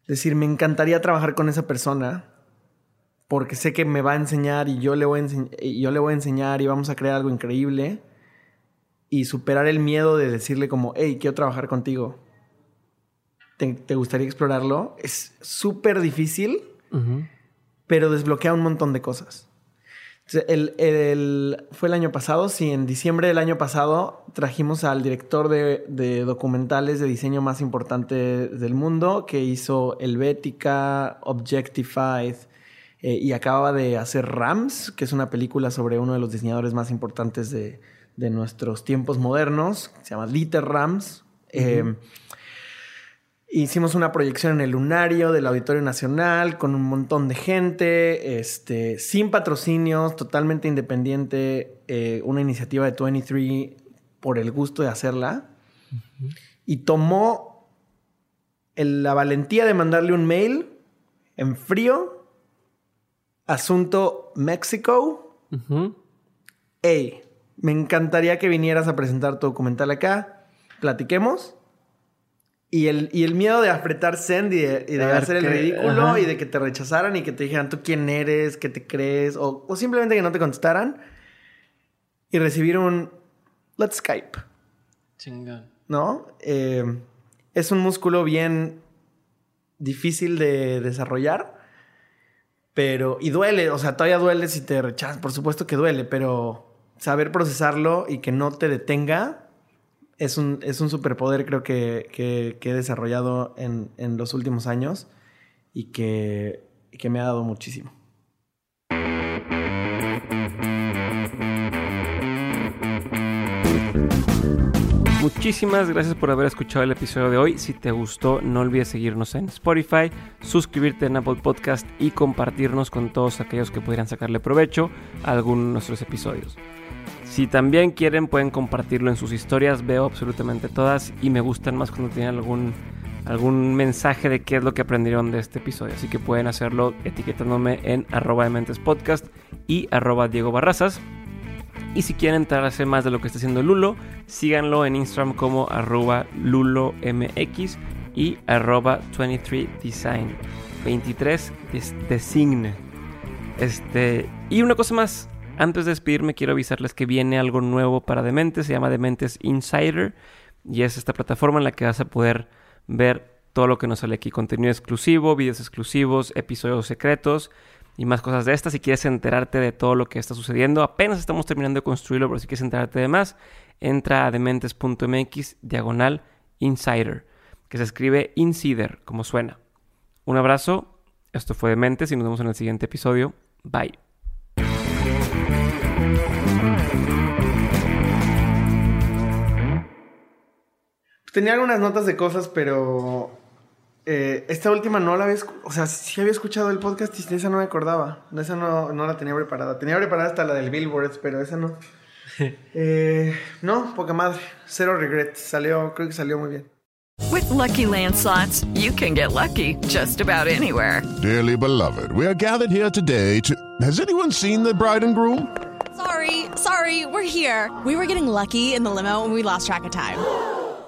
decir, me encantaría trabajar con esa persona porque sé que me va a enseñar y yo le voy a, y yo le voy a enseñar y vamos a crear algo increíble y superar el miedo de decirle como, hey, quiero trabajar contigo. ¿Te, gustaría explorarlo? Es súper difícil pero desbloquea un montón de cosas. El, fue el año pasado, sí, en diciembre del año pasado trajimos al director de, documentales de diseño más importante del mundo, que hizo Helvética, Objectified, eh, y acababa de hacer Rams, que es una película sobre uno de los diseñadores más importantes de, nuestros tiempos modernos, se llama Dieter Rams. Hicimos una proyección en el lunario del Auditorio Nacional con un montón de gente, este, sin patrocinios, totalmente independiente, eh, una iniciativa de 23 por el gusto de hacerla. Y tomó la valentía de mandarle un mail en frío, asunto México. Hey, me encantaría que vinieras a presentar tu documental acá, platiquemos. Y el, y el miedo de apretar send y de, hacer el ridículo y de que te rechazaran y que te dijeran tú quién eres, qué te crees, o, simplemente que no te contestaran. Y recibir un let's Skype. Chingón. ¿No? Eh, es un músculo bien difícil de desarrollar. Pero, y duele, o sea, todavía duele si te rechazan, por supuesto que duele, pero saber procesarlo y que no te detenga es un, es un superpoder creo que, que, he desarrollado en, en, los últimos años y que, que me ha dado muchísimo. Muchísimas gracias por haber escuchado el episodio de hoy. Si te gustó, no olvides seguirnos en Spotify, suscribirte en Apple Podcast y compartirnos con todos aquellos que pudieran sacarle provecho a alguno de nuestros episodios. Si también quieren pueden compartirlo en sus historias, veo absolutamente todas y me gustan más cuando tienen algún, algún mensaje de qué es lo que aprendieron de este episodio. Así que pueden hacerlo etiquetándome en arroba de y arroba Diego Barrazas. Y si quieren enterarse más de lo que está haciendo Lulo, síganlo en Instagram como arroba LuloMX y arroba 23design. 23 designe. Este, y una cosa más, antes de despedirme, quiero avisarles que viene algo nuevo para Dementes, se llama Dementes Insider, y es esta plataforma en la que vas a poder ver todo lo que nos sale aquí, contenido exclusivo, videos exclusivos, episodios secretos y más cosas de estas. Si quieres enterarte de todo lo que está sucediendo, apenas estamos terminando de construirlo, pero si quieres enterarte de más, entra a dementes.mx diagonal insider, que se escribe insider, como suena. Un abrazo, esto fue Dementes y nos vemos en el siguiente episodio. Bye. Tenía algunas notas de cosas, pero eh, esta última no la había, o sea, sí había escuchado el podcast y esa no me acordaba. Esa no, no la tenía preparada. Tenía preparada hasta la del Billboard, pero esa no. (laughs) eh, no, poca madre. Cero regrets. Salió, creo que salió muy bien. With lucky landslots, you can get lucky just about anywhere. Dearly beloved, we are gathered here today to. Has anyone seen the bride and groom? Sorry, sorry, we're here. We were getting lucky in the limo and we lost track of time.